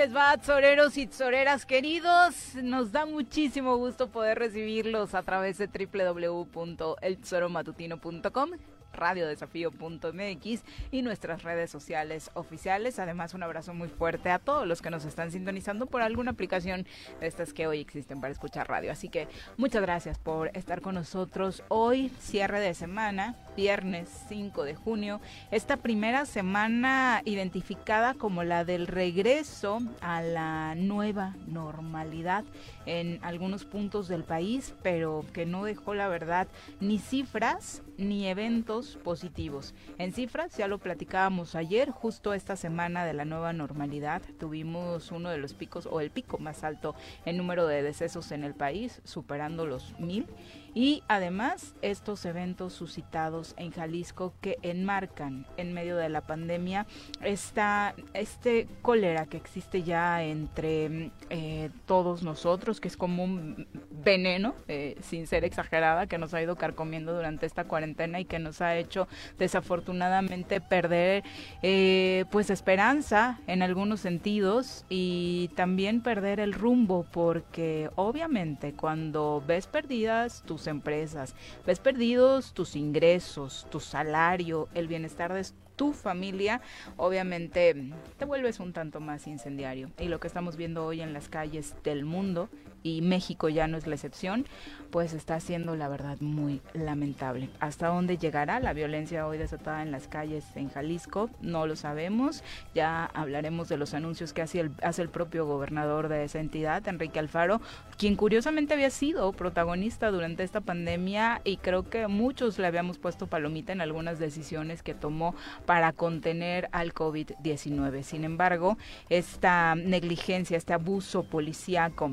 Les va, tzoreros y tzoreras queridos? Nos da muchísimo gusto poder recibirlos a través de www.eltzoromatutino.com radiodesafío.mx y nuestras redes sociales oficiales. Además, un abrazo muy fuerte a todos los que nos están sintonizando por alguna aplicación de estas que hoy existen para escuchar radio. Así que muchas gracias por estar con nosotros hoy, cierre de semana, viernes 5 de junio, esta primera semana identificada como la del regreso a la nueva normalidad en algunos puntos del país, pero que no dejó la verdad ni cifras ni eventos positivos. En cifras, ya lo platicábamos ayer, justo esta semana de la nueva normalidad, tuvimos uno de los picos o el pico más alto en número de decesos en el país, superando los mil y además estos eventos suscitados en Jalisco que enmarcan en medio de la pandemia esta este cólera que existe ya entre eh, todos nosotros que es como un veneno eh, sin ser exagerada que nos ha ido carcomiendo durante esta cuarentena y que nos ha hecho desafortunadamente perder eh, pues esperanza en algunos sentidos y también perder el rumbo porque obviamente cuando ves perdidas tus empresas, ves perdidos tus ingresos, tu salario, el bienestar de tu familia, obviamente te vuelves un tanto más incendiario. Y lo que estamos viendo hoy en las calles del mundo y México ya no es la excepción, pues está siendo la verdad muy lamentable. ¿Hasta dónde llegará la violencia hoy desatada en las calles en Jalisco? No lo sabemos. Ya hablaremos de los anuncios que hace el, hace el propio gobernador de esa entidad, Enrique Alfaro, quien curiosamente había sido protagonista durante esta pandemia y creo que muchos le habíamos puesto palomita en algunas decisiones que tomó para contener al COVID-19. Sin embargo, esta negligencia, este abuso policíaco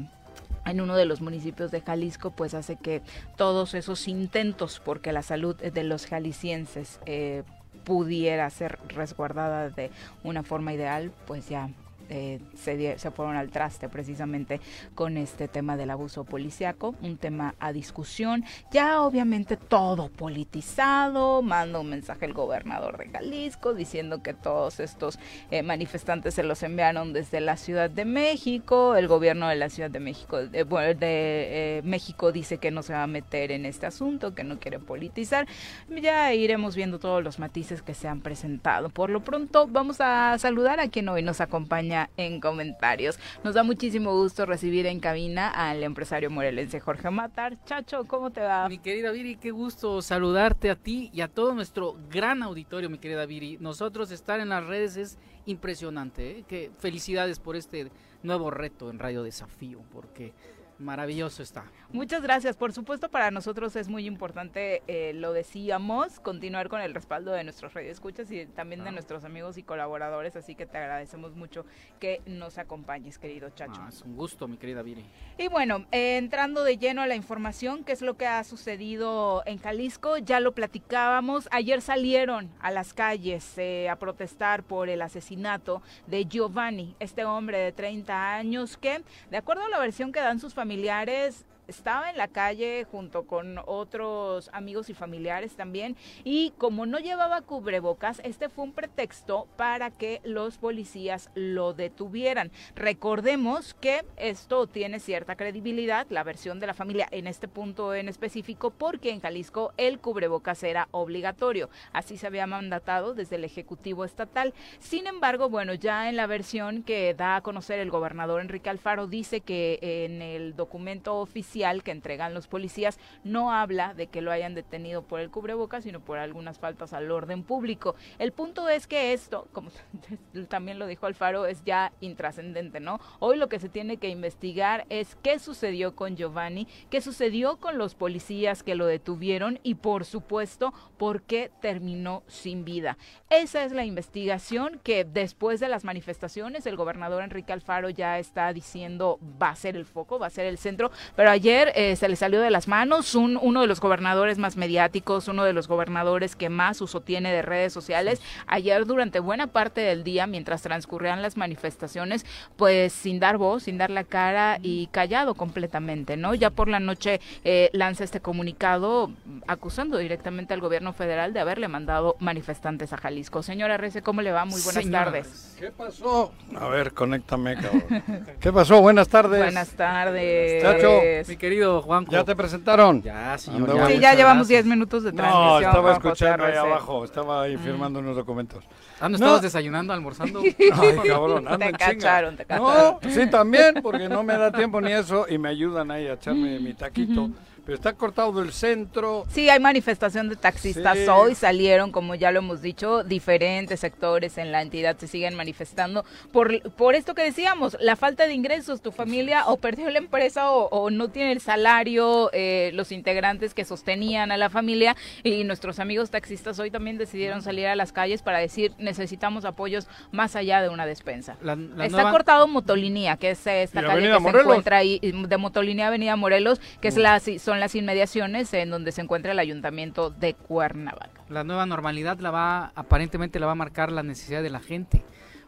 en uno de los municipios de Jalisco, pues hace que todos esos intentos porque la salud de los jaliscienses eh, pudiera ser resguardada de una forma ideal, pues ya eh, se, se, fueron al traste precisamente con este tema del abuso policiaco, un tema a discusión, ya obviamente todo politizado, manda un mensaje el gobernador de Jalisco diciendo que todos estos eh, manifestantes se los enviaron desde la Ciudad de México, el gobierno de la Ciudad de México, de, de México dice que no se va a meter en este asunto, que no quiere politizar, ya iremos viendo todos los matices que se han presentado. Por lo pronto vamos a saludar a quien hoy nos acompaña en comentarios. Nos da muchísimo gusto recibir en cabina al empresario morelense Jorge Matar. Chacho, ¿cómo te va? Mi querida Viri, qué gusto saludarte a ti y a todo nuestro gran auditorio, mi querida Viri. Nosotros estar en las redes es impresionante. ¿eh? Que felicidades por este nuevo reto en Radio Desafío, porque Maravilloso está. Muchas gracias. Por supuesto, para nosotros es muy importante, eh, lo decíamos, continuar con el respaldo de nuestros radioescuchas y también de nuestros amigos y colaboradores. Así que te agradecemos mucho que nos acompañes, querido Chacho. Ah, es un gusto, mi querida Viri. Y bueno, eh, entrando de lleno a la información, ¿qué es lo que ha sucedido en Jalisco? Ya lo platicábamos. Ayer salieron a las calles eh, a protestar por el asesinato de Giovanni, este hombre de 30 años que, de acuerdo a la versión que dan sus familiares, familiares estaba en la calle junto con otros amigos y familiares también y como no llevaba cubrebocas, este fue un pretexto para que los policías lo detuvieran. Recordemos que esto tiene cierta credibilidad, la versión de la familia en este punto en específico, porque en Jalisco el cubrebocas era obligatorio. Así se había mandatado desde el Ejecutivo Estatal. Sin embargo, bueno, ya en la versión que da a conocer el gobernador Enrique Alfaro dice que en el documento oficial que entregan los policías no habla de que lo hayan detenido por el cubrebocas, sino por algunas faltas al orden público. El punto es que esto, como también lo dijo Alfaro, es ya intrascendente, ¿no? Hoy lo que se tiene que investigar es qué sucedió con Giovanni, qué sucedió con los policías que lo detuvieron y, por supuesto, por qué terminó sin vida. Esa es la investigación que después de las manifestaciones el gobernador Enrique Alfaro ya está diciendo va a ser el foco, va a ser el centro, pero ayer ayer eh, se le salió de las manos un, uno de los gobernadores más mediáticos, uno de los gobernadores que más uso tiene de redes sociales. Ayer durante buena parte del día, mientras transcurrían las manifestaciones, pues sin dar voz, sin dar la cara y callado completamente, ¿no? Ya por la noche eh, lanza este comunicado acusando directamente al gobierno federal de haberle mandado manifestantes a Jalisco. Señora Rece, ¿cómo le va? Muy buenas tardes. ¿Qué pasó? A ver, conéctame, cabrón. ¿Qué pasó? Buenas tardes. Buenas tardes. Chacho querido Juanjo. ¿Ya te presentaron? Ya, sí, ya. Sí, ya llevamos 10 minutos de transmisión. No, estaba escuchando ahí abajo, estaba ahí mm. firmando unos documentos. Ah, ¿no estabas desayunando, almorzando? Ay, cabrón, te cacharon, te cacharon. No, sí, también, porque no me da tiempo ni eso y me ayudan ahí a echarme mi taquito pero está cortado del centro. Sí, hay manifestación de taxistas hoy, salieron, como ya lo hemos dicho, diferentes sectores en la entidad se siguen manifestando por, por esto que decíamos, la falta de ingresos, tu familia o perdió la empresa o, no tiene el salario, eh, los integrantes que sostenían a la familia y nuestros amigos taxistas hoy también decidieron salir a las calles para decir necesitamos apoyos más allá de una despensa. está cortado Motolinía, que es esta calle que se encuentra ahí, de Motolinía Avenida Morelos, que es la, son las inmediaciones en donde se encuentra el ayuntamiento de Cuernavaca. La nueva normalidad la va, aparentemente la va a marcar la necesidad de la gente.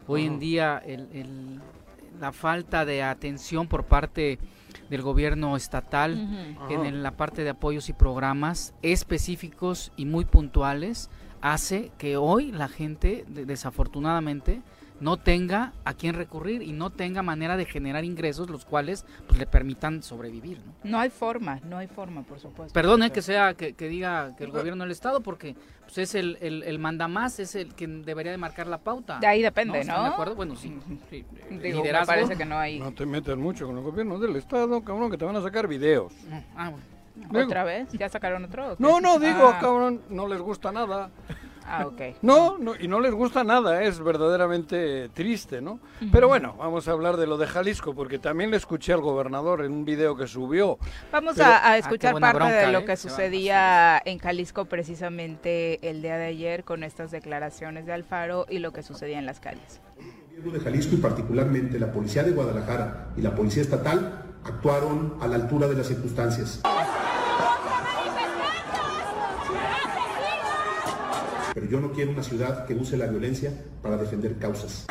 Hoy en día la falta de atención por parte del gobierno estatal en, la parte de apoyos y programas específicos y muy puntuales hace que hoy la gente desafortunadamente no tenga a quién recurrir y no tenga manera de generar ingresos los cuales pues, le permitan sobrevivir. ¿no? no hay forma, no hay forma, por supuesto. Perdón que sea que, diga que el gobierno del Estado, porque pues, es el, el, el mandamás, es el que debería de marcar la pauta. De ahí depende, ¿no? ¿no? de acuerdo? Bueno, sí. sí. Digo, me parece que no hay... No te metas mucho con el gobierno del Estado, cabrón, que te van a sacar videos. Ah, bueno. ¿Otra vez? ¿Ya sacaron otro? No, no, digo, ah. cabrón, no les gusta nada. Ah, ok. No, no, y no les gusta nada, es verdaderamente triste, ¿no? Pero bueno, vamos a hablar de lo de Jalisco, porque también le escuché al gobernador en un video que subió. Vamos a, escuchar ah, parte de lo ¿eh? que sucedía en Jalisco precisamente el día de ayer con estas declaraciones de Alfaro y lo que sucedía en las calles. El gobierno de Jalisco y particularmente la Policía de Guadalajara y la Policía Estatal actuaron a la altura de las circunstancias. Pero yo no quiero una ciudad que use la violencia para defender causas.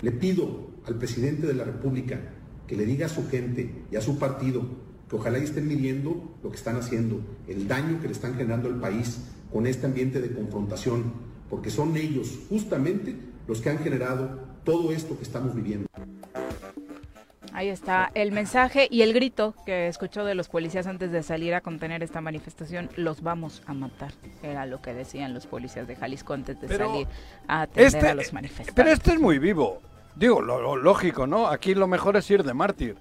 Le pido al presidente de la República que le diga a su gente y a su partido que ojalá estén midiendo lo que están haciendo, el daño que le están generando al país con este ambiente de confrontación, porque son ellos justamente los que han generado todo esto que estamos viviendo. Ahí está el mensaje y el grito que escuchó de los policías antes de salir a contener esta manifestación, los vamos a matar. Era lo que decían los policías de Jalisco antes de salir a atender este, a los manifestantes. Pero este es muy vivo. Digo, lo, lógico, ¿no? Aquí lo mejor es ir de mártir.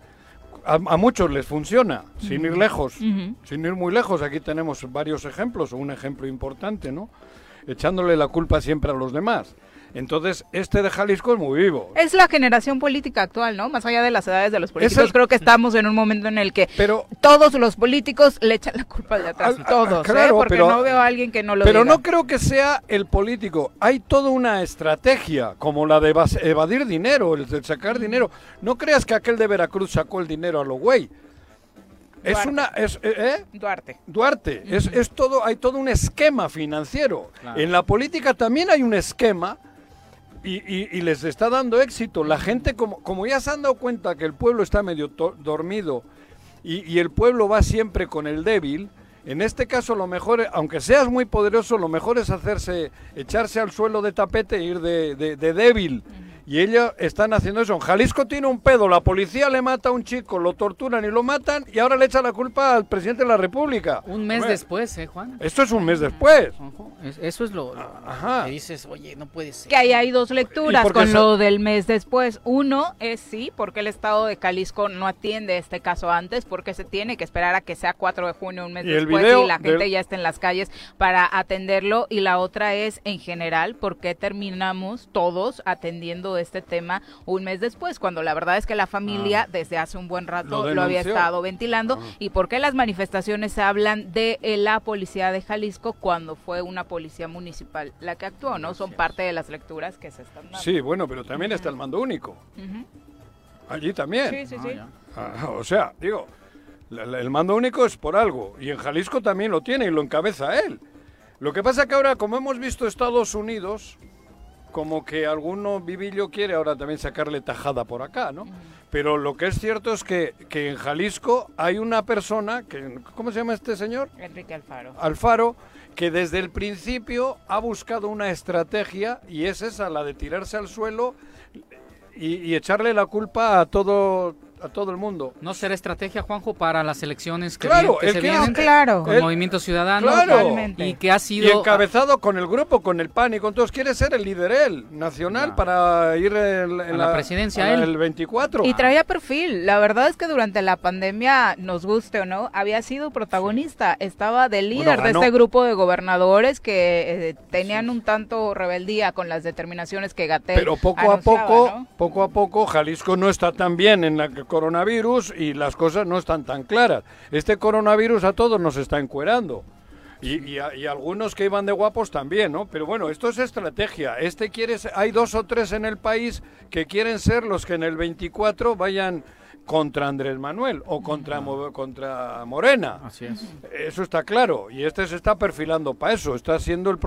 A, muchos les funciona, sin ir lejos, sin ir muy lejos. Aquí tenemos varios ejemplos, un ejemplo importante, ¿no? Echándole la culpa siempre a los demás. Entonces, este de Jalisco es muy vivo. Es la generación política actual, ¿no? Más allá de las edades de los políticos, creo que estamos en un momento en el que todos los políticos le echan la culpa de atrás. todos, ¿eh? Porque no veo a alguien que no lo Pero no creo que sea el político. Hay toda una estrategia, como la de evadir dinero, el de sacar dinero. No creas que aquel de Veracruz sacó el dinero a lo güey. Es una. Es, ¿eh? ¿eh? Duarte. Duarte. es, es, todo, hay todo un esquema financiero. En la política también hay un esquema y, les está dando éxito. La gente, como, como ya se han dado cuenta que el pueblo está medio dormido y, el pueblo va siempre con el débil, en este caso lo mejor, aunque seas muy poderoso, lo mejor es hacerse, echarse al suelo de tapete e ir de, de débil. Y ellos están haciendo eso. En Jalisco tiene un pedo, la policía le mata a un chico, lo torturan y lo matan y ahora le echa la culpa al presidente de la República. Un mes después, ¿eh, Juan? Esto es un mes después. Eso es lo, que dices, oye, no puede ser. Que ahí hay dos lecturas con lo del mes después. Uno es sí, porque el estado de Jalisco no atiende este caso antes, porque se tiene que esperar a que sea 4 de junio, un mes después, y la gente ya esté en las calles para atenderlo. Y la otra es, en general, ¿por qué terminamos todos atendiendo este tema un mes después, cuando la verdad es que la familia ah. desde hace un buen rato lo, había estado ventilando. Ah. ¿Y por qué las manifestaciones hablan de eh, la policía de Jalisco cuando fue una policía municipal la que actuó? ¿no? Son parte de las lecturas que se están dando. Sí, bueno, pero también está el mando único. Allí también. Sí, sí, sí. Ah, o sea, digo, el mando único es por algo. Y en Jalisco también lo tiene y lo encabeza él. Lo que pasa que ahora, como hemos visto Estados Unidos, como que alguno vivillo quiere ahora también sacarle tajada por acá, ¿no? Pero lo que es cierto es que, que en Jalisco hay una persona, que, ¿cómo se llama este señor? Enrique Alfaro. Alfaro, que desde el principio ha buscado una estrategia y es esa, la de tirarse al suelo y, y echarle la culpa a todo a todo el mundo. ¿No será estrategia, Juanjo, para las elecciones que, claro, que se vienen claro. con Movimiento Ciudadano? Y que ha sido... Y encabezado con el grupo, con el PAN y con todos. Quiere ser el líder él, nacional, para ir en, la, presidencia él. el 24. Y traía perfil. La verdad es que durante la pandemia, nos guste o no, había sido protagonista. Estaba de líder de este grupo de gobernadores que eh, tenían un tanto rebeldía con las determinaciones que Gatel Pero poco a poco, poco a poco, Jalisco no está tan bien en la coronavirus y las cosas no están tan claras. Este coronavirus a todos nos está encuerando. Y, y, algunos que iban de guapos también, ¿no? Pero bueno, esto es estrategia. Este quiere, hay dos o tres en el país que quieren ser los que en el 24 vayan contra Andrés Manuel o contra, contra Morena. Así es. Eso está claro. Y este se está perfilando para eso. Está siendo el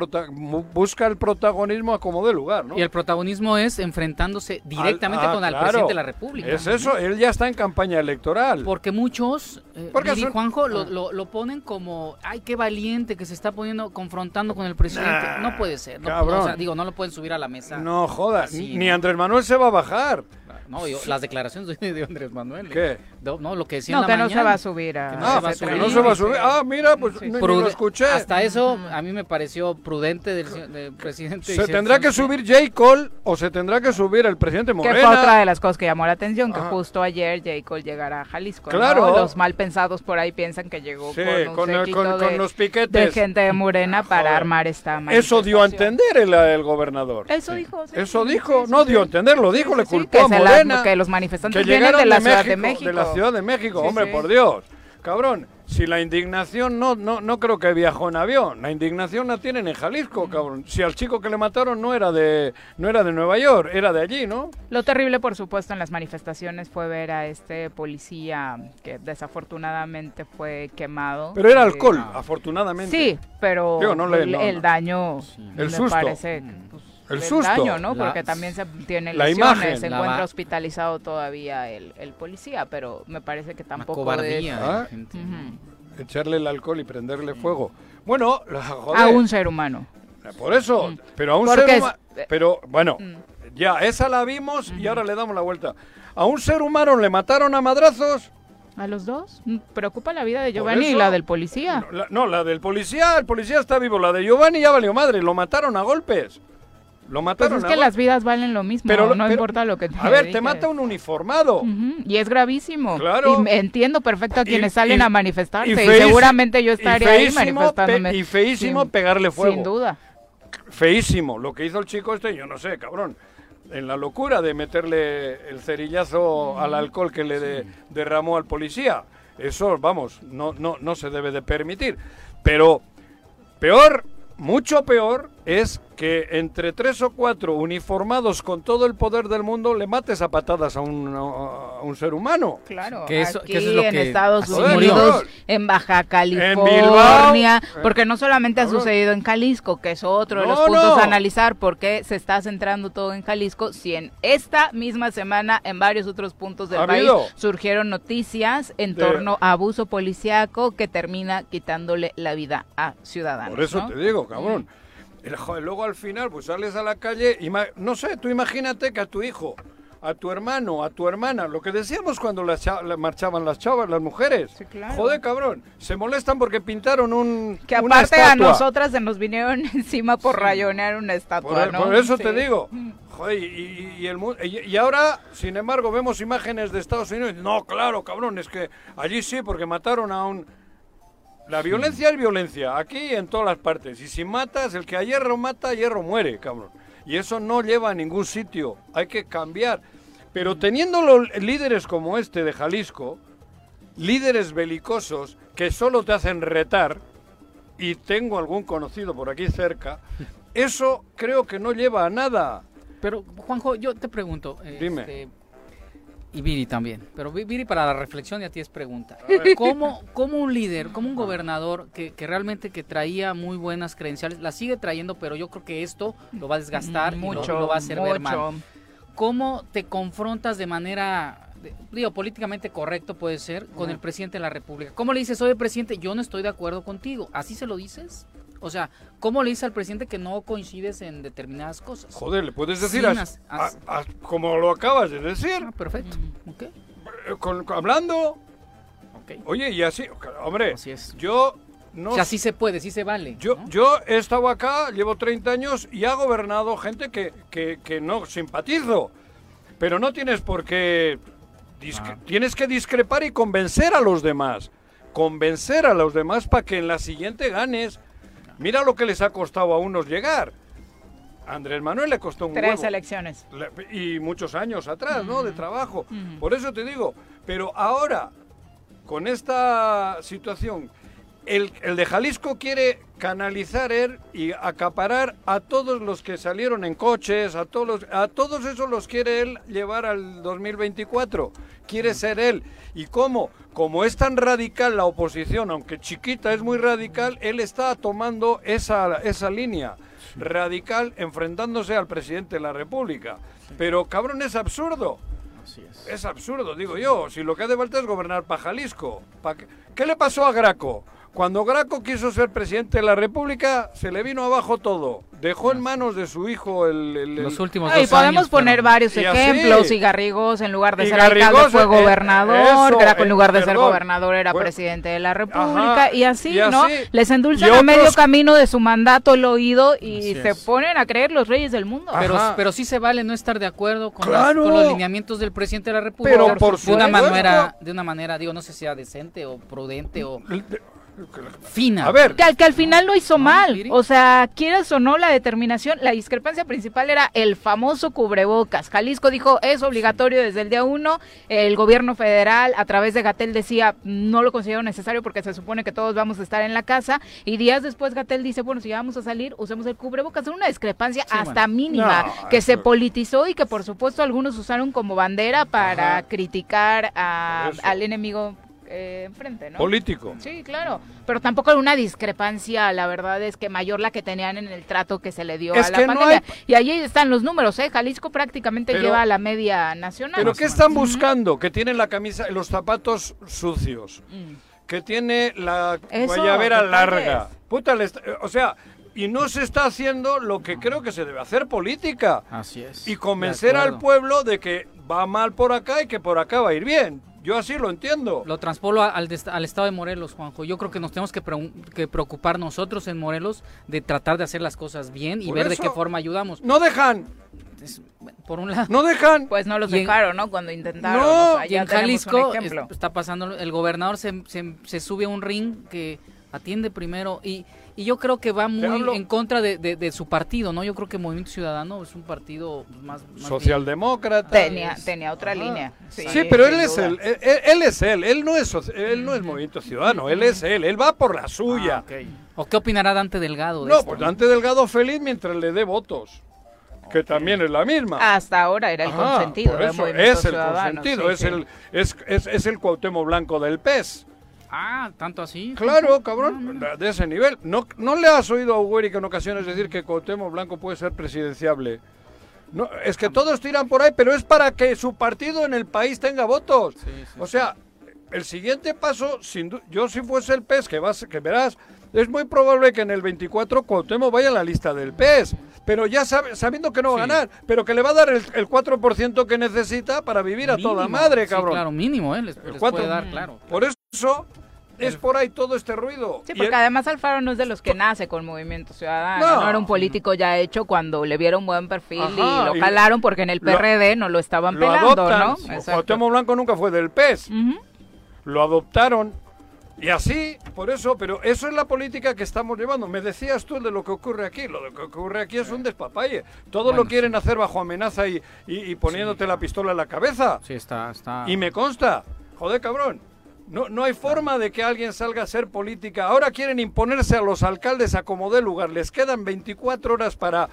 busca el protagonismo a como de lugar, ¿no? Y el protagonismo es enfrentándose directamente ah, con el presidente de la República. Es eso. Él ya está en campaña electoral. Porque muchos, eh, Porque Juanjo, lo, ah. lo, ponen como, ay, qué valiente que se está poniendo, confrontando con el presidente. no puede ser. No, digo, no lo pueden subir a la mesa. No jodas. ni Andrés Manuel se va a bajar. No, las declaraciones de Andrés Manuel. ¿Qué? No, lo que decía no, que no se va a subir a... no, se va a subir. Ah, mira, pues lo escuché. Hasta eso a mí me pareció prudente del, presidente. Se tendrá que subir J. Cole o se tendrá que subir el presidente Morena. Que fue otra de las cosas que llamó la atención, que justo ayer J. Cole llegara a Jalisco. Claro. Los mal pensados por ahí piensan que llegó con, un con, de, los piquetes. de gente de Morena para armar esta Eso dio a entender el, el gobernador. Eso dijo. Eso dijo. No dio a entender, lo dijo, le culpó a Morena. que los manifestantes vienen de la Ciudad de México. De la Ciudad de México, hombre, por Dios. Cabrón, si la indignación no, no, no creo que viajó en avión, la indignación la tienen en Jalisco, cabrón. Si al chico que le mataron no era de, no era de Nueva York, era de allí, ¿no? Lo terrible, por supuesto, en las manifestaciones fue ver a este policía que desafortunadamente fue quemado. Pero era alcohol, afortunadamente. Sí, pero el, daño el me parece pues, el susto. daño, ¿no? Porque también se tiene la lesiones, se encuentra hospitalizado todavía el, el, policía, pero me parece que tampoco es... ¿Ah? Echarle el alcohol y prenderle fuego. Bueno, a un ser humano. Por eso, mm. pero a un ser humano... Pero bueno, mm. ya, esa la vimos y ahora le damos la vuelta. A un ser humano le mataron a madrazos. ¿A los dos? Mm, preocupa la vida de Giovanni y la del policía. No la, no la, del policía, el policía está vivo. La de Giovanni ya valió madre, lo mataron a golpes. Lo mataron. Pues es que las vidas valen lo mismo, pero, no importa lo que te A ver, te mata un uniformado. Y es gravísimo. Claro. Y entiendo perfecto a quienes salen a manifestarse. Y, seguramente yo estaría ahí manifestándome. y feísimo pegarle fuego. Sin duda. feísimo lo que hizo el chico este, yo no sé, cabrón. En la locura de meterle el cerillazo al alcohol que le derramó al policía. Eso, vamos, no, no, no se debe de permitir. Pero peor, mucho peor, es que entre tres o cuatro uniformados con todo el poder del mundo le mates a patadas a un, a un ser humano. Claro, que eso, aquí que eso es lo en que Estados Unidos, en Baja. California, Eh, porque no solamente ha sucedido en Jalisco, que es otro de los No, puntos no. a analizar, porque se está centrando todo en Jalisco, si en esta misma semana en varios otros puntos del Ha país habido. surgieron noticias en De- torno a abuso policiaco que termina quitándole la vida a ciudadanos. Por eso ¿no? te digo, cabrón. Joder, luego al final, pues sales a la calle, ima- no sé, tú imagínate que a tu hijo, a tu hermano, a tu hermana, lo que decíamos cuando las cha- la- marchaban las chavas, las mujeres. Sí, claro. Joder, cabrón, se molestan porque pintaron un Que una aparte a nosotras se nos vinieron encima por rayonear una estatua, Por, ¿no? por eso Sí. te digo. Joder, y, y- y el y, y ahora, sin embargo, vemos imágenes de Estados Unidos. No, claro, cabrón, es que allí sí, porque mataron a un... La violencia es violencia, aquí en todas las partes. Y si matas, el que a hierro mata, a hierro muere, cabrón. Y eso no lleva a ningún sitio. Hay que cambiar. Pero teniendo los líderes como este de Jalisco, líderes belicosos que solo te hacen retar, y tengo algún conocido por aquí cerca, eso creo que no lleva a nada. Pero, Juanjo, yo te pregunto. Dime. este, y Viri también. Pero Vi- Viri para la reflexión y a ti es pregunta. ver. ¿Cómo, cómo un líder, como un gobernador que, que realmente que traía muy buenas credenciales, la sigue trayendo, pero yo creo que esto lo va a desgastar y lo- mucho, lo, va a hacer ver mucho. mal? ¿Cómo te confrontas de manera, digo, políticamente correcto puede ser, con el presidente de la República? ¿Cómo le dices, oye, presidente, yo no estoy de acuerdo contigo? ¿Así se lo dices? O sea, ¿cómo le dices al presidente que no coincides en determinadas cosas? Joder, le puedes decir as- as- a- a- como lo acabas de decir, Ah, perfecto. Ok, eh, con- con- hablando. ok. Oye, y así, hombre, Así es. yo no o sea, sí se puede, sí se vale. Yo, ¿no? yo he estado acá, llevo 30 años y ha gobernado gente que, que, que no simpatizo. Pero no tienes por qué... Ah. Tienes que discrepar y convencer a los demás. Convencer a los demás para que en la siguiente ganes. Mira lo que les ha costado a unos llegar. A Andrés Manuel le costó un Tres huevo. elecciones. Le- Y muchos años atrás, ¿no? De trabajo. Por eso te digo, pero ahora, con esta situación, el, el de Jalisco quiere canalizar él y acaparar a todos los que salieron en coches, a todos, los- a todos esos los quiere él llevar al 2024. Quiere ser él. ¿Y cómo? Como es tan radical la oposición, aunque chiquita es muy radical, él está tomando esa, esa línea radical enfrentándose al presidente de la República. Pero cabrón, es absurdo. Es absurdo, digo yo. Si lo que hace falta es gobernar para Jalisco. ¿Pa qué? ¿Qué le pasó a Graco? Cuando Graco quiso ser presidente de la República, se le vino abajo todo. Dejó en manos de su hijo el... el- el- Los últimos No, y dos podemos años poner varios Y así. ejemplos. Y Garrigós, en lugar de Y ser alcalde, fue eh, gobernador. eso, Graco, en eh, lugar de ser gobernador, era Bueno, presidente de la República. ajá, y así, y ¿no? así. Les endulzan Y a medio otros- camino de su mandato el oído y se ponen a creer los reyes del mundo. Pero, sí se vale no estar de acuerdo con, Claro. con los lineamientos del presidente de la República. Pero por de una supuesto. manera, de una manera, digo, no sé si sea decente o prudente o fina. A ver, Que al, que al final lo hizo mal. O sea, quieras o no la determinación, la discrepancia principal era el famoso cubrebocas. Jalisco dijo es obligatorio desde el día uno. El gobierno federal a través de Gatel decía no lo considero necesario porque se supone que todos vamos a estar en la casa. Y días después Gatel dice bueno si ya vamos a salir usemos el cubrebocas. Es una discrepancia Sí, hasta bueno. mínima No, que eso- se politizó y que por supuesto algunos usaron como bandera para Ajá. criticar a- al enemigo eh, enfrente, ¿no? político. Sí, claro, pero tampoco era una discrepancia, la verdad es que mayor la que tenían en el trato que se le dio Es a la que no pandemia. hay- Y ahí están los números, ¿eh? Jalisco prácticamente Pero- lleva a la media nacional. ¿Pero qué están buscando? Que tienen la camisa, los zapatos sucios. Mm. que tiene la Eso, guayabera larga. Puta, o sea, y no se está haciendo lo que creo que se debe hacer política. Así es. Y convencer al pueblo de que va mal por acá y que por acá va a ir bien. Yo así lo entiendo. Lo transpolo al, estado de Morelos, Juanjo. Yo creo que nos tenemos que, pre- que preocupar nosotros en Morelos de tratar de hacer las cosas bien y Por ver de qué forma ayudamos. No dejan, Es- por un lado. no dejan. Pues no los Y en- dejaron, ¿no? Cuando intentaron. No, o sea, y ya en Jalisco ejemplo. es- está pasando, el gobernador se, se- se sube a un ring que atiende primero y, y yo creo que va muy en contra de, de, su partido, ¿no? Yo creo que Movimiento Ciudadano es un partido más... Socialdemócrata. Tenía, tenía otra línea. Sí, pero él es, él, él, es él, él no es, él no es Movimiento Ciudadano, él es él, él va por la suya. Ah, ¿O qué opinará Dante Delgado? no, pues Dante Delgado feliz mientras le dé votos que también es la misma. Hasta ahora era el consentido. Por es el consentido, es, El, es, es, es, el Cuauhtémoc Blanco del PES. Ah, tanto así. Claro, cabrón, de ese nivel. ¿No, no le has oído a Ugueric en ocasiones decir que Cuauhtémoc Blanco puede ser presidenciable? No, es que todos tiran por ahí, pero es para que su partido en el país tenga votos. o sea, el siguiente paso, sin yo si fuese el PES, que, vas, que verás, es muy probable que en el 24 Cuauhtémoc vaya a la lista del PES pero ya sabiendo que no va a ganar, pero que le va a dar el, el 4% que necesita para vivir a toda madre, cabrón. claro, mínimo, ¿eh? Les, puede dar, claro. Por eso es por ahí todo este ruido. Sí, porque además Alfaro no es de los que nace con Movimiento Ciudadano, no. era un político ya hecho cuando le vieron buen perfil y lo jalaron porque en el PRD no lo estaban lo pelando, ¿no? Cuauhtémoc Blanco nunca fue del PES. Lo adoptaron y así, por eso, pero eso es la política que estamos llevando. Me decías tú de lo que ocurre aquí. Lo que ocurre aquí es un despapalle. Todos lo quieren hacer bajo amenaza y, y, poniéndote la pistola en la cabeza. Sí, está, está. Y me consta. Joder, cabrón. No, no hay forma de que alguien salga a hacer política. Ahora quieren imponerse a los alcaldes a como dé lugar. Les quedan 24 horas para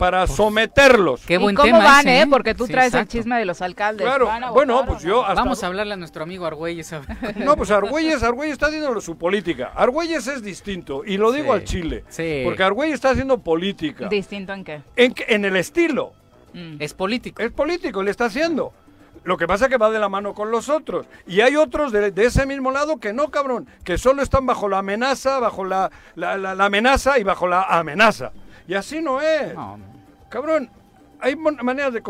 para someterlos. Qué buen ¿Y cómo van, eh? Porque tú traes el chisme de los alcaldes. Claro, bueno, pues yo... Vamos a hablarle a nuestro amigo Argüelles. no, pues Argüelles, Argüelles está haciendo su política. Argüelles es distinto, y lo digo al Chile. Sí. Porque Argüelles está haciendo política. ¿Distinto en qué? En, en el estilo. Mm. Es político. Es político, le está haciendo. Lo que pasa es que va de la mano con los otros. Y hay otros de, ese mismo lado que no, cabrón, que solo están bajo la amenaza, bajo la, la, la amenaza y bajo la amenaza. Y así no es. Cabrón, hay maneras de,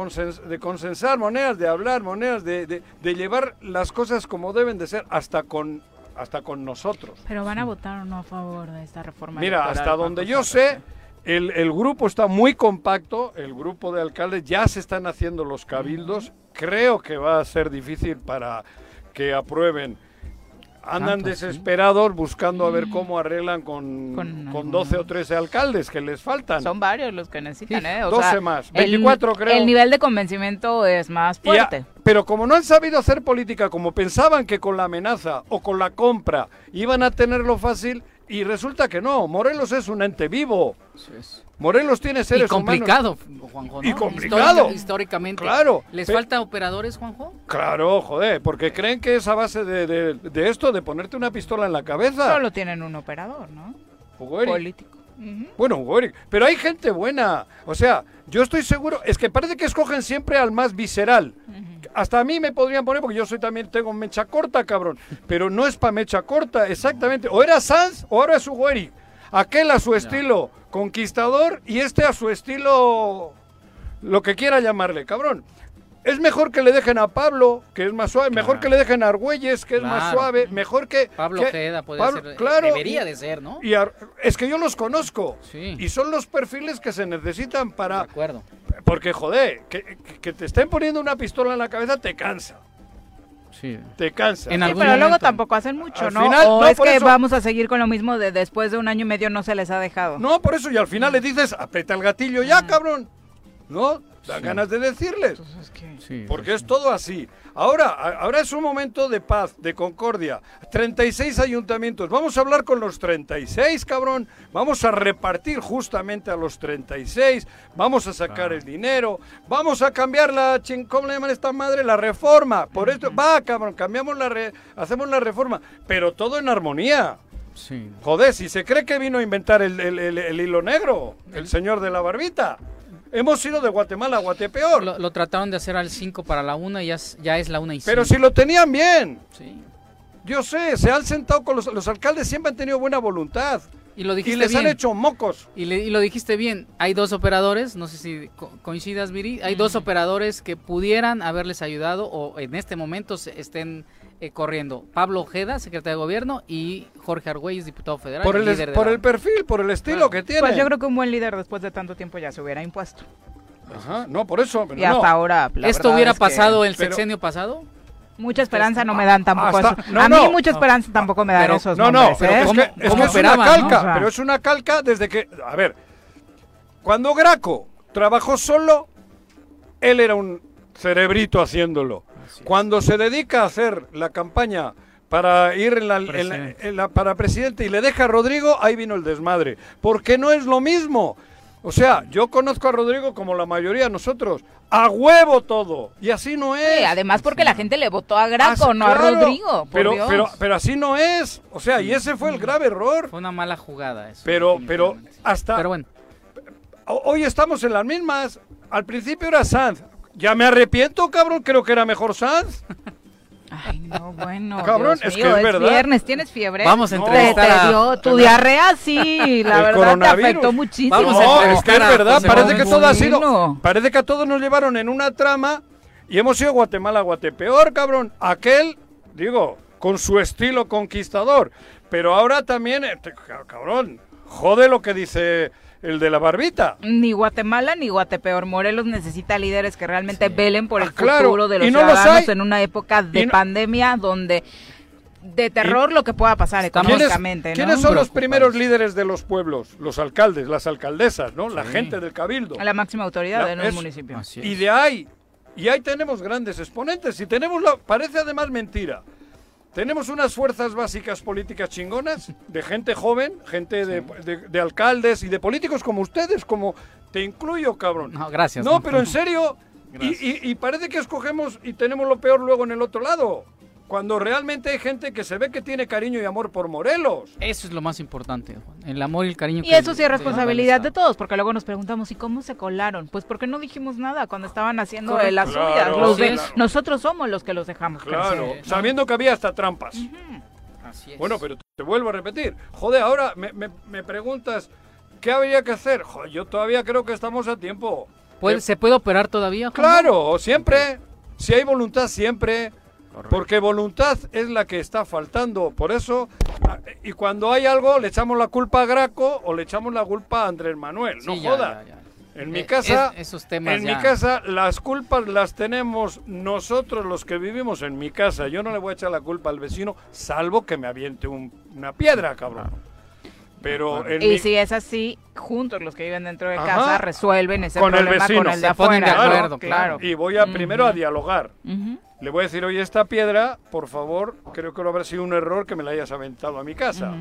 de, consensar, maneras de hablar, maneras de, llevar las cosas como deben de ser, hasta con hasta con nosotros. Pero van a votar o no a favor de esta reforma. Mira, hasta donde yo sé, el, el, grupo está muy compacto, el grupo de alcaldes ya se están haciendo los cabildos. Creo que va a ser difícil para que aprueben andan desesperados buscando a ver mm. cómo arreglan con, con, 12 o 13 alcaldes que les faltan. Son varios los que necesitan, ¿eh? 12 más, 24 creo. El nivel de convencimiento es más fuerte. pero como no han sabido hacer política, como pensaban que con la amenaza o con la compra iban a tenerlo fácil, y resulta que no, Morelos es un ente vivo. Morelos tiene seres y complicado, Juanjo, Y complicado. históricamente. Claro. ¿Les falta operadores, Juanjo? Claro, joder, porque creen que es a base de, de, esto, de ponerte una pistola en la cabeza. Solo tienen un operador, ¿no? Político. Bueno, pero hay gente buena. O sea, yo estoy seguro, es que parece que escogen siempre al más visceral. Hasta a mí me podrían poner, porque yo soy también, tengo mecha corta, cabrón. Pero no es para mecha corta, exactamente. O era Sanz o ahora es Ugueri. Aquel a su estilo conquistador y este a su estilo lo que quiera llamarle, cabrón. Es mejor que le dejen a Pablo, que es más suave, mejor que le dejen a Argüelles, que es más suave, mejor que... Pablo que, puede ser, claro, debería de ser, ¿no? Y es que yo los conozco, y son los perfiles que se necesitan para... De acuerdo. Porque, joder, que, que te estén poniendo una pistola en la cabeza te cansa. Sí. Te cansa. pero luego tampoco hacen mucho, ¿no? o es que vamos a seguir con lo mismo de después de un año y medio no se les ha dejado. No, por eso, y al final le dices, aprieta el gatillo ya, cabrón. ¿No? Da ganas de decirles. porque es todo así. Ahora, ahora es un momento de paz, de concordia. 36 ayuntamientos. Vamos a hablar con los 36, cabrón. Vamos a repartir justamente a los 36. Vamos a sacar el dinero. Vamos a cambiar la... ¿Cómo le llaman esta madre? La reforma. Por esto... Va, cabrón, cambiamos la... Hacemos la reforma. Pero todo en armonía. Sí. Joder, si se cree que vino a inventar el, el hilo negro, el señor de la barbita. Hemos ido de Guatemala a Guatepeor. Lo, trataron de hacer al 5 para la 1 y ya, ya es la 1 y 5. Pero si lo tenían bien. Sí. Yo sé, se han sentado con los, los alcaldes, siempre han tenido buena voluntad. Y, lo dijiste y les han hecho mocos. Y, y, lo dijiste bien, hay dos operadores, no sé si coincidas, Viri, hay dos operadores que pudieran haberles ayudado o en este momento se estén eh, corriendo Pablo Ojeda, secretario de Gobierno, y Jorge Argüelles, diputado federal. Por el, por el perfil, por el estilo que tiene. Pues yo creo que un buen líder después de tanto tiempo ya se hubiera impuesto. Ajá, no, por eso. y hasta ahora. ¿Esto hubiera pasado el sexenio pasado? Mucha esperanza no me dan tampoco no, a mí no. mucha esperanza tampoco me dan Pero- esos No, no, pero ¿eh? es ¿Cómo- que, es, que cómo es una esperaban, no? calca, O sea- pero es una calca desde que, a ver, cuando Graco trabajó solo, él era un cerebrito haciéndolo. Cuando se dedica a hacer la campaña para ir en la, en la- en la- para presidente y le deja a Rodrigo, ahí vino el desmadre. Porque no es lo mismo. O sea, yo conozco a Rodrigo como la mayoría de nosotros. A huevo todo. Y así no es. Sí, además porque la gente le votó a Graco, Ah, no claro, a Rodrigo. por Pero, Dios. pero, pero así no es. O sea, y ese fue el grave error. Fue una mala jugada eso. Pero, pero hasta Pero bueno, ho- hoy estamos en las mismas. Al principio era Sanz. Ya me arrepiento, cabrón. Creo que era mejor Sanz. Ay, no, bueno. Cabrón, Dios es que mío, es verdad. viernes, ¿tienes fiebre? vamos a No. Te, entrevistar te a- dio tu diarrea, sí, la El verdad te coronavirus. afectó muchísimo. Vamos a No, es que es verdad. Parece que todo ha sido. Parece que a todos nos llevaron en una trama y hemos ido Guatemala, Guatepeor, cabrón. Aquel, digo, con su estilo conquistador. Pero ahora también, eh, cabrón, jode lo que dice el de la barbita. Ni Guatemala ni Guatepeor. Morelos necesita líderes que realmente velen por Ah, el claro, futuro de los y no ciudadanos en una época de no- pandemia donde de terror lo que pueda pasar económicamente, ¿no? ¿Quiénes son los primeros líderes de los pueblos? Los alcaldes, las alcaldesas, ¿no? La Sí. gente del cabildo. La máxima autoridad La- en un es- municipio. Y de ahí, y ahí tenemos grandes exponentes. Y tenemos la, parece además mentira. Tenemos unas fuerzas básicas políticas chingonas, de gente joven, gente de, de- de alcaldes y de políticos como ustedes, como te incluyo, cabrón. No, gracias. No, pero en serio, y, Gracias. y- y parece que escogemos y tenemos lo peor luego en el otro lado. Cuando realmente hay gente que se ve que tiene cariño y amor por Morelos. Eso es lo más importante, Juan. El amor y el cariño. Y que eso sí es responsabilidad de todos, porque luego nos preguntamos, ¿y cómo se colaron? Pues porque no dijimos nada cuando estaban haciendo Correcto. de las Claro, suyas. Los de- claro. Nosotros somos los que los dejamos Claro, crecer. sabiendo que había hasta trampas. Así es. Bueno, pero te vuelvo a repetir. Joder, ahora me, me- me preguntas, ¿qué habría que hacer? Joder, yo todavía creo que estamos a tiempo. ¿Puede- ¿Se puede operar todavía? Juan? Claro, siempre. Si hay voluntad, siempre. Porque voluntad es la que está faltando. Por eso, ah, y cuando hay algo, le echamos la culpa a Graco o le echamos la culpa a Andrés Manuel. No Sí, ya, joda. ya, ya. En mi Eh, casa, es- esos temas en ya- mi casa, las culpas las tenemos nosotros los que vivimos en mi casa. Yo no le voy a echar la culpa al vecino, salvo que me aviente un- una piedra, cabrón. Pero en Y mi- si es así, juntos los que viven dentro de Ajá. casa resuelven ese Con el problema vecino. con el de afuera. de ¿no? acuerdo, claro. y voy a primero a dialogar. Ujú. Le voy a decir, oye, esta piedra, por favor, creo que no habrá sido un error que me la hayas aventado a mi casa.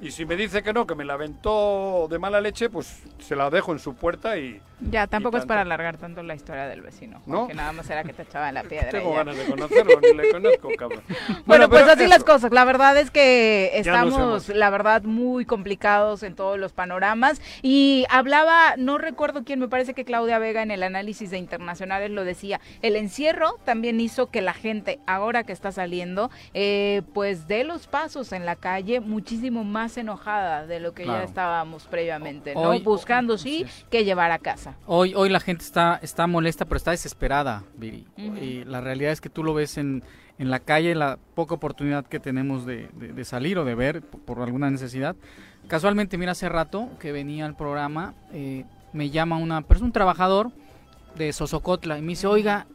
Y si me dice que no, que me la aventó de mala leche, pues se la dejo en su puerta y Ya, tampoco es para alargar tanto la historia del vecino. ¿No? Que nada más era que te echaban la piedra. tengo ya. ganas de conocerlo, ni le conozco, cabrón. Bueno, pues así eso. las cosas. La verdad es que estamos, la verdad, muy complicados en todos los panoramas. Y hablaba, no recuerdo quién, me parece que Claudia Vega en el análisis de internacionales lo decía. El encierro también hizo que la gente, ahora que está saliendo, eh, pues dé los pasos en la calle muchísimo más enojada de lo que ya estábamos previamente, ¿no? Hoy- Buscando, sí, que llevar a casa. Hoy, hoy la gente está, está molesta, pero está desesperada, Viri. Y la realidad es que tú lo ves en, en la calle, la poca oportunidad que tenemos de, de- de salir o de ver por, por alguna necesidad. Casualmente, mira, hace rato que venía al programa, eh, me llama una persona, un trabajador de Sosocotla, y me dice, oiga,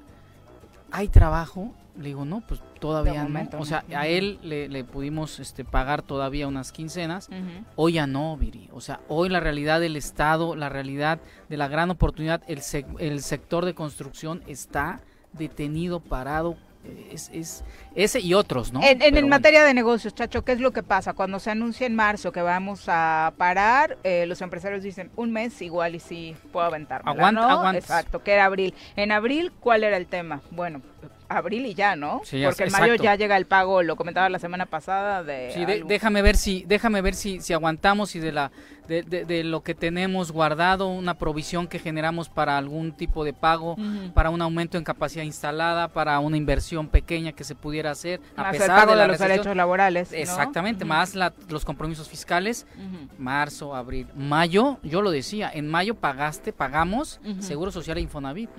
¿hay trabajo? Le digo, no, pues todavía no. O sea, a él le, le pudimos este, pagar todavía unas quincenas. Hoy ya no, Viri. O sea, hoy la realidad del Estado, la realidad de la gran oportunidad, el, sec- el sector de construcción está detenido, parado. eh, Es, es ese y otros, ¿no? En, en, bueno. materia de negocios, Chacho, ¿qué es lo que pasa? Cuando se anuncia en marzo que vamos a parar, eh, los empresarios dicen un mes igual y sí puedo aventarme. Aguanta- ¿no? Exacto, que era abril. En abril, ¿cuál era el tema? Bueno, abril y ya, ¿no? Sí, Porque en mayo ya llega el pago, lo comentaba la semana pasada de... Sí, de- déjame ver si déjame ver si, si aguantamos y de la de, de- de lo que tenemos guardado una provisión que generamos para algún tipo de pago para un aumento en capacidad instalada para una inversión pequeña que se pudiera hacer a Más el pesar pago de, de, la los derechos laborales. ¿no? exactamente Ujú. más la- los compromisos fiscales marzo abril mayo yo lo decía en mayo pagaste pagamos seguro social e Infonavit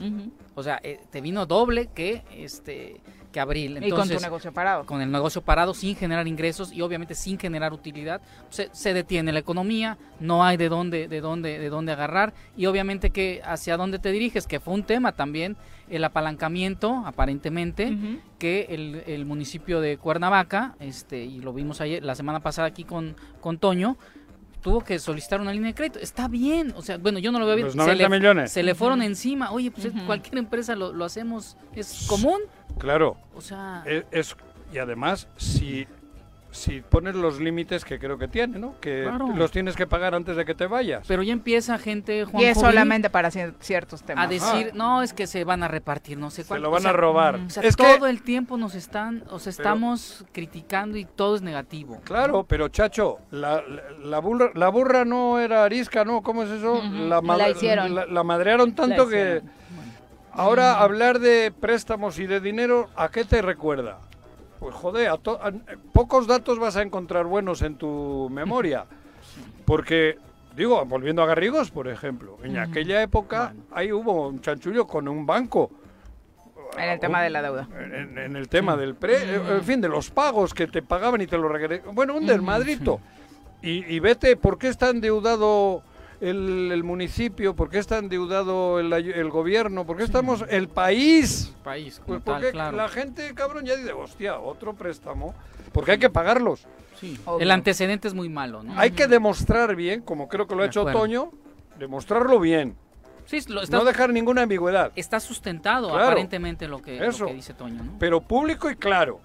o sea eh, te vino doble que este que abril. y con tu negocio parado. Con el negocio parado, sin generar ingresos y obviamente sin generar utilidad, se, se, detiene la economía, no hay de dónde, de dónde, de dónde agarrar y obviamente que hacia dónde te diriges, que fue un tema también, el apalancamiento, aparentemente, que el, el, municipio de Cuernavaca, este, y lo vimos ayer, la semana pasada aquí con, con Toño, tuvo que solicitar una línea de crédito. Está bien, o sea, bueno, yo no lo veo bien. se le, millones. Se le fueron encima. Oye, pues cualquier empresa lo, lo, hacemos, es común. Claro. O sea... E, es, y además, si si pones los límites que creo que tiene, ¿no? Que los tienes que pagar antes de que te vayas. Pero ya empieza gente, Juan Y es solamente para ciertos temas. A decir, no, es que se van a repartir, no sé cuánto. Se lo van a robar. O sea, todo el tiempo nos están, o sea, estamos criticando y todo es negativo. Claro, pero chacho, la, la, burra, la burra no era arisca, ¿no? ¿Cómo es eso? la, la, hicieron. La, madrearon tanto que... Ahora hablar de préstamos y de dinero, ¿a qué te recuerda? Pues joder, a pocos datos vas a encontrar buenos en tu memoria. Porque, digo, volviendo a Garrigos, por ejemplo, en aquella época ahí hubo un chanchullo con un banco. En el tema de la deuda. En, el tema del pre, en fin, de los pagos que te pagaban y te lo regresaban. Bueno, un desmadrito. Y, y, vete, ¿por qué está endeudado el, municipio? ¿Por qué está endeudado el, el gobierno? ¿Por qué estamos el país? país, pues porque la gente, cabrón, ya dice, hostia, otro préstamo, porque hay que pagarlos. Sí. El antecedente es muy malo, ¿no? Hay que demostrar bien, como creo que lo ha hecho Toño, demostrarlo bien. Sí, no dejar ninguna ambigüedad. Está sustentado aparentemente lo que, dice Toño. ¿no? Pero público y claro.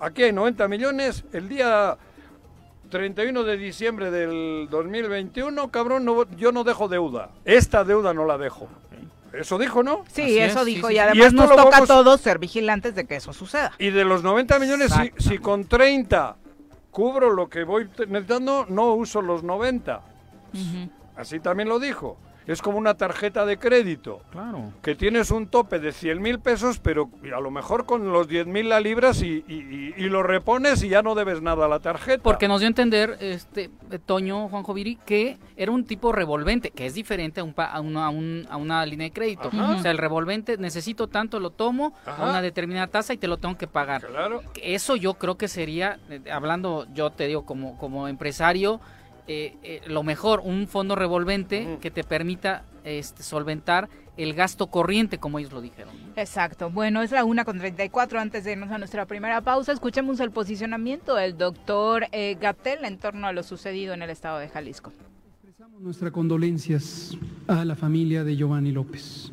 Aquí hay 90 millones. El día 31 de diciembre del 2021, cabrón, no, yo no dejo deuda. Esta deuda no la dejo. Eso dijo, ¿no? Sí, eso dijo. Y además nos toca a todos ser vigilantes de que eso suceda. Y de los 90 millones, si, con 30 cubro lo que voy necesitando, no uso los 90. Así también lo dijo es como una tarjeta de crédito. Claro. Que tienes un tope de 100 mil pesos, pero a lo mejor con los 10 mil la libras y, lo repones y ya no debes nada a la tarjeta. Porque nos dio a entender, este, Toño, Juan Joviri, que era un tipo revolvente, que es diferente a, un, a, una, a, una, línea de crédito. O sea, el revolvente, necesito tanto, lo tomo a una determinada tasa y te lo tengo que pagar. Claro. Eso yo creo que sería, eh, hablando, yo te digo, como, como empresario, eh, eh, lo mejor, un fondo revolvente que te permita este, solventar el gasto corriente, como ellos lo dijeron. Exacto. Bueno, es la una con 34. Antes de irnos a nuestra primera pausa, escuchemos el posicionamiento del doctor eh, Gatel en torno a lo sucedido en el estado de Jalisco. Expresamos nuestras condolencias a la familia de Giovanni López.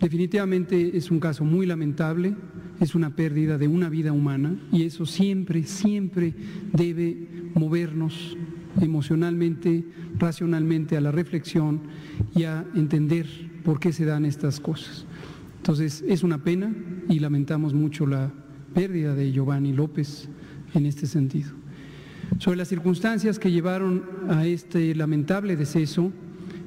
Definitivamente es un caso muy lamentable, es una pérdida de una vida humana y eso siempre, siempre debe movernos emocionalmente, racionalmente a la reflexión y a entender por qué se dan estas cosas. Entonces, es una pena y lamentamos mucho la pérdida de Giovanni López en este sentido. Sobre las circunstancias que llevaron a este lamentable deceso,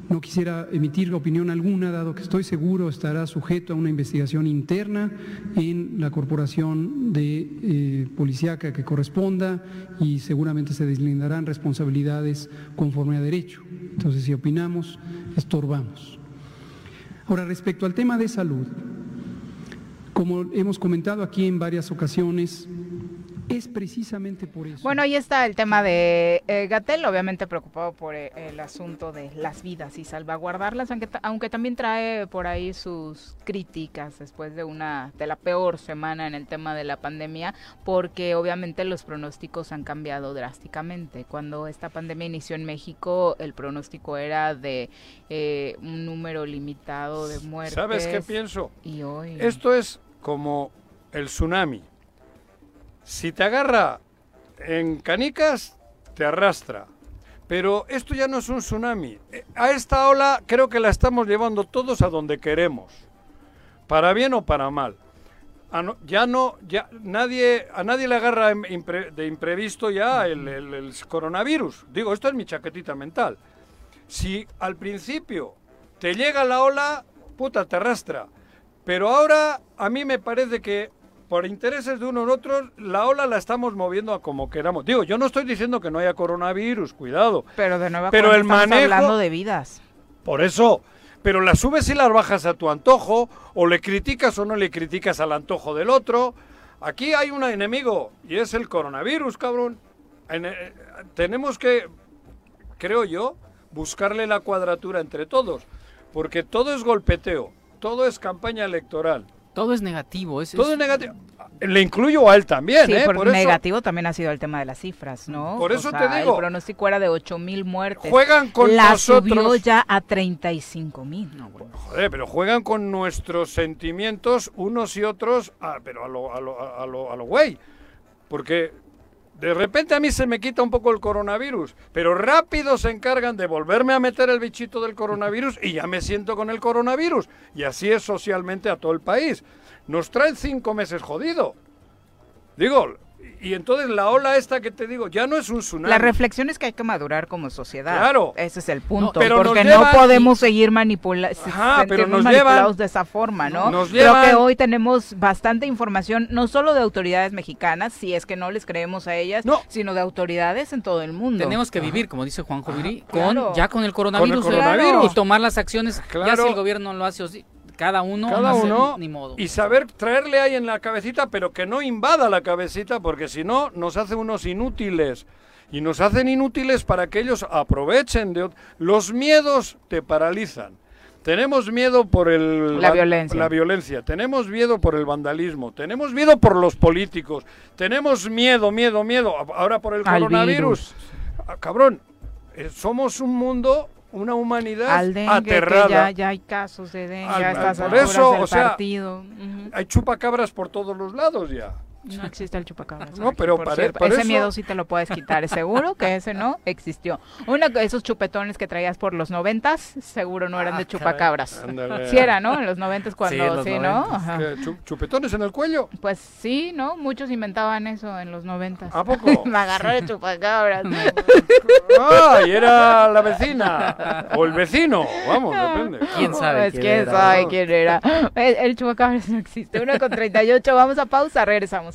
no quisiera emitir opinión alguna, dado que estoy seguro estará sujeto a una investigación interna en la corporación de eh, policíaca que corresponda y seguramente se deslindarán responsabilidades conforme a derecho. Entonces, si opinamos, estorbamos. Ahora, respecto al tema de salud, como hemos comentado aquí en varias ocasiones, es precisamente por eso. Bueno, ahí está el tema de eh, Gatel, obviamente preocupado por eh, el asunto de las vidas y salvaguardarlas, aunque, aunque también trae por ahí sus críticas después de una de la peor semana en el tema de la pandemia, porque obviamente los pronósticos han cambiado drásticamente. Cuando esta pandemia inició en México, el pronóstico era de eh, un número limitado de muertes. ¿Sabes qué pienso? Y hoy esto es como el tsunami si te agarra en canicas, te arrastra. Pero esto ya no es un tsunami. Eh, a esta ola creo que la estamos llevando todos a donde queremos. Para bien o para mal. ya no, ya nadie, a nadie le agarra de imprevisto ya el, el coronavirus. Digo, esto es mi chaquetita mental. Si al principio te llega la ola, puta, te arrastra. Pero ahora a mí me parece que por intereses de unos u otros, la ola la estamos moviendo a como queramos. Digo, yo no estoy diciendo que no haya coronavirus, cuidado. Pero de nuevo, pero el manejo, hablando de vidas. Por eso, pero las subes y las bajas a tu antojo, o le criticas o no le criticas al antojo del otro. Aquí hay un enemigo y es el coronavirus, cabrón. Eh, tenemos que, creo yo, buscarle la cuadratura entre todos, porque todo es golpeteo, todo es campaña electoral. Todo es negativo. Es, todo es negativo. Le incluyo a él también, sí, ¿eh? Por, negativo también ha sido el tema de las cifras, ¿no? Por eso te digo. El pronóstico era de 8 mil muertes. Juegan con la nosotros. subió ya a 35 mil. No, Joder, pero juegan con nuestros sentimientos unos y otros, ah, pero a lo, a lo, a lo, a lo güey. Porque de repente a mí se me quita un poco el coronavirus, pero rápido se encargan de volverme a meter el bichito del coronavirus y ya me siento con el coronavirus. Y así es socialmente a todo el país. Nos traen cinco meses jodido. Digo, y entonces la ola esta que te digo ya no es un tsunami. La reflexión es que hay que madurar como sociedad. Claro. Ese es el punto. pero porque no podemos seguir manipula pero nos manipulados de esa forma, ¿no? Nos Creo que hoy tenemos bastante información, no solo de autoridades mexicanas, si es que no les creemos a ellas, sino de autoridades en todo el mundo. Tenemos que vivir, como dice Juan Joviri, con, ya con el coronavirus, y tomar las acciones. Claro. Ya si el gobierno lo hace cada uno, cada uno y saber traerle ahí en la cabecita, pero que no invada la cabecita, porque si no nos hace unos inútiles. Y nos hacen inútiles para que ellos aprovechen de... Los miedos te paralizan. Tenemos miedo por el, la, violencia. la violencia, tenemos miedo por el vandalismo, tenemos miedo por los políticos, tenemos miedo, miedo, miedo, ahora por el coronavirus. Ah, cabrón, eh, somos un mundo una humanidad al dengue, aterrada. Que ya, ya, hay casos de dengue al, a estas por eso, del o sea, partido. Uh -huh. Hay chupacabras por todos los lados ya. No existe el chupacabras. No, pero para, para ese eso... miedo sí te lo puedes quitar. Seguro que ese no existió. Uno de esos chupetones que traías por los noventas, seguro no eran ah, de chupacabras. Ándale. Sí era, ¿no? En los noventas cuando, sí, sí ¿no? Ajá. ¿Chupetones en el cuello? Pues sí, ¿no? Muchos inventaban eso en los noventas. ¿A poco? Me agarró de chupacabras. ah, y era la vecina. O el vecino. Vamos, depende. ¿Quién sabe? Pues, quién, quién sabe no? quién era. El, el chupacabras no existe. Uno con 38. Vamos a pausa, regresamos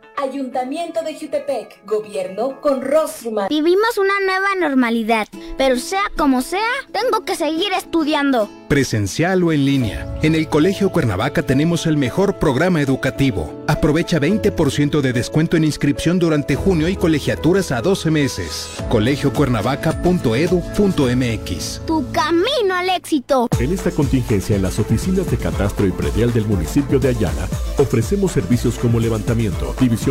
Ayuntamiento de Jutepec, gobierno con rostro humano. Vivimos una nueva normalidad, pero sea como sea, tengo que seguir estudiando. Presencial o en línea. En el Colegio Cuernavaca tenemos el mejor programa educativo. Aprovecha 20% de descuento en inscripción durante junio y colegiaturas a 12 meses. colegiocuernavaca.edu.mx. Tu camino al éxito. En esta contingencia en las oficinas de catastro y predial del municipio de Ayala, ofrecemos servicios como levantamiento, división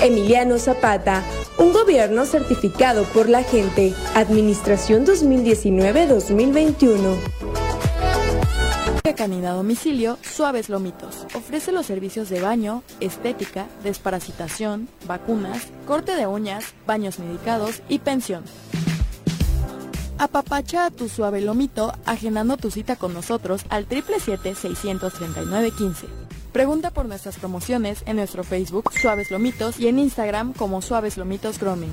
Emiliano Zapata, un gobierno certificado por la gente. Administración 2019-2021. Canina domicilio Suaves Lomitos. Ofrece los servicios de baño, estética, desparasitación, vacunas, corte de uñas, baños medicados y pensión. Apapacha a tu suave lomito agendando tu cita con nosotros al 777-639-15. Pregunta por nuestras promociones en nuestro Facebook Suaves Lomitos y en Instagram como Suaves Lomitos Grooming.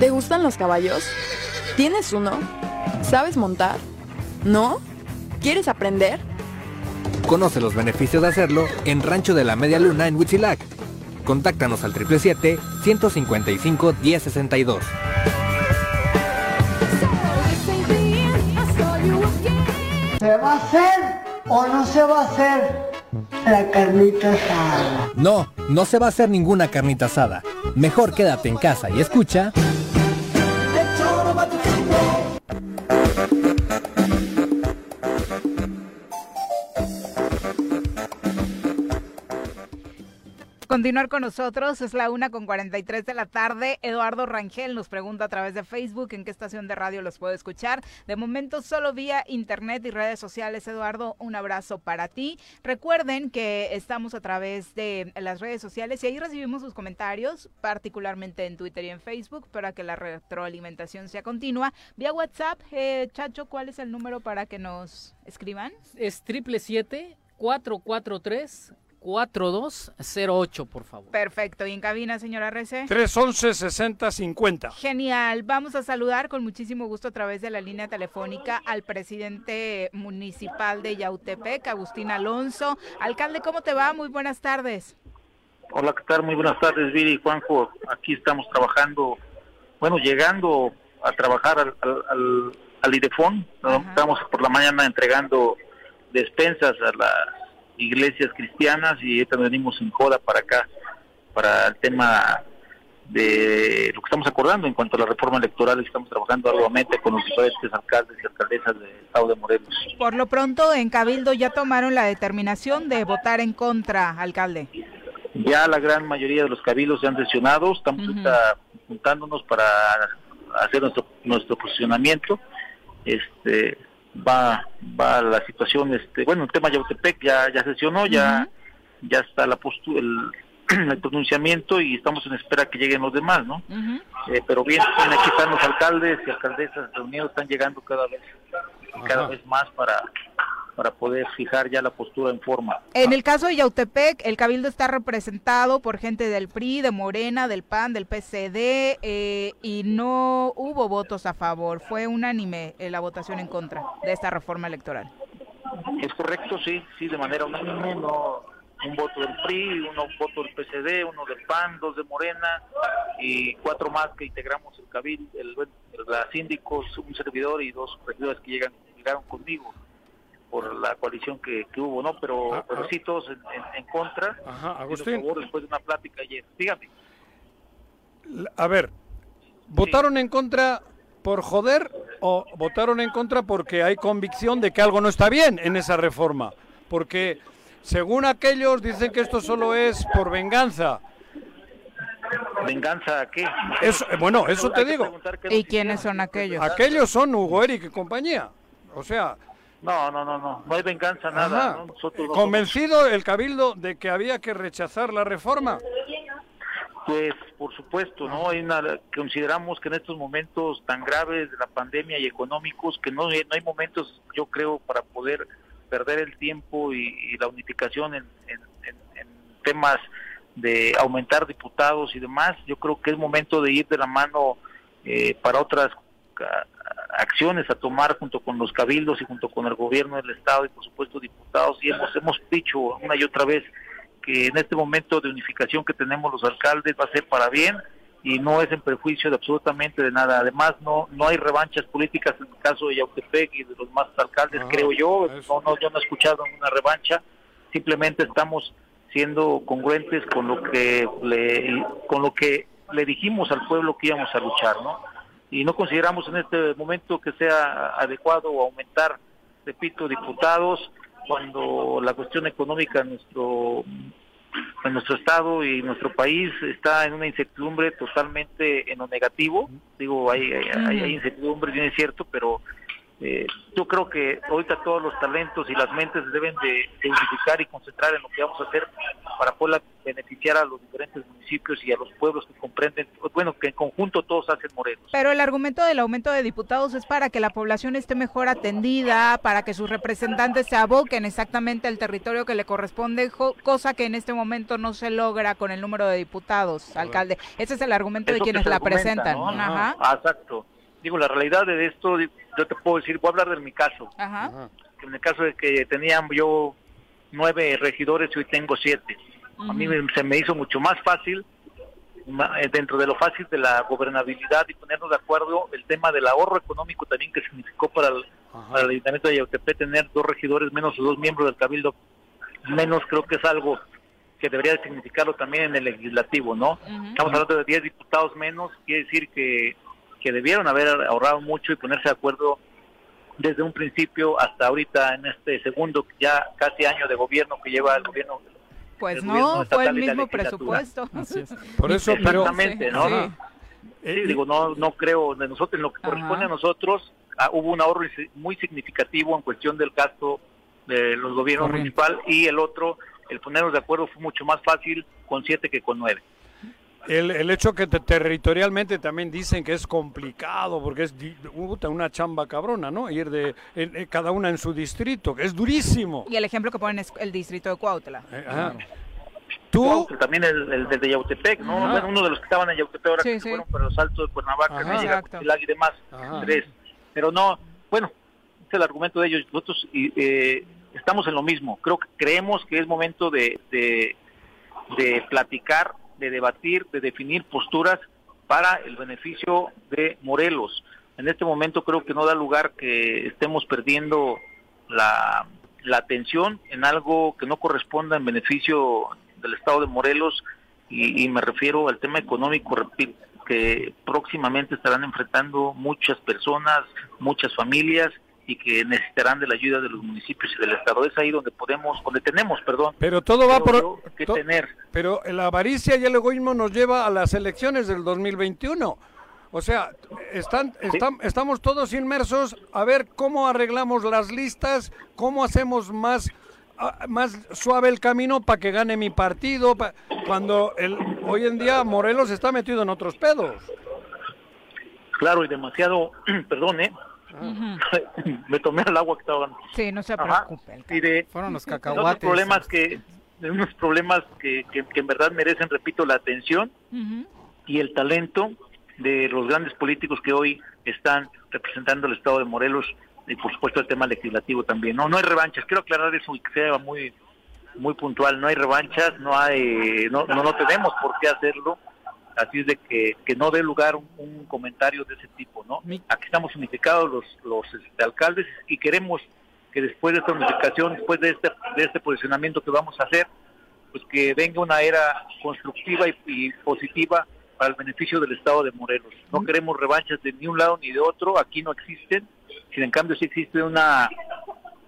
¿Te gustan los caballos? ¿Tienes uno? ¿Sabes montar? ¿No? ¿Quieres aprender? Conoce los beneficios de hacerlo en Rancho de la Media Luna en Huitzilac. Contáctanos al 777-155-1062. ¿Se va a hacer o no se va a hacer la carnita asada? No, no se va a hacer ninguna carnita asada. Mejor quédate en casa y escucha. Continuar con nosotros, es la una con 43 de la tarde. Eduardo Rangel nos pregunta a través de Facebook en qué estación de radio los puedo escuchar. De momento solo vía internet y redes sociales. Eduardo, un abrazo para ti. Recuerden que estamos a través de las redes sociales y ahí recibimos sus comentarios, particularmente en Twitter y en Facebook, para que la retroalimentación sea continua. Vía WhatsApp, eh, Chacho, ¿cuál es el número para que nos escriban? Es triple siete 443 4208, por favor. Perfecto. ¿Y en cabina, señora RC? 311-6050. Genial. Vamos a saludar con muchísimo gusto a través de la línea telefónica al presidente municipal de Yautepec, Agustín Alonso. Alcalde, ¿cómo te va? Muy buenas tardes. Hola, ¿qué tal? Muy buenas tardes, Viri y Juanjo. Aquí estamos trabajando, bueno, llegando a trabajar al, al, al, IDEFON. Estamos por la mañana entregando despensas a la iglesias cristianas y ahorita venimos en joda para acá, para el tema de lo que estamos acordando en cuanto a la reforma electoral, estamos trabajando arduamente con los diferentes alcaldes y alcaldesas del estado de Morelos. Por lo pronto, en Cabildo ya tomaron la determinación de votar en contra, alcalde. Ya la gran mayoría de los cabildos se han sesionado, estamos juntándonos para hacer nuestro, nuestro posicionamiento. Este, va va la situación este bueno el tema Yautepec ya ya sesionó ya ya está la postura el, pronunciamiento y estamos en espera que lleguen los demás no eh, pero bien aquí están los alcaldes y alcaldesas reunidos están llegando cada vez cada vez más para para poder fijar ya la postura en forma. En el caso de Yautepec, el cabildo está representado por gente del PRI, de Morena, del PAN, del PCD, eh, y no hubo votos a favor. Fue unánime eh, la votación en contra de esta reforma electoral. Es correcto, sí, sí, de manera unánime, no un voto del PRI, uno voto del PCD, uno del PAN, dos de Morena y cuatro más que integramos el cabildo, el, la síndicos, un servidor y dos regidores que llegan llegaron conmigo por la coalición que, hubo, ¿no? Pero, ah, pero ah. sí todos en, contra. Ajá, Agustín. Por después de una plática ayer. Dígame. A ver, ¿votaron en contra por joder o votaron en contra porque hay convicción de que algo no está bien en esa reforma? Porque según aquellos dicen que esto solo es por venganza. ¿Venganza a qué? Eso, bueno, eso te digo. ¿Y quiénes son aquellos? Aquellos son Hugo Eric y compañía. O sea, no, no, no, no, no hay venganza, nada. ¿Convencido el Cabildo de que había que rechazar la reforma? Pues por supuesto, ¿no? Hay una, consideramos que en estos momentos tan graves de la pandemia y económicos, que no, no hay momentos, yo creo, para poder perder el tiempo y, la unificación en, temas de aumentar diputados y demás. Yo creo que es momento de ir de la mano eh, para otras acciones a tomar junto con los cabildos y junto con el gobierno del estado y por supuesto diputados y hemos hemos dicho una y otra vez que en este momento de unificación que tenemos los alcaldes va a ser para bien y no es en perjuicio de absolutamente de nada. Además, no no hay revanchas políticas en el caso de Yautepec y de los más alcaldes, ah, creo yo. No, no, yo no he escuchado una revancha. Simplemente estamos siendo congruentes con lo que le, con lo que le dijimos al pueblo que íbamos a luchar, ¿no? Y no consideramos en este momento que sea adecuado aumentar, repito, diputados cuando la cuestión económica en nuestro en nuestro estado y nuestro país está en una incertidumbre totalmente en lo negativo. Digo, hay, hay, hay incertidumbre, bien es cierto, pero eh, yo creo que ahorita todos los talentos y las mentes deben de, unificar y concentrar en lo que vamos a hacer para poder beneficiar a los diferentes municipios y a los pueblos que comprenden, bueno, que en conjunto todos hacen Morelos. Pero el argumento del aumento de diputados es para que la población esté mejor atendida, para que sus representantes se aboquen exactamente al territorio que le corresponde, cosa que en este momento no se logra con el número de diputados, alcalde. Ese es el argumento de quienes la presentan. Ajá. Exacto digo, la realidad de esto, yo te puedo decir, voy a hablar de mi caso. En el caso de que tenían yo nueve regidores y hoy tengo siete. A mí se me hizo mucho más fácil, eh, dentro de lo fácil de la gobernabilidad y ponernos de acuerdo, el tema del ahorro económico también que significó para el, para el Ayuntamiento de Yautepec tener dos regidores menos o dos miembros del Cabildo menos, creo que es algo que debería significarlo también en el legislativo, ¿no? Estamos hablando de 10 diputados menos, quiere decir que que debieron haber ahorrado mucho y ponerse de acuerdo desde un principio hasta ahorita en este segundo ya casi año de gobierno que lleva el gobierno pues no fue el mismo presupuesto. Por eso pero no digo no no creo de nosotros en lo que corresponde a nosotros ah, hubo un ahorro muy significativo en cuestión del gasto de los gobiernos municipal y el otro el ponernos de acuerdo fue mucho más fácil con siete que con nueve el, el hecho que territorialmente también dicen que es complicado, porque es una chamba cabrona, ¿no? Ir de cada una en su distrito, que es durísimo. Y el ejemplo que ponen es el distrito de Cuautla. Eh, ¿Tú? También el, de Yautepec, ¿no? uno de los que estaban en Yautepec ahora que fueron para los altos de Cuernavaca, y demás, tres. Pero no, bueno, es el argumento de ellos. Nosotros eh, estamos en lo mismo. Creo que creemos que es momento de, de, de platicar de debatir, de definir posturas para el beneficio de Morelos. En este momento creo que no da lugar que estemos perdiendo la, atención en algo que no corresponda en beneficio del Estado de Morelos y, me refiero al tema económico que próximamente estarán enfrentando muchas personas, muchas familias y que necesitarán de la ayuda de los municipios y del estado. Es ahí donde podemos, donde tenemos, perdón. Pero todo va por que tener. Pero la avaricia y el egoísmo nos lleva a las elecciones del 2021. O sea, están, estamos todos inmersos a ver cómo arreglamos las listas, cómo hacemos más ah, más suave el camino para que gane mi partido, cuando el, hoy en día Morelos está metido en otros pedos. Claro, y demasiado, perdón, ¿eh? me tomé el agua que estaba Sí, no se preocupe. Y de, Fueron los cacahuates. problemas que, unos problemas que, que, en verdad merecen, repito, la atención y el talento de los grandes políticos que hoy están representando el Estado de Morelos y por supuesto el tema legislativo también. No, no hay revanchas. Quiero aclarar eso y que sea muy muy puntual. No hay revanchas, no hay, no, no, no tenemos por qué hacerlo así es de que, que no dé lugar un, comentario de ese tipo, ¿no? Aquí estamos unificados los, los este, alcaldes y queremos que después de esta unificación, después de este, de este posicionamiento que vamos a hacer, pues que venga una era constructiva y, positiva para el beneficio del Estado de Morelos. No queremos revanchas de ni un lado ni de otro, aquí no existen, sin en cambio sí existe una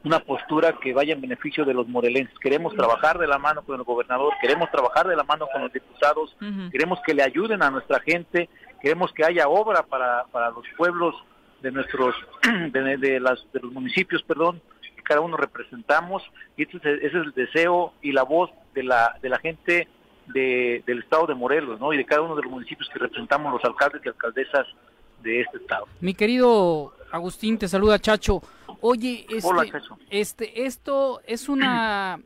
una postura que vaya en beneficio de los morelenses. Queremos trabajar de la mano con el gobernador, queremos trabajar de la mano con los diputados, queremos que le ayuden a nuestra gente, queremos que haya obra para, para los pueblos de nuestros de, las, de los municipios, perdón, que cada uno representamos y ese es, el deseo y la voz de la de la gente de, del estado de Morelos, ¿no? Y de cada uno de los municipios que representamos los alcaldes y alcaldesas de este estado. Mi querido Agustín, te saluda Chacho. Oye, este, Hola, Chacho. este esto es una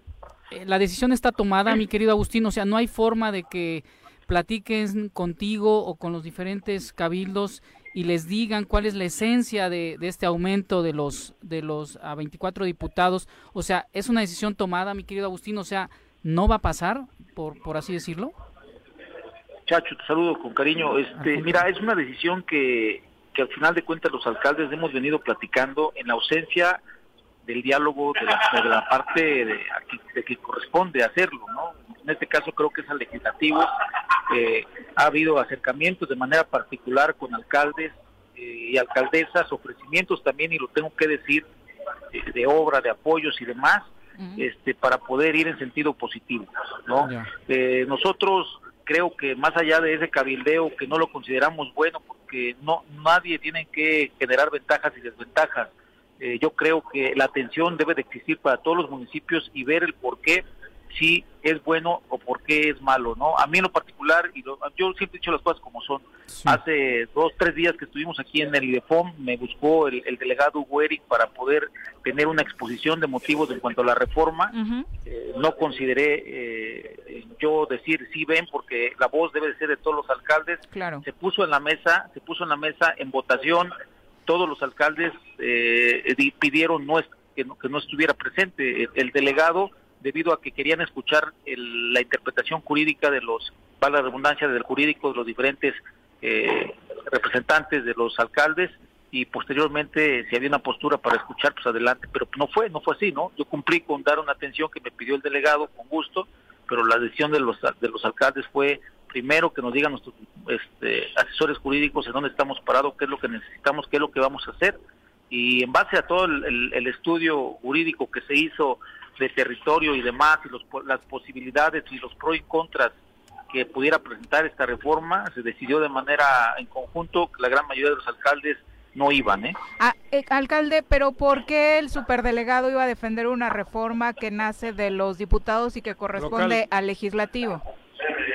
eh, la decisión está tomada, mi querido Agustín, o sea, no hay forma de que platiquen contigo o con los diferentes cabildos y les digan cuál es la esencia de, de este aumento de los de los a 24 diputados, o sea, es una decisión tomada, mi querido Agustín, o sea, no va a pasar, por por así decirlo. Chacho, te saludo con cariño. Este, mira, es una decisión que, que al final de cuentas los alcaldes hemos venido platicando en la ausencia del diálogo de la, de la parte de, de que corresponde hacerlo, ¿no? En este caso creo que es al legislativo. Eh, ha habido acercamientos de manera particular con alcaldes eh, y alcaldesas, ofrecimientos también, y lo tengo que decir, eh, de obra, de apoyos y demás, este, para poder ir en sentido positivo, ¿no? Eh, nosotros creo que más allá de ese cabildeo que no lo consideramos bueno porque no nadie tiene que generar ventajas y desventajas. Eh, yo creo que la atención debe de existir para todos los municipios y ver el por qué si es bueno o por qué es malo, ¿no? A mí en lo particular, y lo- yo siempre he dicho las cosas como son. Hace dos, tres días que estuvimos aquí en el IDEFOM, me buscó el, el delegado Hugo Eric para poder tener una exposición de motivos en cuanto a la reforma. Eh, no consideré eh, yo decir sí ven porque la voz debe de ser de todos los alcaldes. Claro. Se puso en la mesa, se puso en la mesa en votación. Todos los alcaldes eh, di- pidieron no que, no, que no estuviera presente el, el delegado debido a que querían escuchar el- la interpretación jurídica de los, para la redundancia del jurídico de los diferentes eh, representantes de los alcaldes y posteriormente si había una postura para escuchar pues adelante. Pero no fue no fue así no yo cumplí con dar una atención que me pidió el delegado con gusto pero la decisión de los de los alcaldes fue primero que nos digan nuestros este, asesores jurídicos en dónde estamos parados qué es lo que necesitamos qué es lo que vamos a hacer y en base a todo el, el- el estudio jurídico que se hizo de territorio y demás y los, po- las posibilidades y los pros y contras que pudiera presentar esta reforma se decidió de manera en conjunto que la gran mayoría de los alcaldes no iban ¿eh? Ah, eh, alcalde, pero ¿por qué el superdelegado iba a defender una reforma que nace de los diputados y que corresponde Local. al legislativo?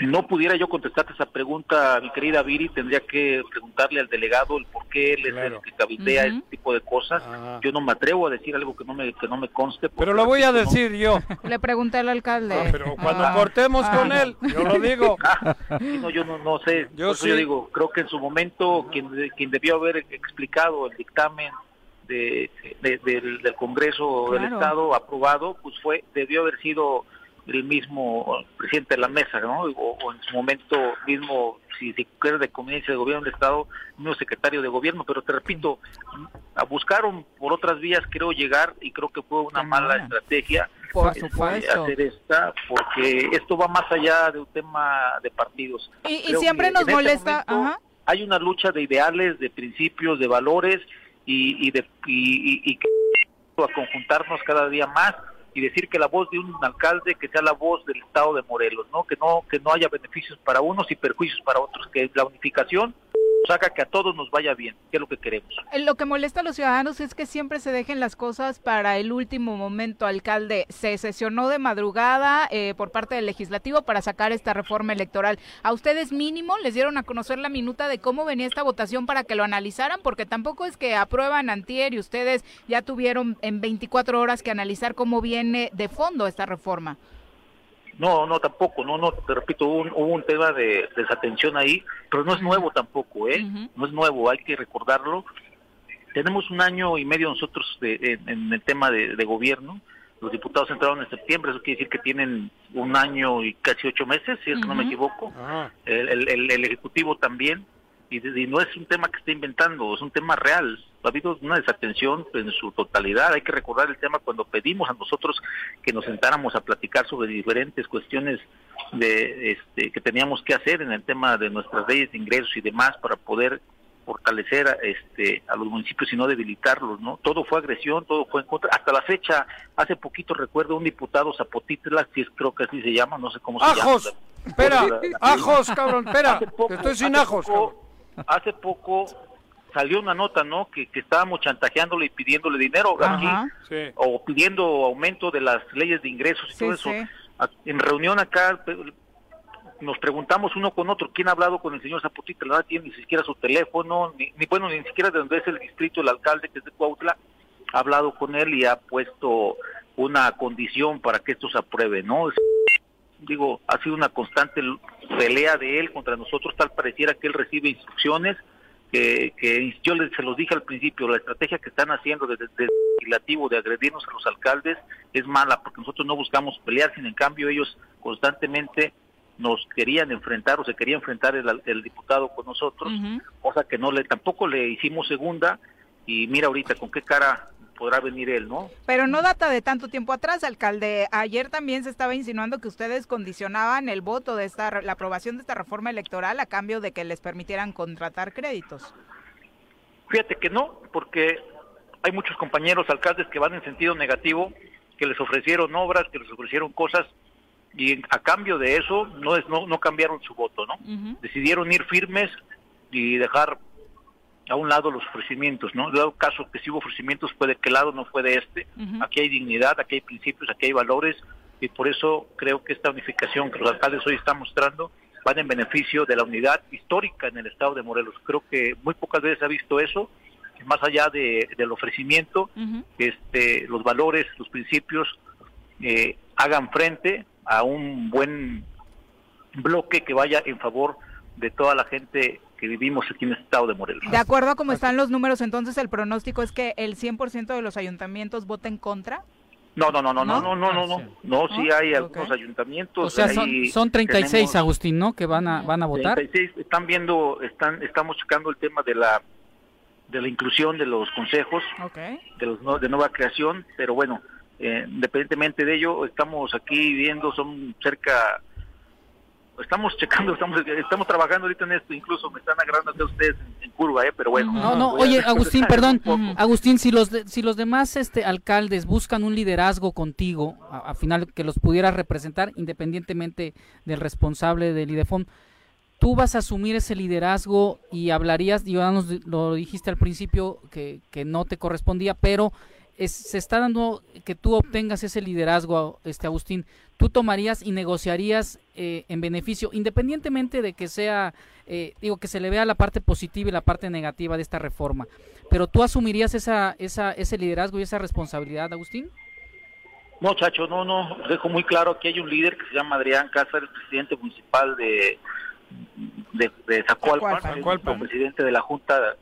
No pudiera yo contestarte esa pregunta, mi querida Viri, tendría que preguntarle al delegado el por qué él es el que cabildea Ujú. este tipo de cosas. Yo no me atrevo a decir algo que no me que no me conste. Pero lo voy a decir yo. Le pregunté al alcalde. pero Cuando Ah. cortemos Ah. con él, yo lo digo. Sí, no, yo no, no sé. Yo Por eso yo sí. digo, creo que en su momento quien, quien debió haber explicado el dictamen de, de- del, del Congreso del. Estado aprobado, pues fue debió haber sido el mismo presidente de la mesa, ¿no? O, o en su momento mismo, si se quiere de conveniencia de gobierno del Estado, mismo secretario de gobierno. Pero te repito, buscaron por otras vías, creo llegar y creo que fue una mala estrategia Por supuesto. hacer esta, porque esto va más allá de un tema de partidos. Y- siempre nos este molesta, ajá. Hay una lucha de ideales, de principios, de valores y, y de y, y- y que a conjuntarnos cada día más y decir que la voz de un alcalde que sea la voz del estado de Morelos, ¿no? Que no que no haya beneficios para unos y perjuicios para otros, que la unificación haga que a todos nos vaya bien, que es lo que queremos. Eh, Lo que molesta a los ciudadanos es que siempre se dejen las cosas para el último momento, alcalde. Se sesionó de madrugada eh, por parte del legislativo para sacar esta reforma electoral. ¿A ustedes mínimo les dieron a conocer la minuta de cómo venía esta votación para que lo analizaran? Porque tampoco es que aprueban antier y ustedes ya tuvieron en 24 horas que analizar cómo viene de fondo esta reforma. No, no, tampoco, no, no, te repito, hubo un, hubo un tema de desatención ahí, pero no es nuevo tampoco, ¿eh? No es nuevo, hay que recordarlo. Tenemos un año y medio nosotros de- en, en el tema de, de gobierno. Los diputados entraron en septiembre, eso quiere decir que tienen un año y casi ocho meses, si es que no me equivoco. El, el- el- el Ejecutivo también. Y, de- y no es un tema que esté inventando, es un tema real. Ha habido una desatención en su totalidad. Hay que recordar el tema cuando pedimos a nosotros que nos sentáramos a platicar sobre diferentes cuestiones de este, que teníamos que hacer en el tema de nuestras leyes de ingresos y demás para poder fortalecer a, este, a los municipios y no debilitarlos, ¿no? Todo fue agresión, todo fue en contra. Hasta la fecha, hace poquito recuerdo un diputado Zapotitla, si es, creo que así se llama, no sé cómo se llama. ¡Ajos! Espera, ajos, cabrón, espera, poco- estoy sin ajos. poco- hace poco salió una nota, ¿no? Que, que estábamos chantajeándole y pidiéndole dinero aquí, o pidiendo aumento de las leyes de ingresos y Sí, todo eso. sí. En reunión acá, nos preguntamos uno con otro quién ha hablado con el señor Zapotita, no tiene ni siquiera su teléfono, ni, ni bueno, ni siquiera de donde es el distrito, el alcalde que es de Cuautla, ha hablado con él y ha puesto una condición para que esto se apruebe, ¿no? Es- digo, ha sido una constante pelea de él contra nosotros, tal pareciera que él recibe instrucciones, que, que yo les, se los dije al principio, la estrategia que están haciendo desde el legislativo de agredirnos a los alcaldes es mala, porque nosotros no buscamos pelear, sin en cambio ellos constantemente nos querían enfrentar o se quería enfrentar el, el diputado con nosotros, cosa que no le tampoco le hicimos segunda y mira ahorita con qué cara podrá venir él, ¿no? Pero no data de tanto tiempo atrás, alcalde. Ayer también se estaba insinuando que ustedes condicionaban el voto de esta, la aprobación de esta reforma electoral a cambio de que les permitieran contratar créditos. Fíjate que no, porque hay muchos compañeros alcaldes que van en sentido negativo, que les ofrecieron obras, que les ofrecieron cosas y a cambio de eso no es no, no cambiaron su voto, ¿no? Decidieron ir firmes y dejar a un lado los ofrecimientos, ¿no? Dado caso que si hubo ofrecimientos fue de qué lado, no fue de este. Aquí hay dignidad, aquí hay principios, aquí hay valores y por eso creo que esta unificación que los alcaldes hoy están mostrando van en beneficio de la unidad histórica en el estado de Morelos. Creo que muy pocas veces se ha visto eso, más allá de, del ofrecimiento, este, los valores, los principios eh, hagan frente a un buen bloque que vaya en favor de toda la gente que vivimos aquí en el estado de Morelos. De acuerdo a cómo están los números, entonces el pronóstico es que el 100% de los ayuntamientos voten contra. No, no, no, no, no, no, no, no, no, no, sí hay Ah, algunos ayuntamientos. O sea, son, son 36, tenemos Agustín, ¿no? Que van a, van a votar. 36, están viendo, están, estamos checando el tema de la de la inclusión de los consejos, de los no- de nueva creación, pero bueno, eh, independientemente de ello, estamos aquí viendo, son cerca, estamos checando, estamos estamos trabajando ahorita en esto, incluso me están agarrando a ustedes en, en curva, eh, pero bueno. No, no, oye, Agustín, perdón. Agustín, si los de- si los demás este alcaldes buscan un liderazgo contigo, a, a final que los pudieras representar independientemente del responsable del IDEFON, tú vas a asumir ese liderazgo y hablarías, ya nos lo dijiste al principio que, que no te correspondía, pero es- se está dando que tú obtengas ese liderazgo, este Agustín, tú tomarías y negociarías eh, en beneficio, independientemente de que sea, eh, digo, que se le vea la parte positiva y la parte negativa de esta reforma, pero tú asumirías esa, esa, ese liderazgo y esa responsabilidad, Agustín. No, Chacho, no, no, dejo muy claro que hay un líder que se llama Adrián Cáceres, presidente municipal de, de, de Zacualpan, el presidente de la Junta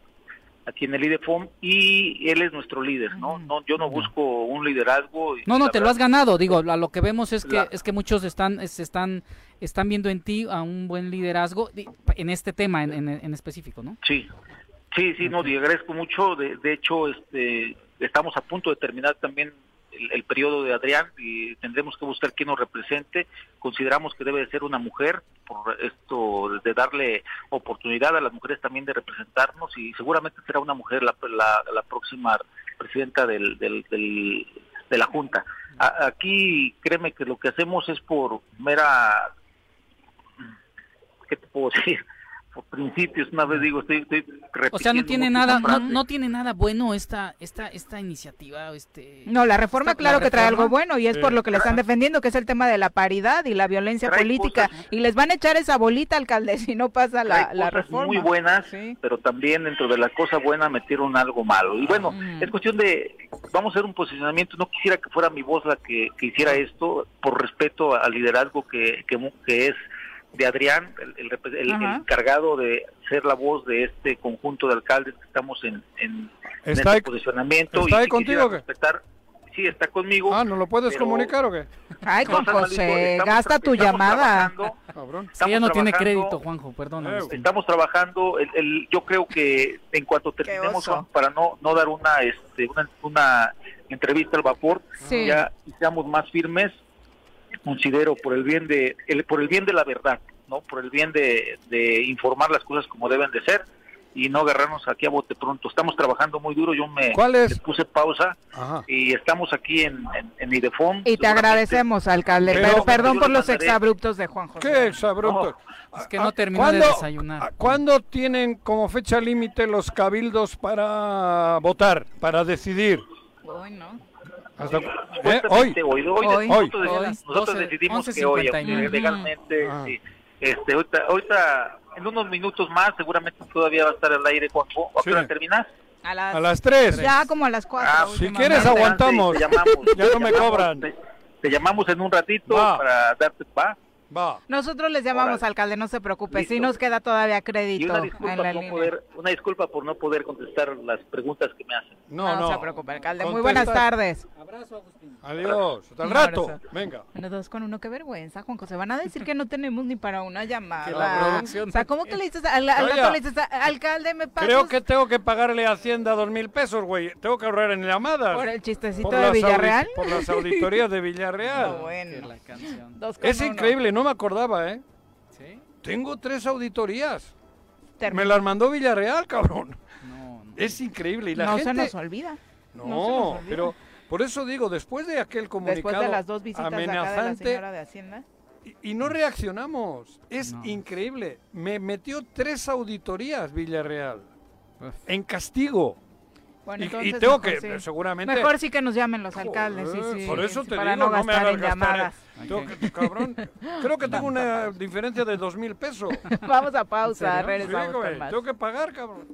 aquí en el IDEFOM, y él es nuestro líder, ¿no? no yo no busco un liderazgo. y No, no, te lo has ganado. Digo, a lo que vemos es que La- es que muchos están es- están están viendo en ti a un buen liderazgo en este tema en, en, en específico, ¿no? Sí, sí, sí, no, y agradezco mucho. De, de hecho, este, estamos a punto de terminar también el, periodo de Adrián y tendremos que buscar quién nos represente. Consideramos que debe de ser una mujer por esto de darle oportunidad a las mujeres también de representarnos y seguramente será una mujer la, la, la próxima presidenta del, del, del- de la Junta. Aquí, créeme que lo que hacemos es por mera ¿qué te puedo decir? Por principios, una vez digo, estoy, estoy O sea, no repitiendo tiene nada no, no tiene nada bueno esta esta esta iniciativa, este No, la reforma esta- claro la que trae algo bueno y es por lo que le están defendiendo, que es el tema de la paridad y la violencia política. Y les van a echar esa bolita, alcalde, si no pasa la, la reforma. muy buenas, pero también dentro de la cosa buena metieron algo malo. Y bueno, es cuestión de, vamos a hacer un posicionamiento, no quisiera que fuera mi voz la que, que hiciera esto, por respeto al liderazgo que, que, mu- que es de Adrián, el, el el- encargado de ser la voz de este conjunto de alcaldes que estamos en, en, en ¿Está este ahí- posicionamiento. está ahí sí quisiera contigo o qué? respetar- sí, está conmigo. Ah, ¿no lo puedes comunicar o qué? Ay, malito, José, estamos- gasta tu llamada. que ya no tiene crédito, Juanjo, perdón. Estamos trabajando, el, el- yo creo que en cuanto terminemos, para no, no dar una, este, una, una entrevista al vapor, Sí. ya seamos más firmes, considero por el bien de, el, por el bien de la verdad, no, por el bien de, de informar las cosas como deben de ser y no agarrarnos aquí a bote pronto. Estamos trabajando muy duro, yo me ¿Cuál es? le puse pausa y estamos aquí en, en, en Idefom. Y te agradecemos, alcalde. Pero- Pero, perdón por los exabruptos de Juan José. ¿Qué exabrupto? Es que no terminó de ¿Cuándo- desayunar. a- ¿Cuándo tienen como fecha límite los cabildos para votar, para decidir? Hoy no. Hasta- ¿eh? Hoy. Supuestamente hoy, hoy, Hoy. nosotros, Hoy. nosotros 12, decidimos que hoy, 11:59. aunque legalmente Ah. sí, Este, ahorita, ahorita, en unos minutos más, seguramente todavía va a estar al aire, Juanjo. ¿A qué hora terminas? A las, A las 3. Ya como a las 4. Ah, Si quieres aguantamos. Te llamamos. Ya no me cobran. Te, te llamamos en un ratito Va. para darte... ¿Va? Va. Nosotros les llamamos, alcalde, no se preocupe. Sí Listo. nos queda todavía Y crédito una en disculpa, la por no línea. poder, una disculpa por no poder contestar las preguntas que me hacen. No, no. se preocupe, alcalde. Muy buenas tardes. Adiós. Hasta el Un rato. abrazo. Venga. Bueno, dos con uno, qué vergüenza, Juanjo. Se van a decir que no tenemos ni para una llamada. La producción o sea, ¿cómo que le dices al, al Oiga. rato le dices, a- alcalde, me pasas Creo que tengo que pagarle a Hacienda dos mil pesos, güey. Tengo que ahorrar en llamadas. por el chistecito Por de Villarreal? Por las auditorías de Villarreal. No, bueno. Dos con Es uno. increíble, no me acordaba, ¿eh? ¿Sí? Tengo tres auditorías. Termina. Me las mandó Villarreal, cabrón. Es increíble. Y la no gente... se nos olvida. No, no se nos olvida. pero por eso digo, después de aquel comunicado Después de las dos visitas de acá de la amenazante, señora de Hacienda. y, y no reaccionamos. Es increíble. Me metió tres auditorías Villarreal en castigo. Bueno, Y- y, tengo mejor que, sí. seguramente... Mejor sí que nos llamen los alcaldes, sí, sí. Por eso sí, te para digo, no no, me hagas gastar. llamadas. Tengo que- cabrón, creo que tengo una diferencia de dos mil pesos. Vamos a pausa, regresamos güey, más. Tengo que pagar, cabrón.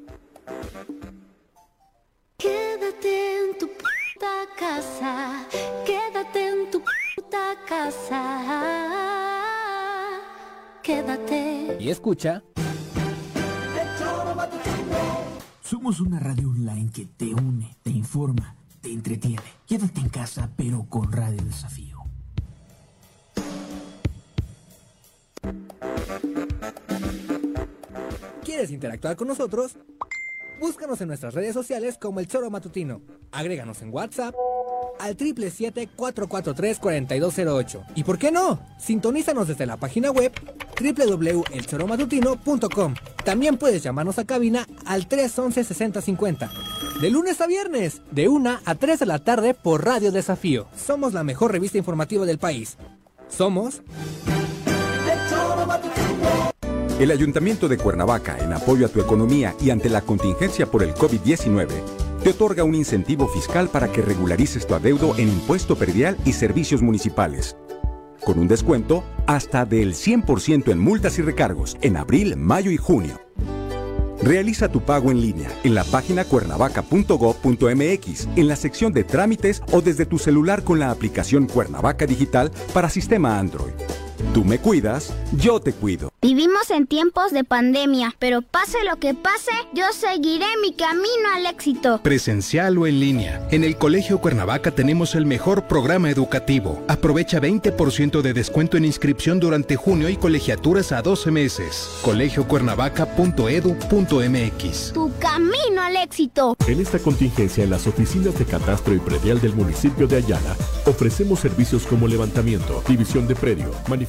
Quédate en tu puta casa, quédate en tu puta casa, quédate. Y escucha. Somos una radio online que te une, te informa, te entretiene. Quédate en casa, pero con Radio Desafío. ¿Quieres interactuar con nosotros? Búscanos en nuestras redes sociales como El Choro Matutino. Agréganos en WhatsApp al 777-443-4208. ¿Y por qué no? Sintonízanos desde la página web www.elchoromatutino.com. También puedes llamarnos a cabina al 311-6050. De lunes a viernes, de 1 a 3 de la tarde por Radio Desafío. Somos la mejor revista informativa del país. Somos... El Ayuntamiento de Cuernavaca, en apoyo a tu economía y ante la contingencia por el COVID-19, te otorga un incentivo fiscal para que regularices tu adeudo en impuesto perdial y servicios municipales. Con un descuento hasta del 100% en multas y recargos en abril, mayo y junio. Realiza tu pago en línea en la página cuernavaca.gov.mx, en la sección de trámites o desde tu celular con la aplicación Cuernavaca Digital para sistema Android. Tú me cuidas, yo te cuido. Vivimos en tiempos de pandemia, pero pase lo que pase, yo seguiré mi camino al éxito. Presencial o en línea. En el Colegio Cuernavaca tenemos el mejor programa educativo. Aprovecha 20% de descuento en inscripción durante junio y colegiaturas a 12 meses. colegiocuernavaca.edu.mx. Tu camino al éxito. En esta contingencia, en las oficinas de catastro y predial del municipio de Ayala, ofrecemos servicios como levantamiento, división de predio, manifestación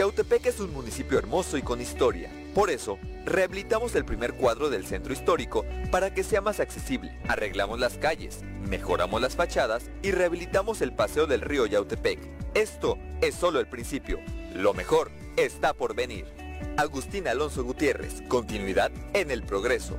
Yautepec es un municipio hermoso y con historia. Por eso, rehabilitamos el primer cuadro del centro histórico para que sea más accesible. Arreglamos las calles, mejoramos las fachadas y rehabilitamos el paseo del río Yautepec. Esto es solo el principio. Lo mejor está por venir. Agustín Alonso Gutiérrez, continuidad en el progreso.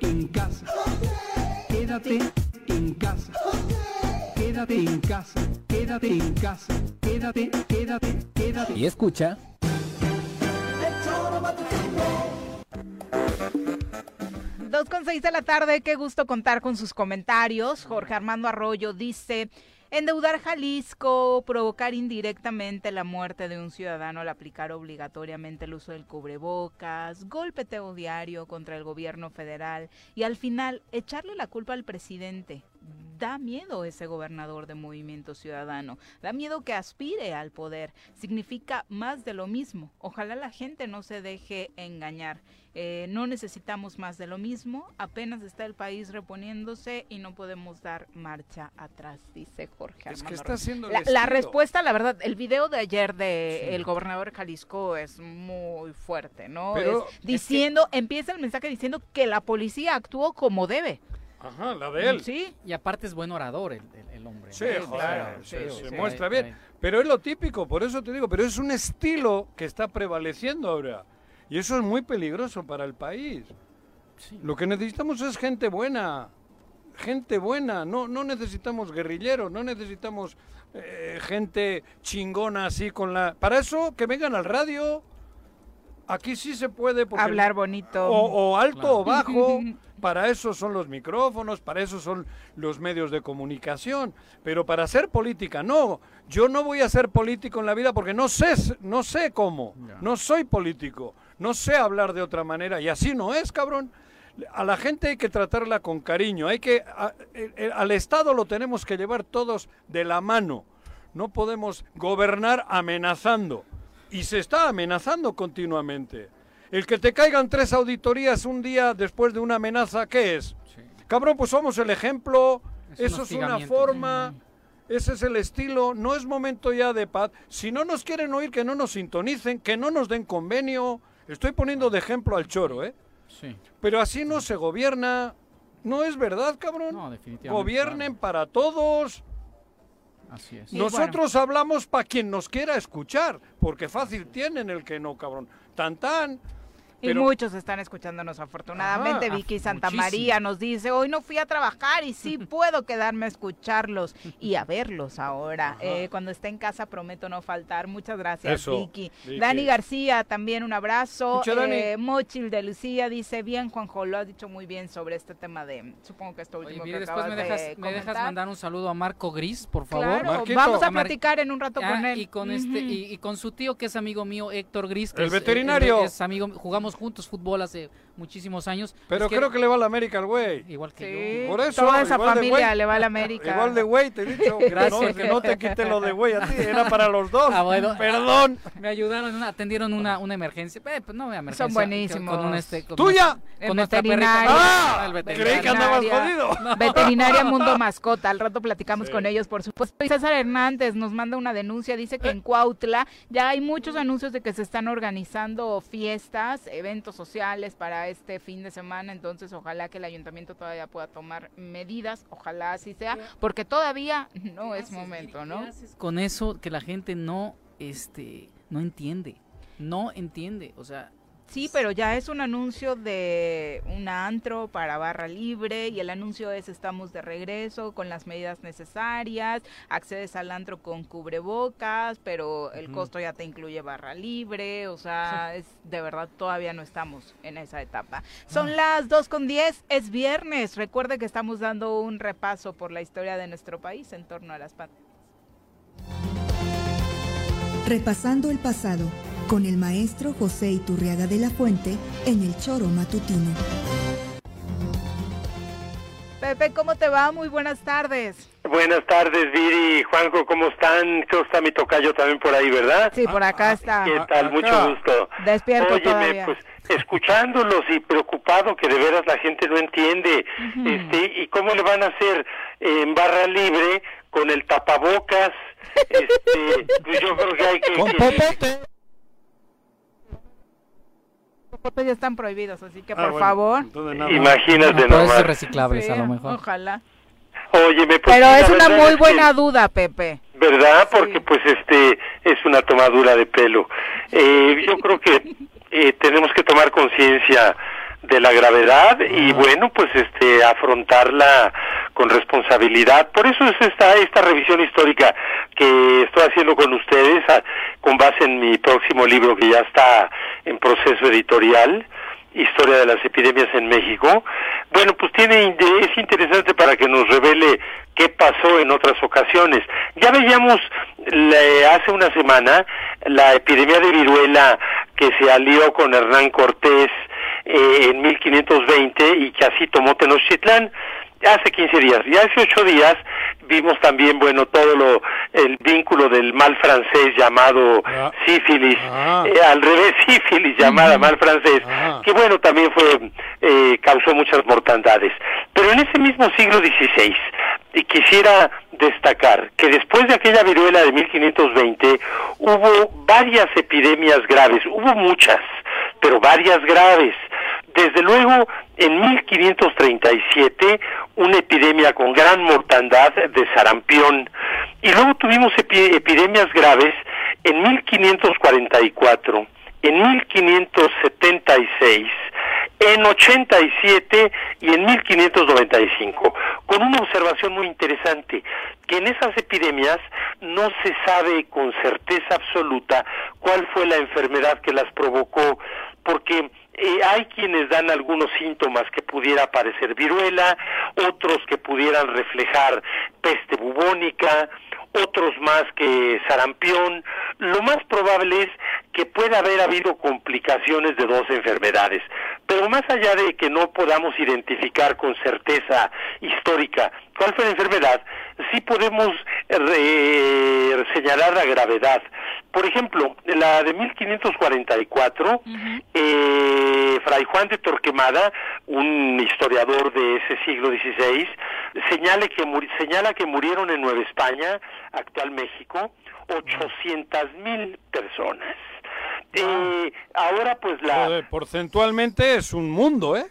en casa. Quédate en casa. Quédate en casa. Quédate en casa. Quédate, quédate, quédate. Y escucha. Dos con seis de la tarde, qué gusto contar con sus comentarios. Jorge Armando Arroyo dice, endeudar Jalisco, provocar indirectamente la muerte de un ciudadano al aplicar obligatoriamente el uso del cubrebocas, golpeteo diario contra el gobierno federal y al final echarle la culpa al presidente. Da miedo ese gobernador de Movimiento Ciudadano, da miedo que aspire al poder, significa más de lo mismo. Ojalá la gente no se deje engañar. Eh, no necesitamos más de lo mismo, apenas está el país reponiéndose y no podemos dar marcha atrás, dice Jorge. Es que está la, la respuesta, la verdad, el video de ayer de el gobernador de Jalisco es muy fuerte, ¿no? Pero Es es que- diciendo, empieza el mensaje diciendo que la policía actuó como debe. Ajá, la de él. Sí. Y aparte es buen orador el, el- el hombre. Sí, ¿no? joder, Sí, se, sí, se sí, muestra ahí, bien. ahí. Pero es lo típico, por eso te digo, pero es un estilo que está prevaleciendo ahora. Y eso es muy peligroso para el país. Lo que necesitamos es gente buena. Gente buena. No, no necesitamos guerrilleros, no necesitamos eh, gente chingona así con la... Para eso, que vengan al radio. Aquí sí se puede. porque- Hablar bonito. O, o alto Claro. o bajo. Para eso son los micrófonos, para eso son los medios de comunicación, pero para hacer política no. Yo no voy a ser político en la vida porque no sé, no sé cómo. No soy político, no sé hablar de otra manera y así no es, cabrón. A la gente hay que tratarla con cariño, hay que a- al Estado lo tenemos que llevar todos de la mano. No podemos gobernar amenazando y se está amenazando continuamente. El que te caigan tres auditorías un día después de una amenaza, ¿qué es? Cabrón, pues somos el ejemplo, Es eso es una forma, ese es el estilo, no es momento ya de paz. Si no nos quieren oír, que no nos sintonicen, que no nos den convenio. Estoy poniendo de ejemplo al choro, ¿eh? Sí. Pero así no se gobierna. No es verdad, cabrón. No, definitivamente. Gobiernen para todos. Así es. Nosotros hablamos para quien nos quiera escuchar, porque fácil tienen el que no, cabrón. Tan tan. Y muchos están escuchándonos afortunadamente. Ajá, Vicky Santa muchísimo. María nos dice, hoy no fui a trabajar y sí puedo quedarme a escucharlos y a verlos ahora. Eh, cuando esté en casa prometo no faltar. Muchas gracias, Eso, Vicky. Vicky. Dani García, también un abrazo. Mucho, Dani. Eh, Mochil de Lucía dice, bien, Juanjo, lo has dicho muy bien sobre este tema de, supongo que esto Oye, último mire, que después me acabas dejas, de me dejas mandar un saludo a Marco Gris, por favor. Claro, vamos a platicar en un rato Ah, con él. Y con este y, y con su tío que es amigo mío Héctor Gris, que El es, veterinario. es amigo, jugamos juntos fútbol hace muchísimos años. Pero Es creo que le va a la América al güey. igual que Sí, yo. Por eso, toda esa familia le va a la América. Igual de güey, te he dicho. Gracias. No, que no te quite lo de güey a ti, era para los dos. Ah, bueno. Perdón. Me ayudaron, una- atendieron una, una emergencia. Eh, pues no una emergencia. Son buenísimos. Con un este, con ¡Tuya! Con veterinaria. ¡Ah! veterinario. Creí que andabas Veterinaria. jodido. Veterinaria Mundo Mascota, al rato platicamos Sí. con ellos, por supuesto. Y César Hernández nos manda una denuncia, dice que en Cuautla ya hay muchos anuncios de que se están organizando fiestas, eventos sociales para este fin de semana, entonces ojalá que el ayuntamiento todavía pueda tomar medidas, ojalá así sea, porque todavía no es momento, ¿no? Con eso que la gente no, este, no entiende. No entiende. O sea, Sí, pero ya es un anuncio de un antro para barra libre y el anuncio es estamos de regreso con las medidas necesarias, accedes al antro con cubrebocas, pero el costo ya te incluye barra libre, o sea, es de verdad todavía no estamos en esa etapa. Son las 2 con 10, es viernes, recuerde que estamos dando un repaso por la historia de nuestro país en torno a las pandemias. Repasando el pasado con el maestro José Iturriaga de la Fuente en el Choro Matutino. Pepe, ¿cómo te va? Muy buenas tardes. Buenas tardes, Viri y Juanjo, ¿cómo están? Creo que está mi tocayo también por ahí, ¿verdad? Sí, por acá está. ¿Qué tal? Mucho gusto. Despierto Óyeme, todavía. pues escuchándolos y preocupado que de veras la gente no entiende, este, y cómo le van a hacer en barra libre con el tapabocas, este, pues yo creo que hay que... Con que- Popotes ya están prohibidos, así que Ah, por bueno, favor. Imagínate Pueden ser reciclables a lo Sí, mejor. Ojalá. Óyeme, pues, Pero sí, es una muy es que- buena duda, Pepe. ¿verdad? Porque pues este es una tomadura de pelo. Eh, yo creo que eh, tenemos que tomar conciencia de la gravedad y bueno, pues este afrontarla con responsabilidad. Por eso es esta esta revisión histórica que estoy haciendo con ustedes a- con base en mi próximo libro que ya está en proceso editorial. Historia de las epidemias en México. Bueno, pues tiene es interesante para que nos revele qué pasó en otras ocasiones. Ya veíamos la- hace una semana la epidemia de viruela que se alió con Hernán Cortés eh, en 1520 y que así tomó Tenochtitlán hace 15 días. Y hace 8 días vimos también, bueno, todo lo el vínculo del mal francés llamado sífilis, eh, al revés sífilis llamada mal francés, que bueno, también fue eh, causó muchas mortandades. Pero en ese mismo siglo XVI, y quisiera destacar que después de aquella viruela de 1520 hubo varias epidemias graves, hubo muchas, pero varias graves. Desde luego, en 1537, una epidemia con gran mortandad de sarampión. Y luego tuvimos epi- epidemias graves en 1544, en 1576, en 87 y en 1595, con una observación muy interesante, que en esas epidemias no se sabe con certeza absoluta cuál fue la enfermedad que las provocó, porque hay quienes dan algunos síntomas que pudiera parecer viruela, otros que pudieran reflejar peste bubónica, otros más que sarampión. Lo más probable es que pueda haber habido complicaciones de dos enfermedades. Pero más allá de que no podamos identificar con certeza histórica cuál fue la enfermedad, sí podemos eh, señalar la gravedad. Por ejemplo, la de 1544, eh, Fray Juan de Torquemada, un historiador de ese siglo XVI, señale que muri- señala que murieron en Nueva España, actual México, 800 mil personas. Eh, ahora pues la... Joder, porcentualmente es un mundo, ¿eh?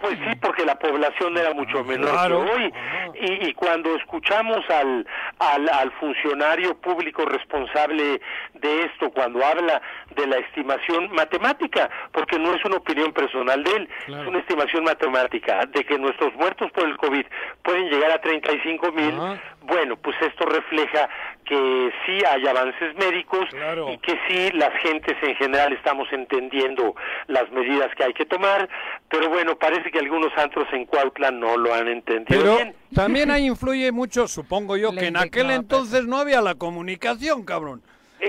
Pues sí, porque la población era mucho menor Claro. que hoy. Y, y cuando escuchamos al, al, al funcionario público responsable de esto, cuando habla de la estimación matemática, porque no es una opinión personal de él, es una estimación matemática de que nuestros muertos por el COVID pueden llegar a 35 mil, bueno, pues esto refleja que sí hay avances médicos y que sí las gentes en general estamos entendiendo las medidas que hay que tomar, pero bueno, parece que algunos antros en Cuautla no lo han entendido Pero bien. también ahí influye mucho, supongo yo, que en aquel entonces no había la comunicación, cabrón.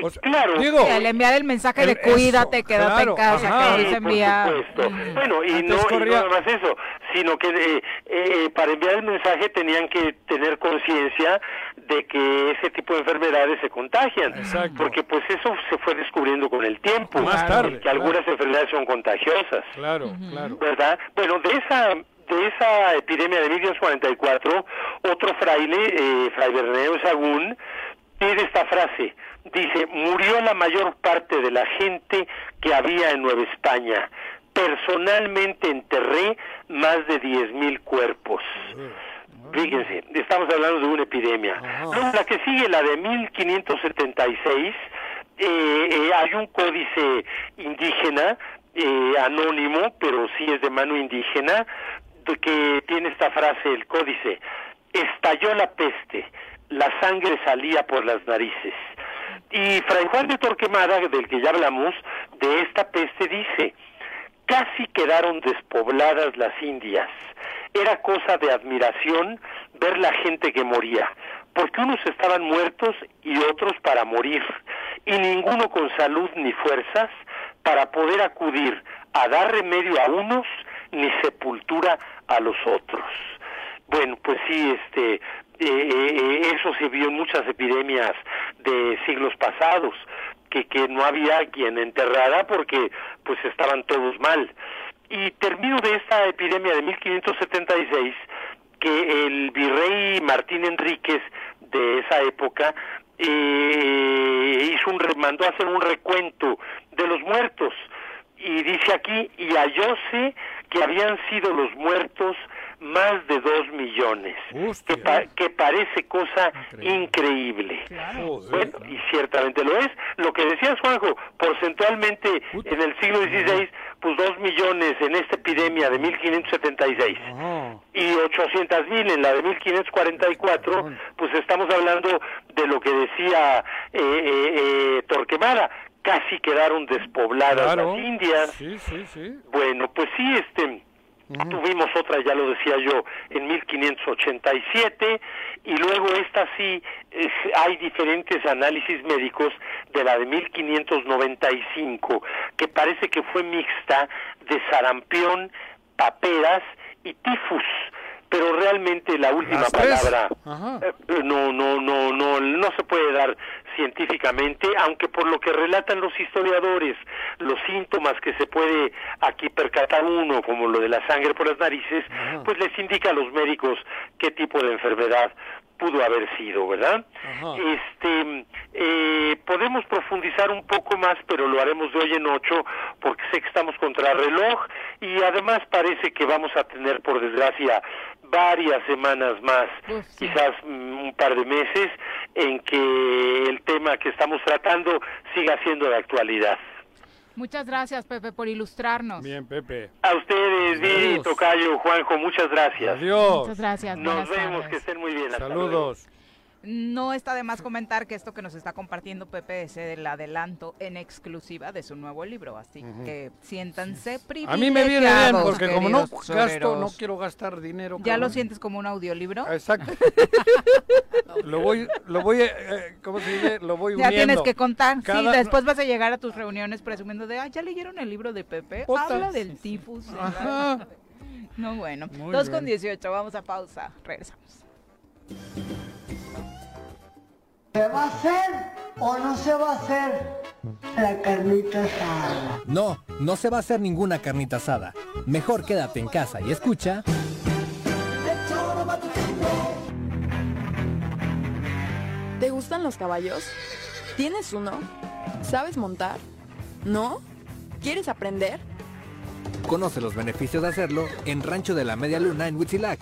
O sea, claro. Digo, Sí, al enviar el mensaje el- de cuídate, eso, quédate claro, en casa, ajá. que por envía. supuesto. Bueno, y no, y corría- no nada más eso, sino que eh, eh, para enviar el mensaje tenían que tener conciencia de que ese tipo de enfermedades se contagian. Porque pues eso se fue descubriendo con el tiempo. Más tarde, Que algunas enfermedades son contagiosas. Claro, claro. ¿verdad? Bueno, de esa de esa epidemia de 1944, otro fraile, eh, Fray Bernardo Sagún, tiene esta frase, dice, murió la mayor parte de la gente que había en Nueva España. Personalmente enterré más de 10.000 cuerpos. Fíjense, estamos hablando de una epidemia. La que sigue, la de 1576, eh, eh, hay un códice indígena, eh, anónimo, pero sí es de mano indígena, que tiene esta frase, el códice, estalló la peste, la sangre salía por las narices. Y Fray Juan de Torquemada, del que ya hablamos, de esta peste dice, casi quedaron despobladas las Indias. Era cosa de admiración ver la gente que moría, porque unos estaban muertos y otros para morir, y ninguno con salud ni fuerzas para poder acudir a dar remedio a unos ni sepultura a los otros. Bueno, pues sí, este, eh, eh, eso se vio en muchas epidemias de siglos pasados, que, que no había quien enterrara porque pues estaban todos mal. Y termino de esta epidemia de 1576 que el virrey Martín Enríquez de esa época eh, hizo un, mandó hacer un recuento de los muertos y dice aquí y hallóse que habían sido los muertos más de dos millones. Que, pa- que parece cosa increíble. bueno y ciertamente lo es. Lo que decías Juanjo porcentualmente en el siglo XVI pues dos millones en esta epidemia de 1576 y 800 mil en la de 1544 pues estamos hablando de lo que decía eh, eh, eh, Torquemada. Casi quedaron despobladas Claro. las Indias. Sí, sí, sí. bueno, pues sí, este, tuvimos otra, ya lo decía yo, en 1587, y luego esta sí, es- hay diferentes análisis médicos de la de 1595, que parece que fue mixta de sarampión, paperas y tifus. Pero realmente la última palabra eh, no, no, no, no, no se puede dar científicamente, aunque por lo que relatan los historiadores, los síntomas que se puede aquí percatar uno, como lo de la sangre por las narices, pues les indica a los médicos qué tipo de enfermedad pudo haber sido, ¿verdad? Este, eh, podemos profundizar un poco más, pero lo haremos de hoy en ocho, porque sé que estamos contra reloj y además parece que vamos a tener, por desgracia, varias semanas más, quizás mm, un par de meses, en que el tema que estamos tratando siga siendo de actualidad. Muchas gracias, Pepe, por ilustrarnos. Bien, Pepe. A ustedes, Viri. Tocayo, Juanjo, muchas gracias. Adiós. Muchas gracias. Nos vemos, tardes. que estén muy bien. hasta Saludos. No está de más comentar que esto que nos está compartiendo Pepe es el adelanto en exclusiva de su nuevo libro, así que siéntanse A privilegiados. mí me viene bien porque como no gasto, no quiero gastar dinero. ¿Ya lo sientes como un audiolibro? Exacto. lo voy, lo voy, eh, ¿cómo se dice? Lo voy Ya uniendo. tienes que contar. Sí, después vas a llegar a tus reuniones presumiendo de, ah, ¿ya leyeron el libro de Pepe? Puta. Habla del tifus. Ajá. No, bueno. Muy 2 bien. con 18, vamos a pausa. Regresamos. ¿Se va a hacer o no se va a hacer la carnita asada? No, no se va a hacer ninguna carnita asada. Mejor quédate en casa y escucha. ¿Te gustan los caballos? ¿Tienes uno? ¿Sabes montar? ¿No? ¿Quieres aprender? Conoce los beneficios de hacerlo en Rancho de la Media Luna en Huitzilac.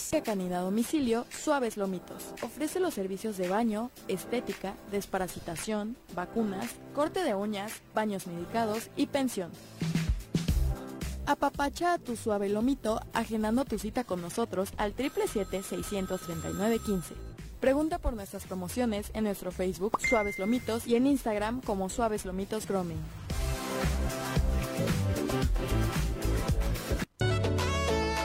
Canina a domicilio Suaves Lomitos. Ofrece los servicios de baño, estética, desparasitación, vacunas, corte de uñas, baños medicados y pensión. Apapacha a tu suave lomito agendando tu cita con nosotros al 777-639-15. Pregunta por nuestras promociones en nuestro Facebook Suaves Lomitos y en Instagram como Suaves Lomitos Grooming.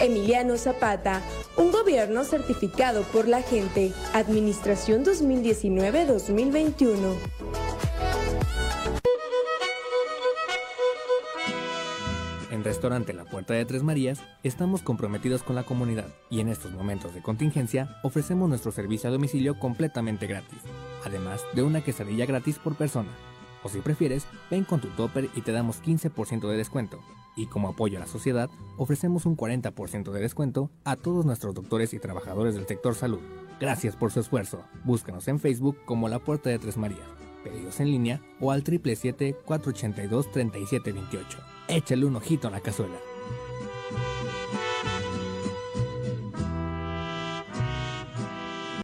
Emiliano Zapata, un gobierno certificado por la gente. Administración 2019-2021. En Restaurante La Puerta de Tres Marías estamos comprometidos con la comunidad y en estos momentos de contingencia ofrecemos nuestro servicio a domicilio completamente gratis, además de una quesadilla gratis por persona. O si prefieres, ven con tu topper y te damos 15% de descuento. Y como apoyo a la sociedad, ofrecemos un 40% de descuento a todos nuestros doctores y trabajadores del sector salud. Gracias por su esfuerzo. Búscanos en Facebook como La Puerta de Tres Marías. Pedidos en línea o al 777-482-3728. Échale un ojito a la cazuela.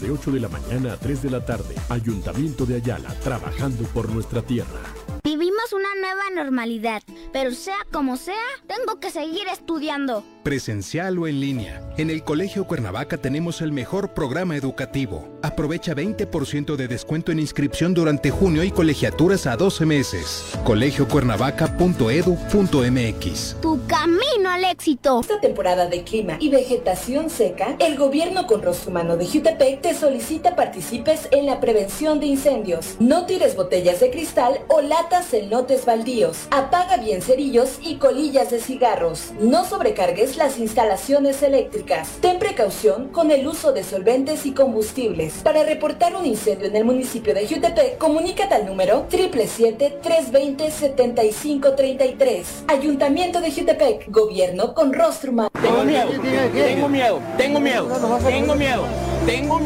de 8 de la mañana a 3 de la tarde. Ayuntamiento de Ayala, trabajando por nuestra tierra. Vivimos una nueva normalidad, pero sea como sea, tengo que seguir estudiando. Presencial o en línea. En el Colegio Cuernavaca tenemos el mejor programa educativo. Aprovecha 20% de descuento en inscripción durante junio y colegiaturas a 12 meses. colegiocuernavaca.edu.mx. Tu camino al éxito. Esta temporada de clima y vegetación seca, el gobierno con rostro humano de Jutepec te solicita participes en la prevención de incendios. No tires botellas de cristal o latas en lotes baldíos. Apaga bien cerillos y colillas de cigarros. No sobrecargues las instalaciones eléctricas. Ten precaución con el uso de solventes y combustibles. Para reportar un incendio en el municipio de Jutepec, comunícate al número 777-320-7533. Ayuntamiento de Jutepec. Gobierno con rostro humano. Tengo miedo, tengo miedo, tengo miedo, tengo miedo, tengo miedo,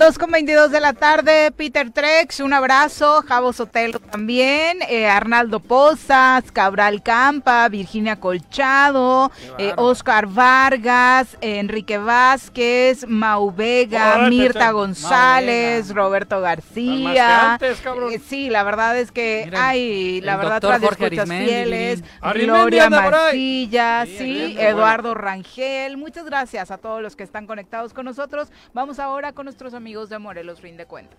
2 con 22 de la tarde, Peter Trex, un abrazo, Javo Sotelo también, eh, Arnaldo Pozas, Cabral Campa, Virginia Colchado, eh, Oscar Vargas, Enrique Vázquez, Mau Vega, Órale, Mirta González, Vega. Roberto García. antes. Eh, sí, la verdad es que Miren, hay, la verdad, radioescuchas Arismendi, fieles, Gloria. Mancilla, Sí, sí, Eduardo Rangel, muchas gracias a todos los que están conectados con nosotros. Vamos ahora con nuestros amigos de Morelos Fin de Cuentas.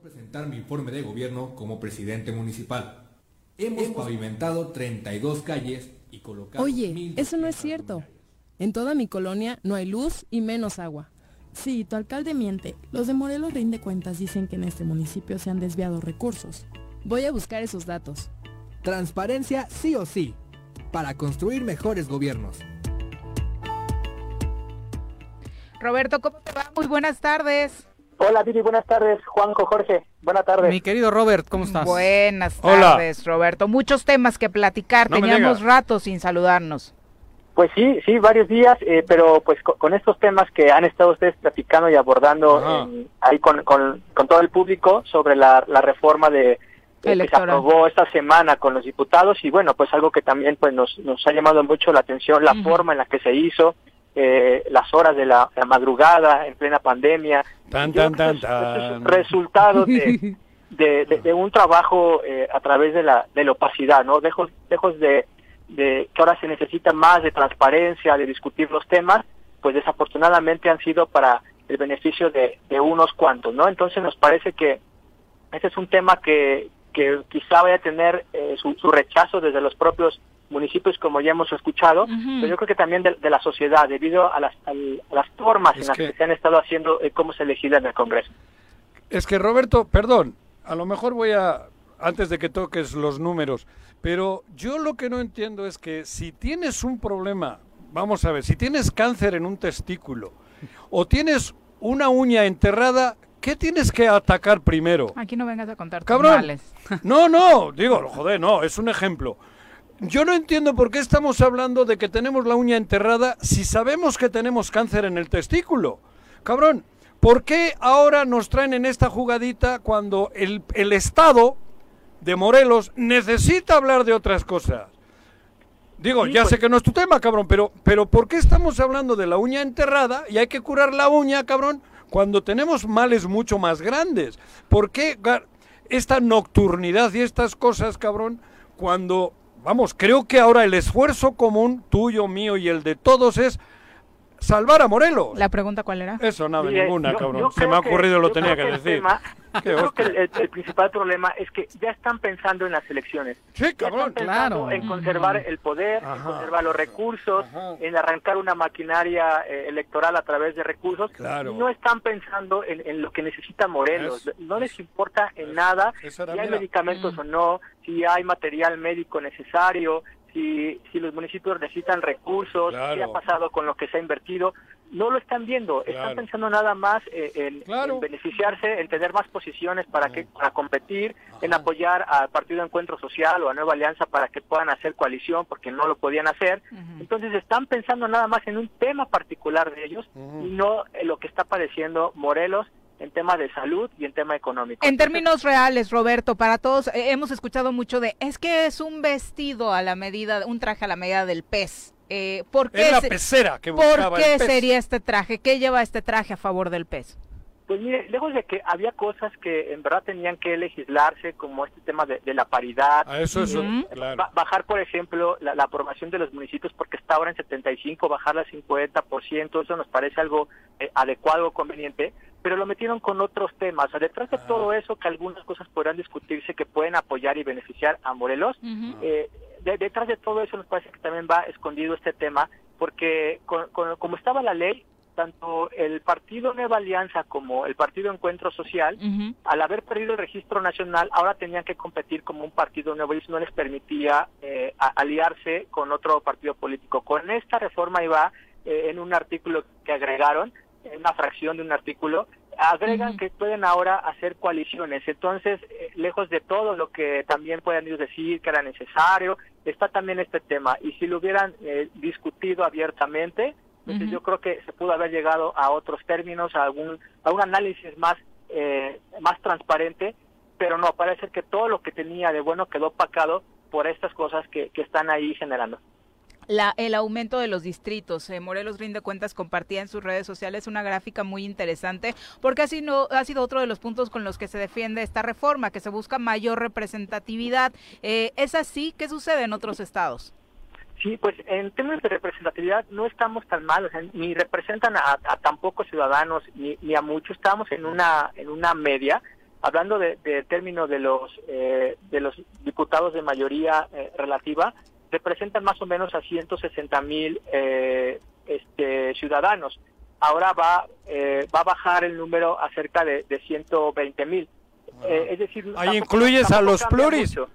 presentar mi informe de gobierno como presidente municipal. Hemos pavimentado 32 calles y colocado Oye, eso no es cierto. En toda mi colonia no hay luz y menos agua. Sí, tu alcalde miente. Los de Morelos Rinde Cuentas dicen que en este municipio se han desviado recursos. Voy a buscar esos datos. Transparencia sí o sí, para construir mejores gobiernos. Roberto, ¿cómo te va? Muy buenas tardes. Hola Viri, buenas tardes. Juanjo, Jorge, buenas tardes. Mi querido Robert, ¿cómo estás? Buenas Hola. tardes, Roberto. Muchos temas que platicar. No Teníamos rato sin saludarnos. Pues sí, sí, varios días, eh, pero pues co- con, estos temas que han estado ustedes platicando y abordando Ajá. en- ahí con, con, con todo el público sobre la, la reforma de eh, que se aprobó esta semana con los diputados y bueno, pues algo que también pues nos, nos ha llamado mucho la atención, la forma en la que se hizo, eh, las horas de la, la madrugada en plena pandemia. Tan, es resultado de, de, de- de un trabajo eh, a través de la, de la opacidad, ¿no? Lejos, lejos de, de que ahora se necesita más de transparencia, de discutir los temas, pues desafortunadamente han sido para el beneficio de, de unos cuantos, ¿no? Entonces nos parece que ese es un tema que, que quizá vaya a tener eh, su, su rechazo desde los propios municipios, como ya hemos escuchado, pero yo creo que también de, de la sociedad, debido a las, al- a las formas Es en las que- que se han estado haciendo eh, cómo se legisla en el Congreso. Es que Roberto, perdón, a lo mejor voy a, antes de que toques los números, pero yo lo que no entiendo es que si tienes un problema, vamos a ver, si tienes cáncer en un testículo o tienes una uña enterrada, ¿qué tienes que atacar primero? Aquí no vengas a contar Cabrón. males. No, no, digo, joder, no, es un ejemplo. Yo no entiendo por qué estamos hablando de que tenemos la uña enterrada si sabemos que tenemos cáncer en el testículo. Cabrón, ¿por qué ahora nos traen en esta jugadita cuando el, el Estado de Morelos necesita hablar de otras cosas? Digo, Sí, ya pues- sé que no es tu tema, cabrón, pero, pero ¿por qué estamos hablando de la uña enterrada y hay que curar la uña, cabrón, cuando tenemos males mucho más grandes? ¿Por qué esta nocturnidad y estas cosas, cabrón, cuando, vamos, creo que ahora el esfuerzo común, tuyo, mío y el de todos es salvar a Morelos? La pregunta cuál era? Eso, nada, Mire, ninguna, yo- cabrón. yo Se me ha que- ocurrido, lo yo tenía que el decir. tema- Creo que el, el principal problema es que ya están pensando en las elecciones. Sí, cabrón, claro. En conservar el poder, en conservar los recursos, en arrancar una maquinaria eh, electoral a través de recursos. Claro. No están pensando en, en lo que necesita Morelos. No les importa en nada esa era si hay mía. medicamentos o no, si hay material médico necesario, si, si los municipios necesitan recursos, qué ha pasado con lo que se ha invertido. No lo están viendo, Claro. están pensando nada más eh, en, en beneficiarse, en tener más posiciones para que para competir, en apoyar al Partido Encuentro Social o a Nueva Alianza para que puedan hacer coalición porque no lo podían hacer. Entonces están pensando nada más en un tema particular de ellos y no en lo que está padeciendo Morelos en tema de salud y en tema económico. En términos reales, Roberto, para todos eh, hemos escuchado mucho de es que es un vestido a la medida, un traje a la medida del pez. Eh, ¿Por qué, Es la pecera que ¿por qué el pez. sería este traje? ¿Qué lleva este traje a favor del pez? Pues mire, lejos de que había cosas que en verdad tenían que legislarse, como este tema de, de la paridad, Ah, eso es, eh, claro. ba- bajar, por ejemplo, la, la aprobación de los municipios, porque está ahora en 75, bajarla a 50%, eso nos parece algo eh, adecuado, conveniente, pero lo metieron con otros temas. O sea, detrás de todo eso, que algunas cosas podrán discutirse que pueden apoyar y beneficiar a Morelos, eh, de- detrás de todo eso nos parece que también va escondido este tema, porque con- con- como estaba la ley, tanto el Partido Nueva Alianza como el Partido Encuentro Social, al haber perdido el registro nacional, ahora tenían que competir como un partido nuevo y eso no les permitía eh, aliarse con otro partido político. Con esta reforma iba eh, en un artículo que agregaron, en una fracción de un artículo, agregan que pueden ahora hacer coaliciones. Entonces, eh, lejos de todo lo que también puedan ellos decir que era necesario, está también este tema. Y si lo hubieran eh, discutido abiertamente, entonces yo creo que se pudo haber llegado a otros términos, a algún a un análisis más eh, más transparente, pero no, parece que todo lo que tenía de bueno quedó opacado por estas cosas que, que están ahí generando. La, el aumento de los distritos. Eh, Morelos Rinde Cuentas compartía en sus redes sociales una gráfica muy interesante porque así no, ha sido otro de los puntos con los que se defiende esta reforma, que se busca mayor representatividad. Eh, ¿Es así? ¿Qué sucede en otros estados? Sí, pues en términos de representatividad no estamos tan mal, o sea, ni representan a, a tan pocos ciudadanos ni, ni a muchos, estamos en una en una media, hablando de, de términos de los eh, de los diputados de mayoría eh, relativa, representan más o menos a 160 mil eh, este, ciudadanos. Ahora va eh, va a bajar el número a cerca de, de 120 mil. Eh, es decir, Ahí incluyes a los pluris. mucho.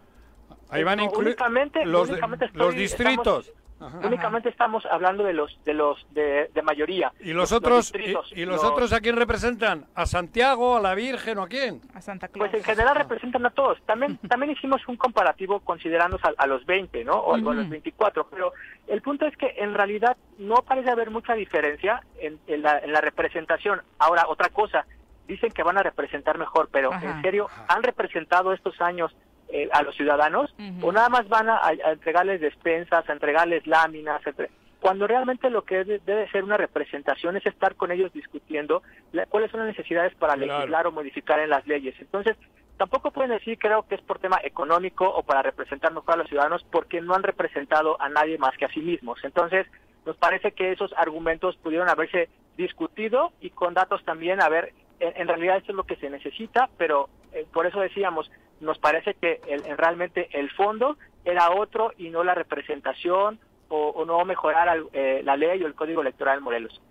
Ahí van No, únicamente- los, de- únicamente estoy- los distritos. estamos- Únicamente estamos hablando de los de los de, de mayoría. ¿Y los otros, distritos, y, y los otros a quién representan? ¿A Santiago, a la Virgen o a quién? A Santa Pues en general representan a todos. También también hicimos un comparativo considerando a, a los 20, ¿no? O, a los Ujú. 24. Pero el punto es que en realidad no parece haber mucha diferencia en, en la, en la representación. Ahora, otra cosa, dicen que van a representar mejor, pero Ajá. en serio, ¿han representado estos años eh, a los ciudadanos? ¿O nada más van a, a entregarles despensas, a entregarles láminas? entre- Cuando realmente lo que debe, debe ser una representación es estar con ellos discutiendo la- cuáles son las necesidades para Claro. legislar o modificar en las leyes. Entonces, tampoco pueden decir, creo que es por tema económico o para representar mejor a los ciudadanos, porque no han representado a nadie más que a sí mismos. Entonces, nos parece que esos argumentos pudieron haberse discutido y con datos también, a ver, en, en realidad esto es lo que se necesita, pero eh, por eso decíamos, nos parece que el- el- realmente el fondo era otro y no la representación o, o no mejorar al- eh, la ley o el código electoral en Morelos.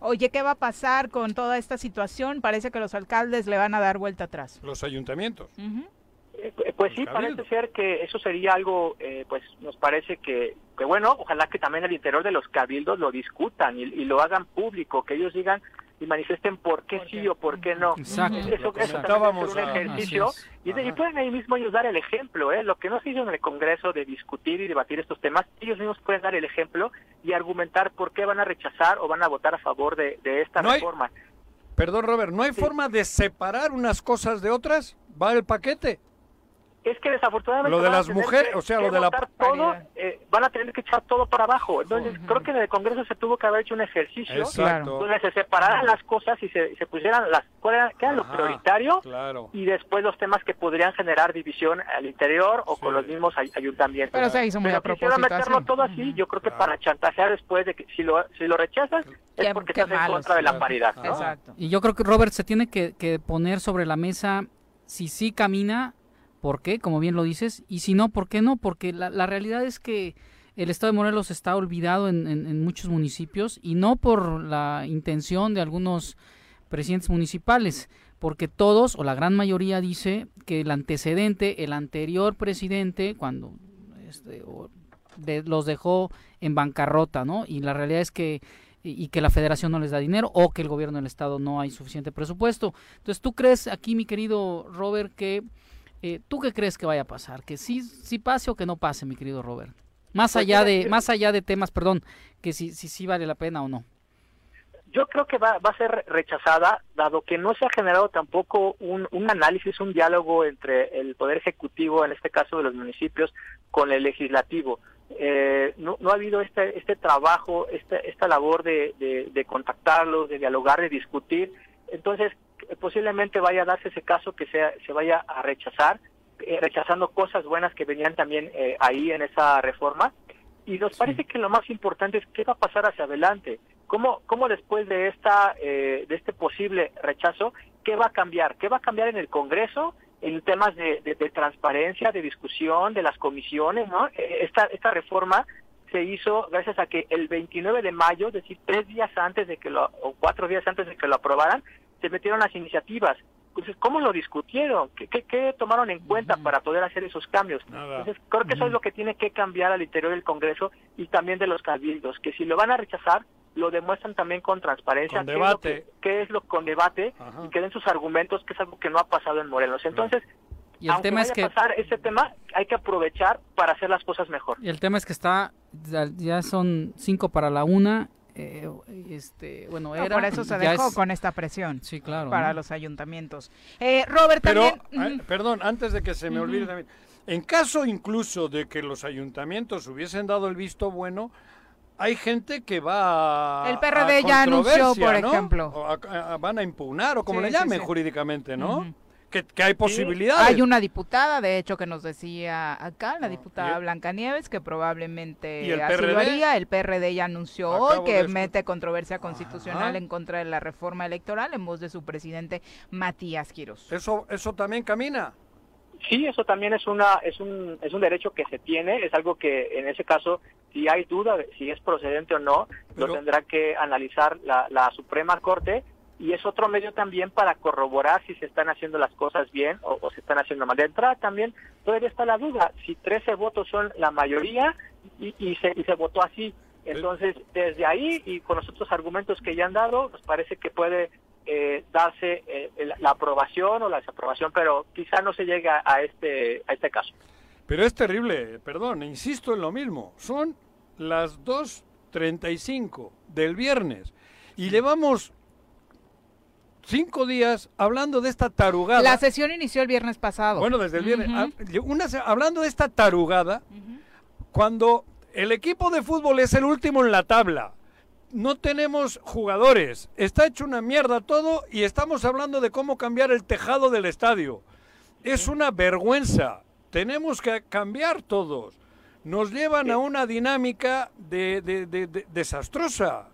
Oye, ¿qué va a pasar con toda esta situación? Parece que los alcaldes le van a dar vuelta atrás. Los ayuntamientos. Eh, Pues sí, parece ser que eso sería algo, eh, pues nos parece que, que bueno, ojalá que también al interior de los cabildos lo discutan y, y lo hagan público, que ellos digan y manifiesten por qué sí o por qué no. Exacto, Eso, eso también ser un ejercicio es. y, de- y pueden ahí mismo ellos dar el ejemplo, ¿eh? lo que no se hizo en el Congreso de discutir y debatir estos temas, ellos mismos pueden dar el ejemplo y argumentar por qué van a rechazar o van a votar a favor de, de esta No hay- reforma. Perdón, Robert, ¿no hay forma de separar unas cosas de otras? ¿Va el paquete? Es que desafortunadamente lo de van a las tener mujeres, que- o sea, lo de la todo, eh, van a tener que echar todo para abajo. Entonces, creo que en el Congreso se tuvo que haber hecho un ejercicio Exacto. donde se separaran las cosas y se, se pusieran las cuál era, qué era lo prioritario Claro. y después los temas que podrían generar división al interior o con los mismos ay- ayuntamientos. Pero se hizo muy a propósito meterlo así. todo así, yo creo que para chantajear después de que si lo, si lo rechazas es porque qué estás en contra de la paridad. ¿no? Exacto. Y yo creo que Robert se tiene que, que poner sobre la mesa si sí camina, ¿por qué? Como bien lo dices, y si no, ¿por qué no? Porque la, la realidad es que el estado de Morelos está olvidado en, en- en muchos municipios y no por la intención de algunos presidentes municipales, porque todos o la gran mayoría dice que el antecedente, el anterior presidente, cuando este, los dejó en bancarrota, ¿no? Y la realidad es que y que la federación no les da dinero o que el gobierno del estado no hay suficiente presupuesto. Entonces, ¿tú crees aquí, mi querido Robert, que eh, tú qué crees que vaya a pasar? Que sí, sí pase o que no pase, mi querido Robert. Más Pues allá de más allá de temas, perdón, que si si sí vale la pena o no. Yo creo que va, va a ser rechazada, dado que no se ha generado tampoco un, un análisis, un diálogo entre el Poder Ejecutivo, en este caso de los municipios, con el Legislativo. Eh, no, no ha habido este, este trabajo, este, esta labor de, de, de contactarlos, de dialogar, de discutir. Entonces, posiblemente vaya a darse ese caso que sea, se vaya a rechazar, eh, rechazando cosas buenas que venían también eh, ahí en esa reforma. Y nos parece que lo más importante es qué va a pasar hacia adelante. ¿Cómo, cómo después de esta eh, de este posible rechazo, qué va a cambiar? ¿Qué va a cambiar en el Congreso? En temas de, de- de transparencia, de discusión, de las comisiones, ¿no? Eh, Esta, esta reforma se hizo gracias a que el 29 de mayo, es decir, tres días antes de que lo, o cuatro días antes de que lo aprobaran, se metieron las iniciativas. Entonces, ¿cómo lo discutieron? ¿Qué, qué, qué tomaron en cuenta para poder hacer esos cambios? Entonces, creo que eso es lo que tiene que cambiar al interior del Congreso y también de los cabildos, que si lo van a rechazar, lo demuestran también con transparencia, Con qué es lo que- debate. qué es lo con debate y que den sus argumentos, que es algo que no ha pasado en Morelos. Entonces, Y el aunque tema es que a pasar ese tema, hay que aprovechar para hacer las cosas mejor. y el tema es que está ya, ya son cinco para la una. Eh, este, bueno, No, era por eso se dejó es- con esta presión. Sí, claro. Para ¿no? los ayuntamientos. Eh, Robert, Pero, también. eh, perdón, antes de que se me olvide también, en caso incluso de que los ayuntamientos hubiesen dado el visto bueno, hay gente que va a El PRD a ya anunció, por ¿no? ejemplo. O a- a- van a impugnar o como Sí, le llamen sí. jurídicamente, ¿no? Ujú. Que, que hay posibilidades. Hay una diputada, de hecho, que nos decía acá, la diputada ¿y? Blanca Nieves, que probablemente ¿Y el así lo PRD? haría. El PRD ya anunció Acabo hoy que mete controversia constitucional Ajá. en contra de la reforma electoral en voz de su presidente Matías Quiroz. Eso, eso también camina. Sí, eso también es una es un es un derecho que se tiene, es algo que en ese caso si hay duda de si es procedente o no, Pero- lo tendrá que analizar la, la Suprema Corte y es otro medio también para corroborar si se están haciendo las cosas bien o, o se están haciendo mal. De entrada también todavía está la duda si 13 votos son la mayoría y, y se y se votó así. Entonces, desde ahí y con los otros argumentos que ya han dado, nos parece que puede eh, darse eh, la, la aprobación o la desaprobación, pero quizá no se llegue a, a este a este caso. Pero es terrible, perdón, insisto en lo mismo. Son las 2.35 del viernes y llevamos cinco días hablando de esta tarugada. La sesión inició el viernes pasado. Bueno, desde el viernes. Ah, una hablando de esta tarugada, cuando el equipo de fútbol es el último en la tabla, no tenemos jugadores, está hecho una mierda todo y estamos hablando de cómo cambiar el tejado del estadio. Es una vergüenza. Tenemos que cambiar todos. Nos llevan a una dinámica de, de- de- de- desastrosa.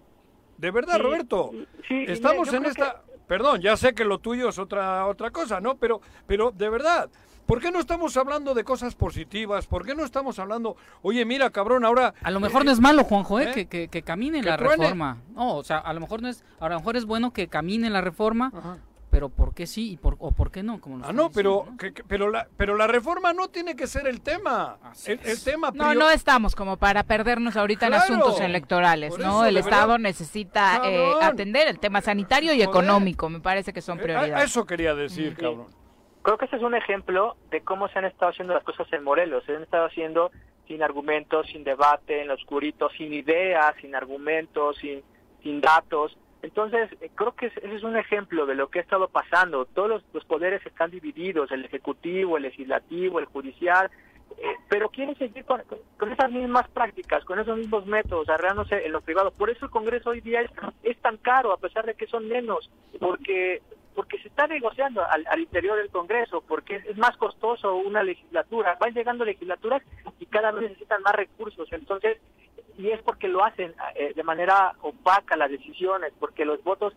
De verdad, Sí, Roberto. sí, Estamos en esta. Perdón, ya sé que lo tuyo es otra otra cosa, ¿no? Pero, pero de verdad, ¿por qué no estamos hablando de cosas positivas? ¿Por qué no estamos hablando, oye, mira, cabrón, ahora A lo mejor no es malo, Juanjo, ¿eh? ¿Eh? Que, que, que camine Que la truene. reforma. No, o sea, a lo mejor no es, a lo mejor es bueno que camine la reforma, pero ¿por qué sí y por, o por qué no? Como Ah, no, diciendo, pero, que- que- pero, la, pero la reforma no tiene que ser el tema. El, el tema No, prior- no estamos como para perdernos ahorita Claro. en asuntos electorales, ¿no? El Estado verdad. necesita eh, atender el tema sanitario y Joder. económico, me parece que son Eh, prioridades. a eso quería decir, Sí. cabrón. Creo que ese es un ejemplo de cómo se han estado haciendo las cosas en Morelos. Se han estado haciendo sin argumentos, sin debate, en lo oscurito, sin ideas, sin argumentos, sin, sin datos. Entonces, eh, creo que ese es un ejemplo de lo que ha estado pasando. Todos los, poderes están divididos, el ejecutivo, el legislativo, el judicial, eh, pero quieren seguir con, esas mismas prácticas, con esos mismos métodos, arreglándose en lo privado. Por eso el Congreso hoy día es, tan caro, a pesar de que son menos, porque porque se está negociando al, interior del Congreso, porque es, más costoso una legislatura. Van llegando legislaturas y cada vez necesitan más recursos. Entonces, y es porque lo hacen eh, de manera opaca las decisiones, porque los votos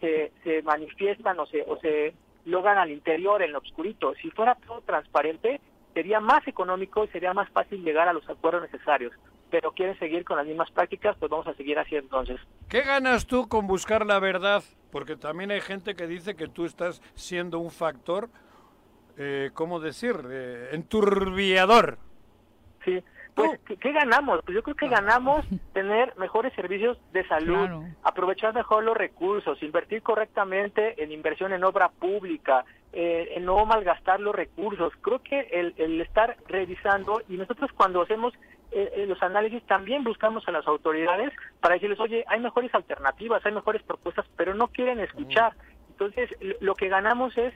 se, se, manifiestan o se, o se logran al interior, en lo oscurito. Si fuera todo transparente, sería más económico y sería más fácil llegar a los acuerdos necesarios. Pero quieren seguir con las mismas prácticas, pues vamos a seguir así entonces. ¿Qué ganas tú con buscar la verdad? Porque también hay gente que dice que tú estás siendo un factor, eh, ¿cómo decir?, eh, enturbiador. Sí, pues, ¿qué, ganamos? Pues yo creo que ganamos tener mejores servicios de salud, aprovechar mejor los recursos, invertir correctamente en inversión en obra pública, eh, en no malgastar los recursos. Creo que el, estar revisando, y nosotros cuando hacemos eh, eh, los análisis también buscamos a las autoridades para decirles, oye, hay mejores alternativas, hay mejores propuestas, pero no quieren escuchar. Entonces, lo que ganamos es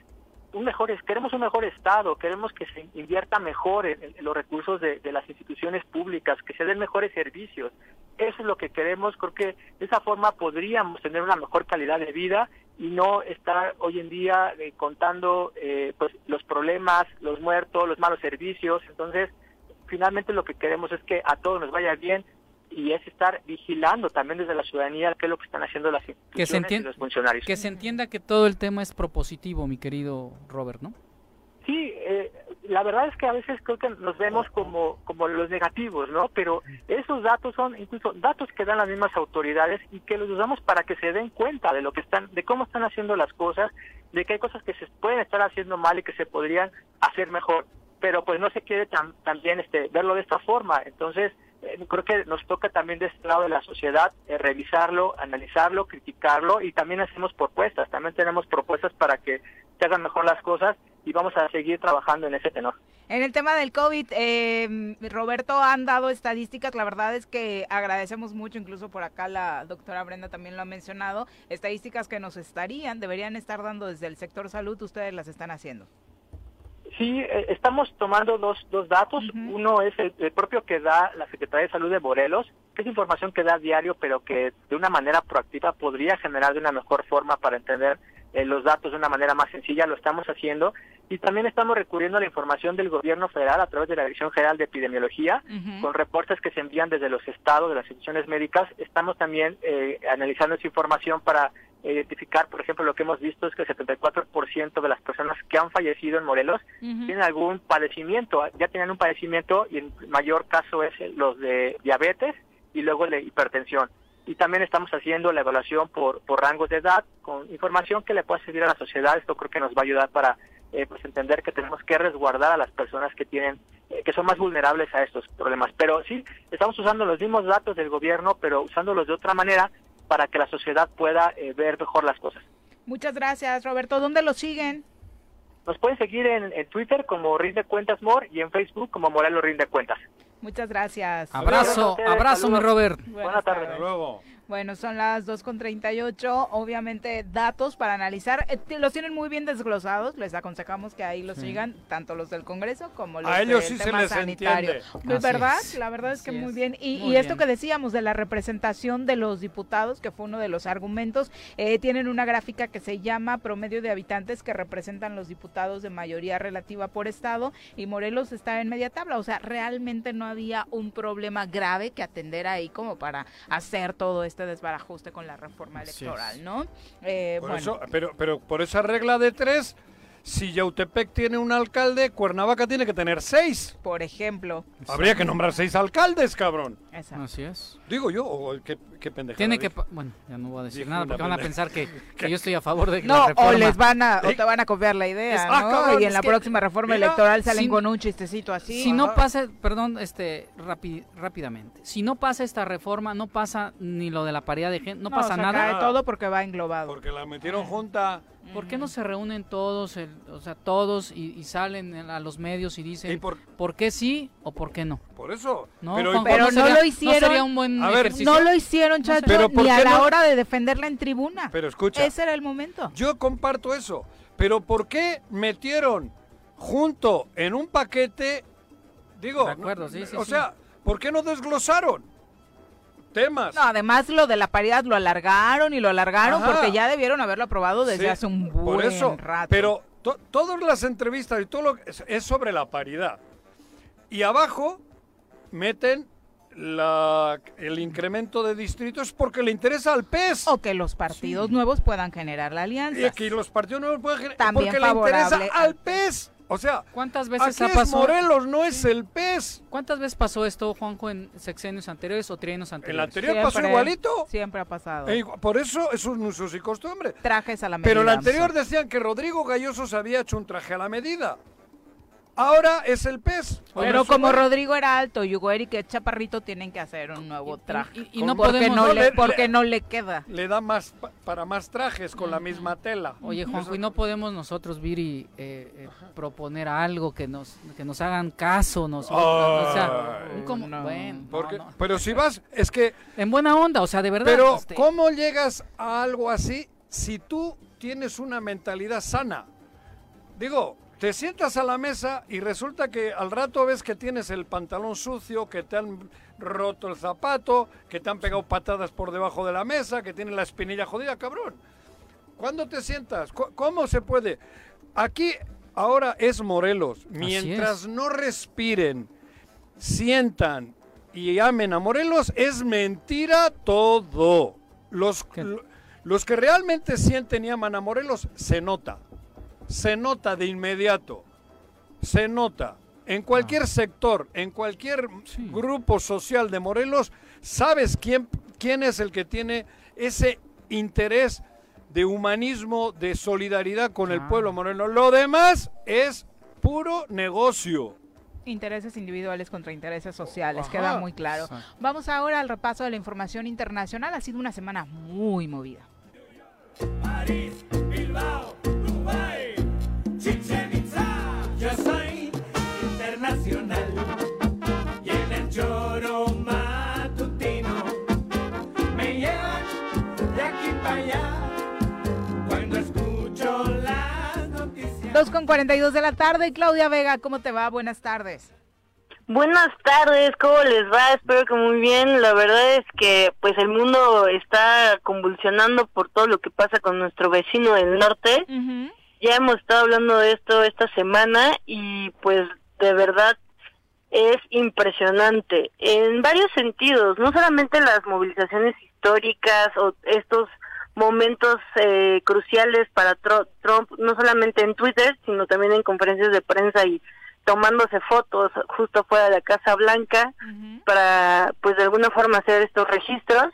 un mejor, queremos un mejor Estado, queremos que se invierta mejor en, los recursos de, las instituciones públicas, que se den mejores servicios. Eso es lo que queremos, creo que de esa forma podríamos tener una mejor calidad de vida y no estar hoy en día eh, contando eh, pues los problemas, los muertos, los malos servicios. Entonces, finalmente lo que queremos es que a todos nos vaya bien, y es estar vigilando también desde la ciudadanía qué es lo que están haciendo las instituciones que y los funcionarios. Que se entienda que todo el tema es propositivo, mi querido Robert, ¿no? Sí, eh, la verdad es que a veces creo que nos vemos como, como los negativos, ¿no? Pero esos datos son incluso datos que dan las mismas autoridades y que los usamos para que se den cuenta de lo que están, de cómo están haciendo las cosas, de que hay cosas que se pueden estar haciendo mal y que se podrían hacer mejor, pero pues no se quiere también este, verlo de esta forma. Entonces, creo que nos toca también de este lado de la sociedad eh, revisarlo, analizarlo, criticarlo y también hacemos propuestas, también tenemos propuestas para que se hagan mejor las cosas y vamos a seguir trabajando en ese tenor. En el tema del COVID, eh, Roberto, han dado estadísticas, la verdad es que agradecemos mucho, incluso por acá la doctora Brenda también lo ha mencionado, estadísticas que nos estarían, deberían estar dando desde el sector salud, ustedes las están haciendo. Sí, eh, estamos tomando dos, dos datos. Uno es el, propio que da la Secretaría de Salud de Morelos, que es información que da diario, pero que de una manera proactiva podría generar de una mejor forma para entender eh, los datos de una manera más sencilla. Lo estamos haciendo. Y también estamos recurriendo a la información del gobierno federal a través de la Dirección General de Epidemiología, con reportes que se envían desde los estados, de las instituciones médicas. Estamos también eh, analizando esa información para identificar, por ejemplo, lo que hemos visto es que el 74% de las personas que han fallecido en Morelos tienen algún padecimiento, ya tienen un padecimiento y en mayor caso es los de diabetes y luego el de hipertensión. Y también estamos haciendo la evaluación por, por rangos de edad con información que le pueda servir a la sociedad. Esto creo que nos va a ayudar para eh, pues entender que tenemos que resguardar a las personas que tienen eh, que son más vulnerables a estos problemas. Pero sí, estamos usando los mismos datos del gobierno, pero usándolos de otra manera para que la sociedad pueda eh, ver mejor las cosas. Muchas gracias, Roberto. ¿Dónde lo siguen? Nos pueden seguir en, Twitter como Rinde Cuentas More y en Facebook como Morelos Rinde Cuentas. Muchas gracias. Abrazo, abrazo, mi Robert. Buenas, tardes. Hasta luego. Bueno, son las 2.38, obviamente datos para analizar, eh, los tienen muy bien desglosados, les aconsejamos que ahí los sigan, tanto los del Congreso como los A ellos del sí tema se les sanitario. Entiende. ¿Verdad? La verdad es que muy bien. Y, esto que decíamos de la representación de los diputados, que fue uno de los argumentos, eh, tienen una gráfica que se llama promedio de habitantes que representan los diputados de mayoría relativa por estado y Morelos está en media tabla, o sea, realmente no había un problema grave que atender ahí como para hacer todo esto este desbarajuste con la reforma electoral, ¿no? Eh, bueno. pero, pero por esa regla de tres, si Yautepec tiene un alcalde, Cuernavaca tiene que tener seis. Por ejemplo. Habría que nombrar seis alcaldes, cabrón. Así es. Digo yo, qué, qué Tiene que, bueno, ya no voy a decir nada porque van a pensar que, yo estoy a favor de no, la reforma. o les van a, o te van a copiar la idea, ah, ¿no? y en la próxima reforma electoral salen con un chistecito así. Si no pasa, perdón, este, rápidamente, si no pasa esta reforma, no pasa ni lo de la paridad de género, no, pasa nada. Cae todo porque va englobado. Porque la metieron junta ¿Por qué no se reúnen todos, el- o sea, todos y, y salen a los medios y dicen por... qué sí o por qué no? Por eso. No, Pero- no, sería- lo hicieron. sería un buen A ver, ejercicio? no lo hicieron, No. Chacho, Pero ¿por ni a la no? hora de defenderla en tribuna. Pero escucha. Ese era el momento. Yo comparto eso. Pero ¿por qué metieron junto en un paquete? Digo, De acuerdo, sí, sí, o sí. sea, ¿por qué no desglosaron temas? No, además lo de la paridad lo alargaron y lo alargaron Ajá. porque ya debieron haberlo aprobado desde Sí, hace un buen Por eso, rato. pero to- todas las entrevistas y todo lo que es, es sobre la paridad. Y abajo meten la, el incremento de distritos porque le interesa al PES. O que los partidos nuevos puedan generar la alianza. Y que los partidos nuevos pueden generar También porque le interesa al PES. O sea, ¿Cuántas veces aquí ha es pasado? Morelos, no es el PES. ¿Cuántas veces pasó esto, Juanjo, en sexenios anteriores o trienios anteriores? anterior pasó igualito. Siempre ha pasado. E por eso es un usos y costumbre. Trajes a la medida. Pero el anterior decían que Rodrigo Galloso se había hecho un traje a la medida. Ahora es el PES. Pero como Rodrigo era alto y Hugo Eric es chaparrito, tienen que hacer un nuevo traje. y no porque podemos- no no le, le- porque no le queda. Le da más pa- para más trajes con la misma tela. Oye, Juanjo, ¿y no podemos nosotros, Viri, eh, eh, proponer algo que nos, que nos hagan caso nosotros? o sea, como- bueno, Porque- no, no. Pero si vas, es que... En buena onda, o sea, de verdad. Pero este, ¿cómo llegas a algo así si tú tienes una mentalidad sana? Digo, te sientas a la mesa y resulta que al rato ves que tienes el pantalón sucio, que te han roto el zapato, que te han pegado patadas por debajo de la mesa, que tienes la espinilla jodida, cabrón. ¿Cuándo te sientas? ¿Cu- ¿Cómo se puede? Aquí ahora es Morelos. Mientras es. no respiren, sientan y amen a Morelos, es mentira todo. Los, lo- los que realmente sienten y aman a Morelos, se nota. Se nota de inmediato. Se nota. En cualquier sector, en cualquier grupo social de Morelos, sabes quién, quién es el que tiene ese interés de humanismo, de solidaridad con el pueblo moreno. Lo demás es puro negocio. Intereses individuales contra intereses sociales, Ajá. queda muy claro. Exacto. Vamos ahora al repaso de la información internacional. Ha sido una semana muy movida. Bilbao, 2 con 42 de la tarde. Claudia Vega, ¿cómo te va? Buenas tardes. Buenas tardes, ¿cómo les va? Espero que muy bien. La verdad es que pues el mundo está convulsionando por todo lo que pasa con nuestro vecino del norte. Ya hemos estado hablando de esto esta semana y pues de verdad es impresionante en varios sentidos, no solamente las movilizaciones históricas o estos momentos eh, cruciales para Trump, no solamente en Twitter, sino también en conferencias de prensa y tomándose fotos justo fuera de la Casa Blanca para, pues de alguna forma hacer estos registros,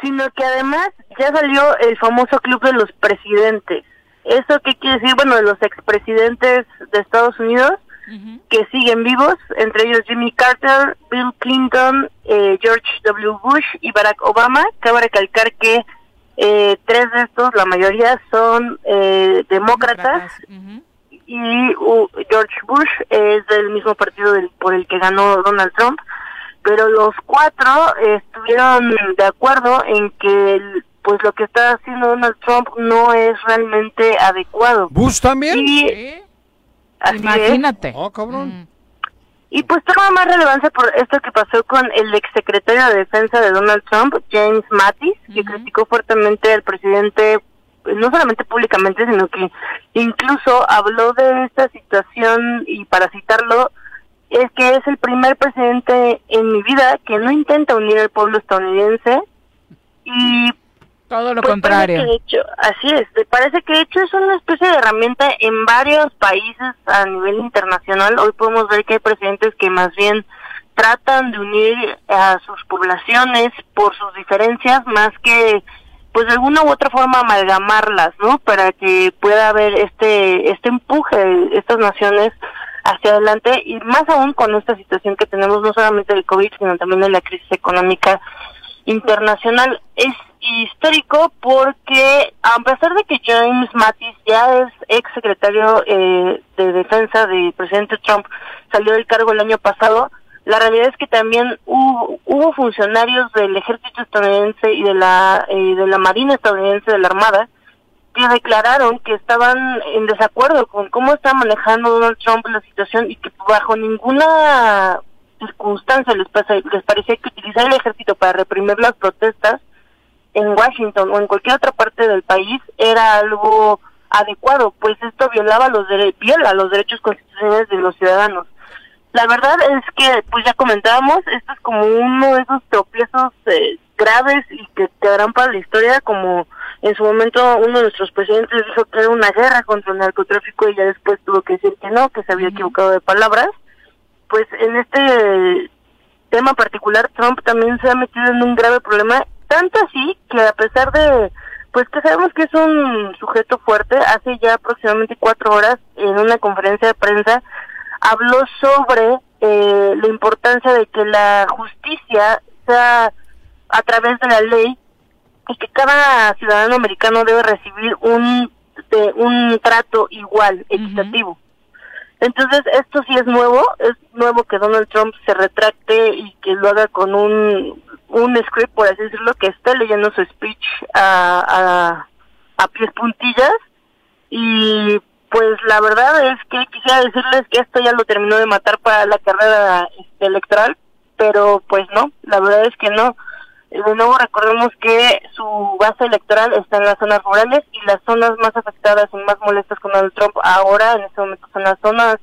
sino que además ya salió el famoso club de los presidentes. ¿Eso qué quiere decir? Bueno, de los expresidentes de Estados Unidos que siguen vivos, entre ellos Jimmy Carter, Bill Clinton, eh, George W. Bush y Barack Obama. Cabe recalcar que eh, tres de estos, la mayoría, son eh, demócratas y uh, George Bush es del mismo partido del, por el que ganó Donald Trump. Pero los cuatro estuvieron de acuerdo en que el- pues lo que está haciendo Donald Trump no es realmente adecuado. ¿Bush también? Y, así es. Imagínate. Oh, cabrón. Y pues toma más relevancia por esto que pasó con el exsecretario de Defensa de Donald Trump, James Mattis, que criticó fuertemente al presidente, pues, no solamente públicamente, sino que incluso habló de esta situación y para citarlo, es que es el primer presidente en mi vida que no intenta unir al pueblo estadounidense y todo lo pues contrario. parece que hecho, así es, parece que de hecho es una especie de herramienta en varios países a nivel internacional. Hoy podemos ver que hay presidentes que más bien tratan de unir a sus poblaciones por sus diferencias más que pues de alguna u otra forma amalgamarlas, ¿no? Para que pueda haber este este empuje de estas naciones hacia adelante y más aún con esta situación que tenemos no solamente del COVID, sino también de la crisis económica internacional. Es histórico porque a pesar de que James Mattis ya es ex secretario eh, de defensa del presidente Trump, salió del cargo el año pasado, la realidad es que también hubo, hubo funcionarios del ejército estadounidense y de la eh, de la marina estadounidense de la armada que declararon que estaban en desacuerdo con cómo está manejando Donald Trump la situación y que bajo ninguna circunstancia les, les parecía que utilizar el ejército para reprimir las protestas en Washington o en cualquier otra parte del país era algo adecuado, pues esto violaba los viola los derechos constitucionales de los ciudadanos. La verdad es que, pues ya comentábamos, esto es como uno de esos tropiezos eh, graves y que quedarán para la historia, como en su momento uno de nuestros presidentes dijo que era una guerra contra el narcotráfico y ya después tuvo que decir que no, que se había equivocado de palabras. Pues en este tema particular Trump también se ha metido en un grave problema, tanto así que a pesar de pues que sabemos que es un sujeto fuerte, hace ya aproximadamente cuatro horas en una conferencia de prensa habló sobre eh, la importancia de que la justicia sea a través de la ley y que cada ciudadano americano debe recibir un de un trato igual, equitativo. Entonces, esto sí es nuevo, es nuevo que Donald Trump se retracte y que lo haga con un, un script, por así decirlo, que esté leyendo su speech a, a, a pies puntillas. Y pues la verdad es que quisiera decirles que esto ya lo terminó de matar para la carrera este, electoral, pero pues no, la verdad es que no. De nuevo recordemos que su base electoral está en las zonas rurales y las zonas más afectadas y más molestas con Donald Trump ahora en este momento son las zonas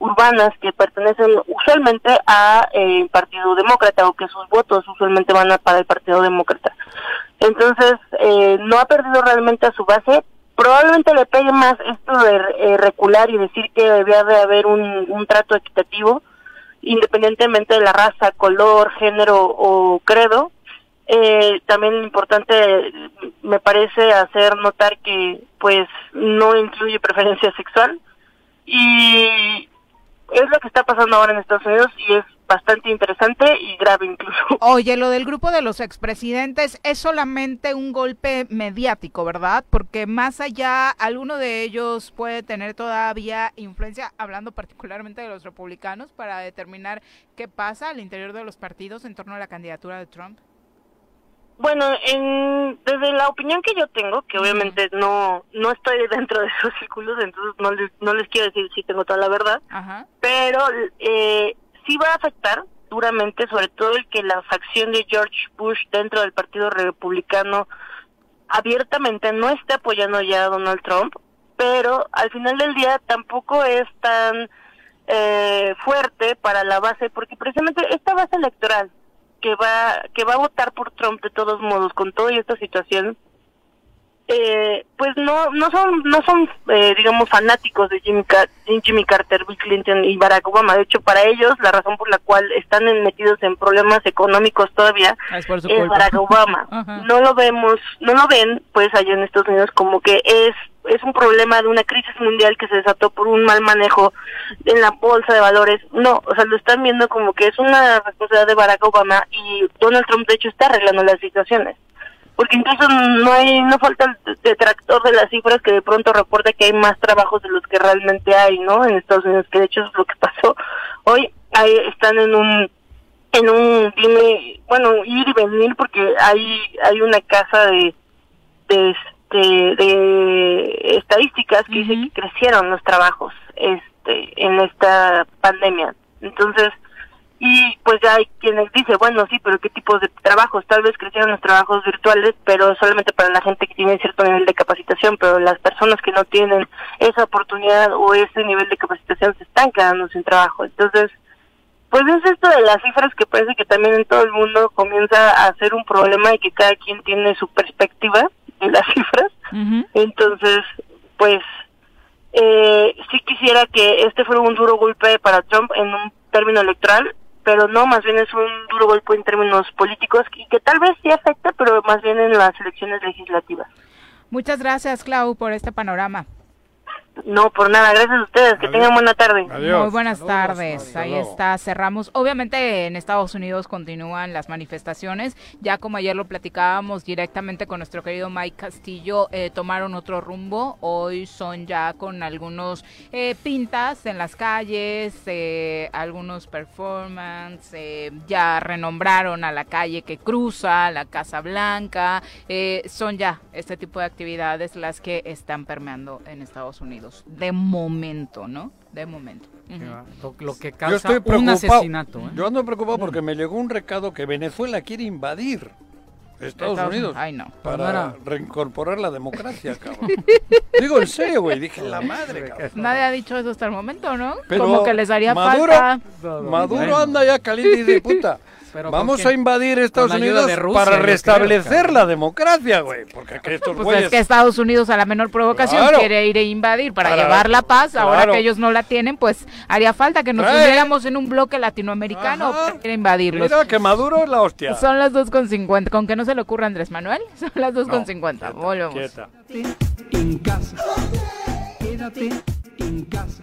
urbanas que pertenecen usualmente a eh, Partido Demócrata o que sus votos usualmente van a para el Partido Demócrata. Entonces, eh, no ha perdido realmente a su base. Probablemente le pegue más esto de eh, recular y decir que debía de haber un, un trato equitativo, independientemente de la raza, color, género o credo, eh, también importante me parece hacer notar que pues no incluye preferencia sexual y es lo que está pasando ahora en Estados Unidos y es bastante interesante y grave incluso. Oye, lo del grupo de los expresidentes es solamente un golpe mediático, ¿verdad? Porque más allá, alguno de ellos puede tener todavía influencia, hablando particularmente de los republicanos, para determinar qué pasa al interior de los partidos en torno a la candidatura de Trump. Bueno, en, desde la opinión que yo tengo, que obviamente no no estoy dentro de esos círculos, entonces no les, no les quiero decir si tengo toda la verdad, pero eh, sí va a afectar duramente, sobre todo el que la facción de George Bush dentro del Partido Republicano abiertamente no esté apoyando ya a Donald Trump, pero al final del día tampoco es tan eh, fuerte para la base, porque precisamente esta base electoral que va que va a votar por Trump de todos modos con toda esta situación eh, pues no no son no son eh, digamos fanáticos de Jimmy, Jimmy Carter, Bill Clinton y Barack Obama. De hecho, para ellos la razón por la cual están metidos en problemas económicos todavía ah, es, Barack Obama. No lo vemos, no lo ven pues allá en Estados Unidos como que es es un problema de una crisis mundial que se desató por un mal manejo en la bolsa de valores. No, o sea, lo están viendo como que es una responsabilidad de Barack Obama y Donald Trump de hecho está arreglando las situaciones. Porque incluso no hay no falta el detractor de las cifras que de pronto reporta que hay más trabajos de los que realmente hay, ¿no? En Estados Unidos, que de hecho es lo que pasó. Hoy ahí están en un en un dime, bueno, ir y venir porque hay hay una casa de de este, de estadísticas que dice que crecieron los trabajos este en esta pandemia. Entonces, y pues ya hay quienes dicen, bueno, sí, pero ¿qué tipos de trabajos? Tal vez crecieron los trabajos virtuales, pero solamente para la gente que tiene cierto nivel de capacitación, pero las personas que no tienen esa oportunidad o ese nivel de capacitación se están quedando sin trabajo. Entonces, pues es esto de las cifras que parece que también en todo el mundo comienza a ser un problema y que cada quien tiene su perspectiva las cifras. Entonces, pues eh, sí quisiera que este fuera un duro golpe para Trump en un término electoral, pero no, más bien es un duro golpe en términos políticos y que tal vez sí afecta, pero más bien en las elecciones legislativas. Muchas gracias, Clau, por este panorama. No, por nada, gracias a ustedes, que tengan buena tarde. Muy buenas tardes, ahí está, cerramos. Obviamente en Estados Unidos continúan las manifestaciones, ya como ayer lo platicábamos directamente con nuestro querido Mike Castillo, eh, tomaron otro rumbo, hoy son ya con algunos eh, pintas en las calles, eh, algunos performance, ya renombraron a la calle que cruza, la Casa Blanca, son ya este tipo de actividades las que están permeando en Estados Unidos, de momento, ¿no? De momento. lo, que causa un asesinato. ¿eh? Yo ando preocupado porque me llegó un recado que Venezuela quiere invadir Estados, Unidos Ay, no. para reincorporar la democracia, cabrón. Digo en serio, güey, dije la madre, cabrón. Nadie ha dicho eso hasta el momento, ¿no? Como que les haría Maduro, falta. Maduro anda ya caliente y de puta. Vamos a invadir Estados Unidos para restablecer la democracia, güey. Porque estos pues es que Estados Unidos a la menor provocación quiere ir a invadir para, llevar la paz. Ahora que ellos no la tienen, pues haría falta que nos uniéramos en un bloque latinoamericano para invadirlos. Mira que Maduro es la hostia. Son las 2.50. Con que no se le ocurra Andrés Manuel, son las 2.50. No, Volvemos. Quieta. En casa. Quédate en casa.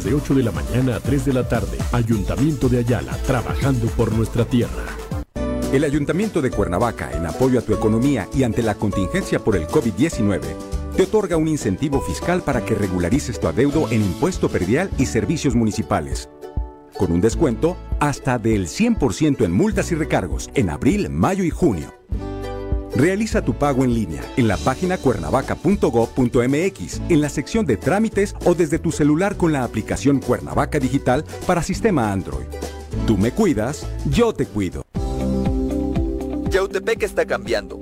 de 8 de la mañana a 3 de la tarde. Ayuntamiento de Ayala, trabajando por nuestra tierra. El Ayuntamiento de Cuernavaca, en apoyo a tu economía y ante la contingencia por el COVID-19, te otorga un incentivo fiscal para que regularices tu adeudo en impuesto perdial y servicios municipales. Con un descuento hasta del 100% en multas y recargos en abril, mayo y junio. Realiza tu pago en línea en la página cuernavaca.gov.mx, en la sección de trámites o desde tu celular con la aplicación Cuernavaca Digital para sistema Android. Tú me cuidas, yo te cuido. Yautepec está cambiando.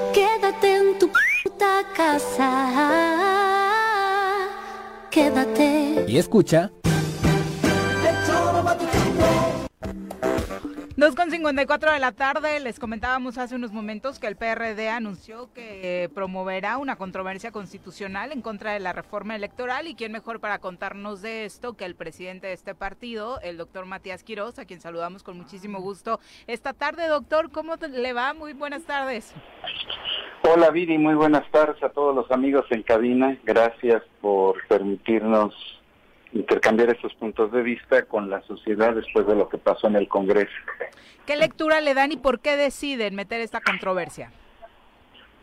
casa. Quédate. Y escucha. 2 con 54 de la tarde, les comentábamos hace unos momentos que el PRD anunció que promoverá una controversia constitucional en contra de la reforma electoral y quién mejor para contarnos de esto que el presidente de este partido, el doctor Matías Quiroz, a quien saludamos con muchísimo gusto esta tarde. Doctor, ¿cómo le va? Muy buenas tardes. Hola Viri, muy buenas tardes a todos los amigos en cabina. Gracias por permitirnos intercambiar estos puntos de vista con la sociedad después de lo que pasó en el Congreso. ¿Qué lectura le dan y por qué deciden meter esta controversia?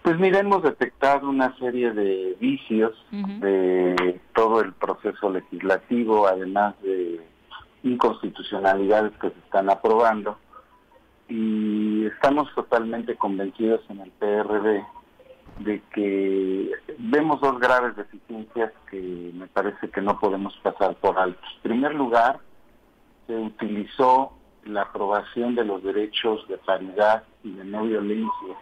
Pues mira, hemos detectado una serie de vicios de todo el proceso legislativo, además de inconstitucionalidades que se están aprobando, y estamos totalmente convencidos en el PRD de que vemos dos graves deficiencias que me parece que no podemos pasar por alto. En primer lugar, se utilizó la aprobación de los derechos de paridad y de no violencia,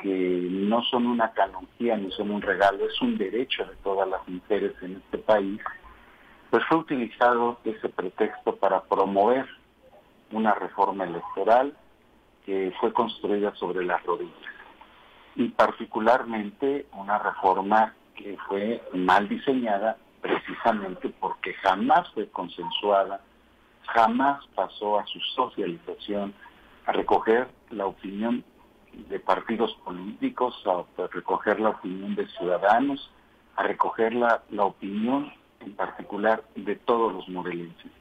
que no son una canonjía ni son un regalo, es un derecho de todas las mujeres en este país, pues fue utilizado ese pretexto para promover una reforma electoral que fue construida sobre las rodillas y particularmente una reforma que fue mal diseñada precisamente porque jamás fue consensuada, jamás pasó a su socialización, a recoger la opinión de partidos políticos, a recoger la opinión de ciudadanos, a recoger la, la opinión en particular de todos los morelenses.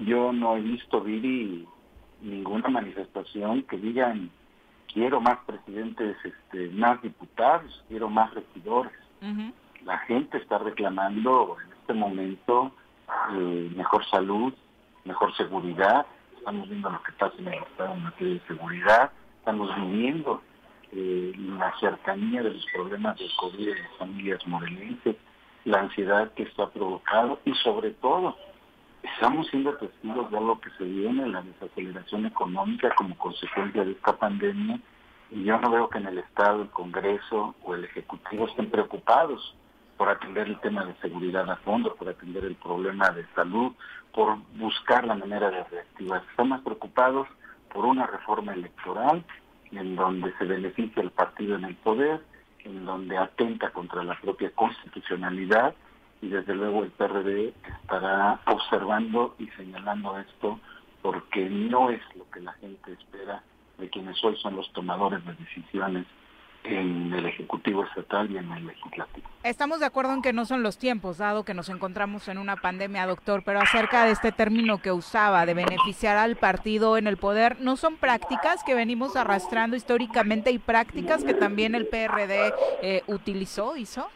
Yo no he visto, Viri, ninguna manifestación que digan quiero más presidentes, este, más diputados, quiero más regidores. La gente está reclamando en este momento eh, mejor salud, mejor seguridad. Estamos viendo lo que pasa en el Estado en materia de seguridad. Estamos viviendo eh, la cercanía de los problemas del COVID en las familias morelenses, la ansiedad que esto ha provocado y sobre todo estamos siendo testigos de algo que se viene, la desaceleración económica como consecuencia de esta pandemia, y yo no veo que en el Estado, el Congreso o el Ejecutivo estén preocupados por atender el tema de seguridad a fondo, por atender el problema de salud, por buscar la manera de reactivar. Están más preocupados por una reforma electoral en donde se beneficia el partido en el poder, en donde atenta contra la propia constitucionalidad y desde luego el PRD estará observando y señalando esto porque no es lo que la gente espera de quienes hoy son los tomadores de decisiones en el Ejecutivo Estatal y en el Legislativo. Estamos de acuerdo en que no son los tiempos, dado que nos encontramos en una pandemia, doctor, pero acerca de este término que usaba de beneficiar al partido en el poder, ¿no son prácticas que venimos arrastrando históricamente y prácticas que también el PRD eh, utilizó, hizo?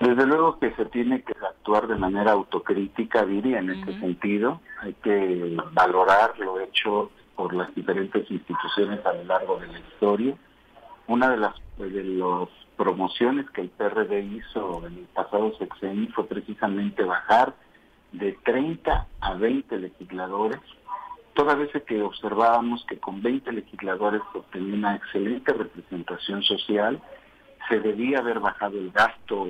Desde luego que se tiene que actuar de manera autocrítica, Viri, en este sentido. Hay que valorar lo hecho por las diferentes instituciones a lo largo de la historia. Una de las de las promociones que el PRD hizo en el pasado sexenio fue precisamente bajar de 30 a 20 legisladores, toda vez que observábamos que con 20 legisladores se obtenía una excelente representación social, se debía haber bajado el gasto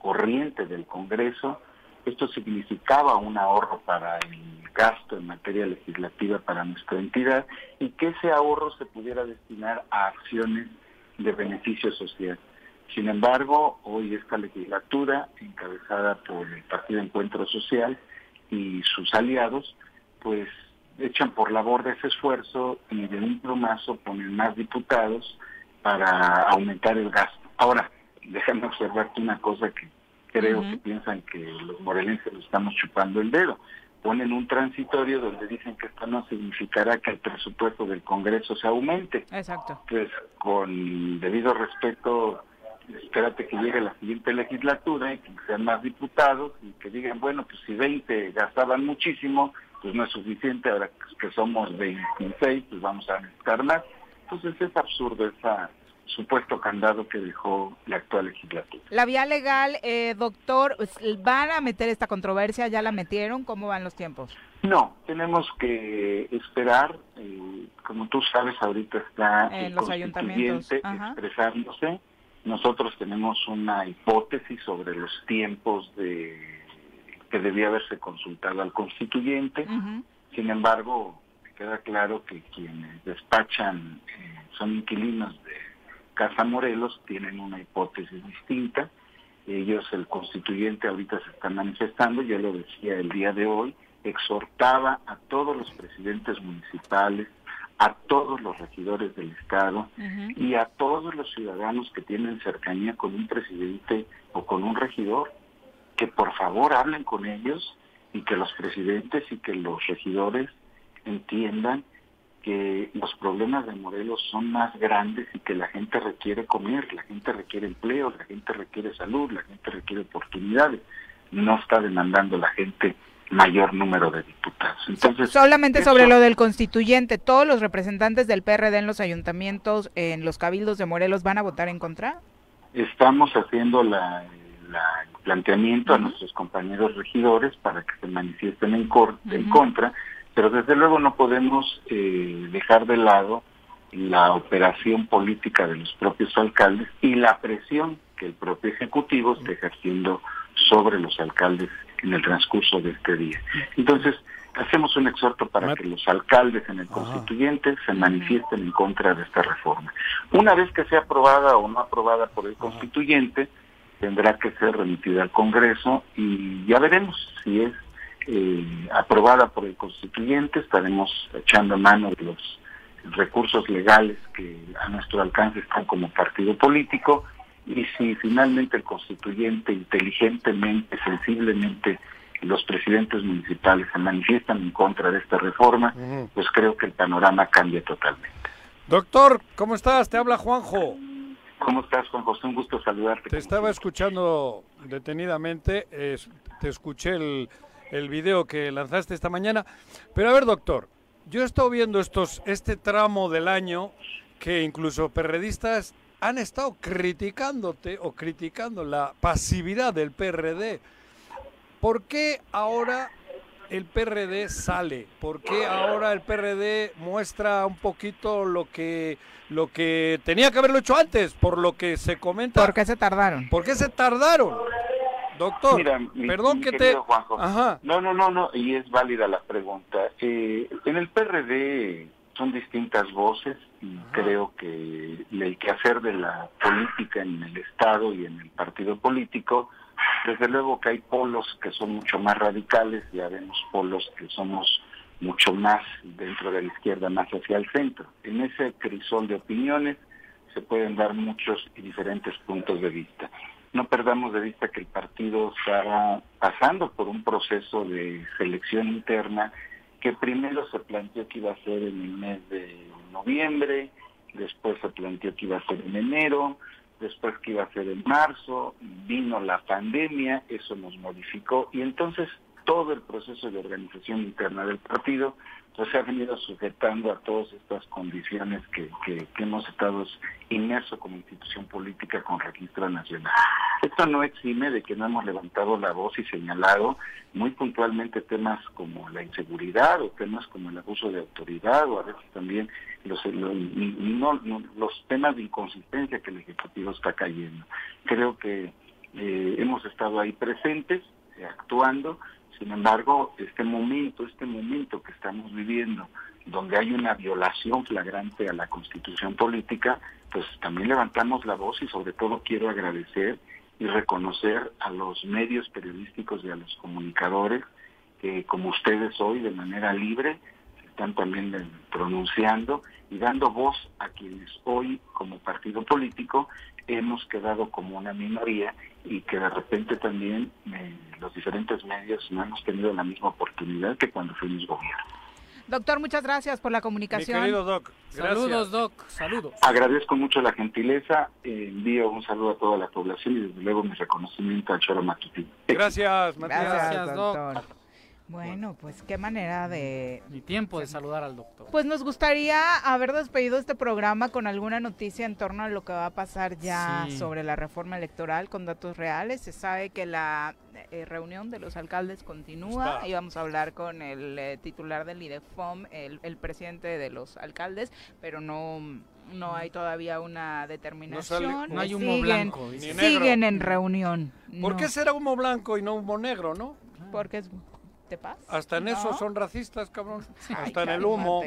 corriente del Congreso. Esto significaba un ahorro para el gasto en materia legislativa para nuestra entidad y que ese ahorro se pudiera destinar a acciones de beneficio social. Sin embargo, hoy esta legislatura, encabezada por el Partido Encuentro Social y sus aliados, pues echan por la borda ese esfuerzo y de un plumazo ponen más diputados para aumentar el gasto. Ahora, déjame observarte una cosa que creo que piensan que los morelenses lo estamos chupando el dedo. Ponen un transitorio donde dicen que esto no significará que el presupuesto del Congreso se aumente. Exacto. Pues con debido respeto, espérate que llegue la siguiente legislatura y que sean más diputados y que digan, bueno, pues si 20 gastaban muchísimo, pues no es suficiente, ahora que somos 26, pues vamos a necesitar más. Entonces es absurdo esa supuesto candado que dejó la actual legislatura. La vía legal, eh, doctor, pues, ¿van a meter esta controversia? ¿Ya la metieron? ¿Cómo van los tiempos? No, tenemos que esperar. Eh, como tú sabes, ahorita está en los ayuntamientos expresándose nosotros tenemos una hipótesis sobre los tiempos de que debía haberse consultado al constituyente. Sin embargo, queda claro que quienes despachan eh, son inquilinos de Casa Morelos, tienen una hipótesis distinta. Ellos, el constituyente, ahorita se están manifestando, ya lo decía el día de hoy, exhortaba a todos los presidentes municipales, a todos los regidores del Estado y a todos los ciudadanos que tienen cercanía con un presidente o con un regidor, que por favor hablen con ellos y que los presidentes y que los regidores entiendan que los problemas de Morelos son más grandes y que la gente requiere comer, la gente requiere empleo, la gente requiere salud, la gente requiere oportunidades. No está demandando la gente mayor número de diputados. Entonces, solamente sobre lo del constituyente, todos los representantes del PRD en los ayuntamientos, en los cabildos de Morelos, van a votar en contra. Estamos haciendo la, el planteamiento a nuestros compañeros regidores para que se manifiesten en, en contra pero desde luego no podemos eh, dejar de lado la operación política de los propios alcaldes y la presión que el propio Ejecutivo está ejerciendo sobre los alcaldes en el transcurso de este día. Entonces, hacemos un exhorto para que los alcaldes en el constituyente se manifiesten en contra de esta reforma. Una vez que sea aprobada o no aprobada por el constituyente, tendrá que ser remitida al Congreso y ya veremos si es eh, aprobada por el constituyente, estaremos echando mano de los recursos legales que a nuestro alcance están como partido político y si finalmente el constituyente inteligentemente, sensiblemente los presidentes municipales se manifiestan en contra de esta reforma, pues creo que el panorama cambia totalmente. Doctor, ¿cómo estás? Te habla Juanjo. ¿Cómo estás, Juan José? Un gusto saludarte. Te estaba escuchando detenidamente, te escuché el, el video que lanzaste esta mañana. Pero a ver, doctor, yo he estado viendo estos, este tramo del año que incluso perredistas han estado criticándote o criticando la pasividad del PRD. ¿Por qué ahora el PRD sale? ¿Por qué ahora el PRD muestra un poquito lo que lo que tenía que haberlo hecho antes, por lo que se comenta? ¿Por qué se tardaron? ¿Por qué se tardaron? Doctor, perdón que te... No, no, no, no, y es válida la pregunta. Eh, en el PRD son distintas voces y creo que el quehacer de la política en el Estado y en el partido político, desde luego que hay polos que son mucho más radicales, ya vemos polos que somos mucho más dentro de la izquierda, más hacia el centro. En ese crisol de opiniones se pueden dar muchos y diferentes puntos de vista no perdamos de vista que el partido está pasando por un proceso de selección interna que primero se planteó que iba a ser en el mes de noviembre, después se planteó que iba a ser en enero, después que iba a ser en marzo, vino la pandemia, eso nos modificó y entonces todo el proceso de organización interna del partido pues se ha venido sujetando a todas estas condiciones que, que, hemos estado inmersos como institución política con registro nacional. Esto no exime de que no hemos levantado la voz y señalado muy puntualmente temas como la inseguridad o temas como el abuso de autoridad o a veces también los, los temas de inconsistencia que el Ejecutivo está cayendo. Creo que eh, hemos estado ahí presentes, actuando, sin embargo, este momento, este momento que estamos viviendo, donde hay una violación flagrante a la constitución política, pues también levantamos la voz y sobre todo quiero agradecer y reconocer a los medios periodísticos y a los comunicadores que como ustedes hoy de manera libre están también pronunciando y dando voz a quienes hoy como partido político hemos quedado como una minoría y que de repente también eh, los diferentes medios no hemos tenido la misma oportunidad que cuando fuimos gobierno. Doctor, muchas gracias por la comunicación. Mi querido Doc, saludos Doc, saludos. Agradezco mucho la gentileza, eh, envío un saludo a toda la población y desde luego mi reconocimiento al Choro Matutino. Gracias, Matías. Gracias, doctor. Bueno, pues qué manera de... Mi tiempo de saludar al doctor. Pues nos gustaría haber despedido este programa con alguna noticia en torno a lo que va a pasar ya sobre la reforma electoral con datos reales. Se sabe que la eh, reunión de los alcaldes continúa y vamos a hablar con el eh, titular del IDEFOM, el, el presidente de los alcaldes, pero no no hay todavía una determinación. No, hay humo blanco. siguen en reunión. ¿Por qué será humo blanco y no humo negro, no? Porque es ¿Te pasa? Hasta en eso son racistas, cabrón. Hasta en el humo.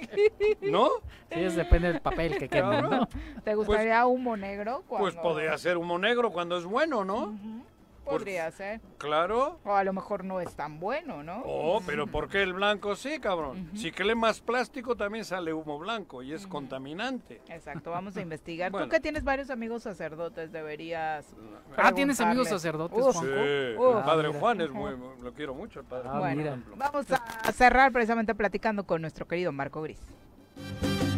¿No? Sí, es depende del papel que quede, ¿no? ¿Te gustaría humo negro? Pues podría ser humo negro cuando es bueno, ¿no? Podría ser. Claro. O a lo mejor no es tan bueno, ¿no? Oh, pero ¿por qué el blanco sí, cabrón? Si que le más plástico también sale humo blanco y es contaminante. Exacto, vamos a investigar. Tú que tienes varios amigos sacerdotes, deberías. Ah, ¿tienes amigos sacerdotes, Sí, el padre Juan es muy, lo quiero mucho, el padre Juan. Bueno, vamos a cerrar precisamente platicando con nuestro querido Marco Gris.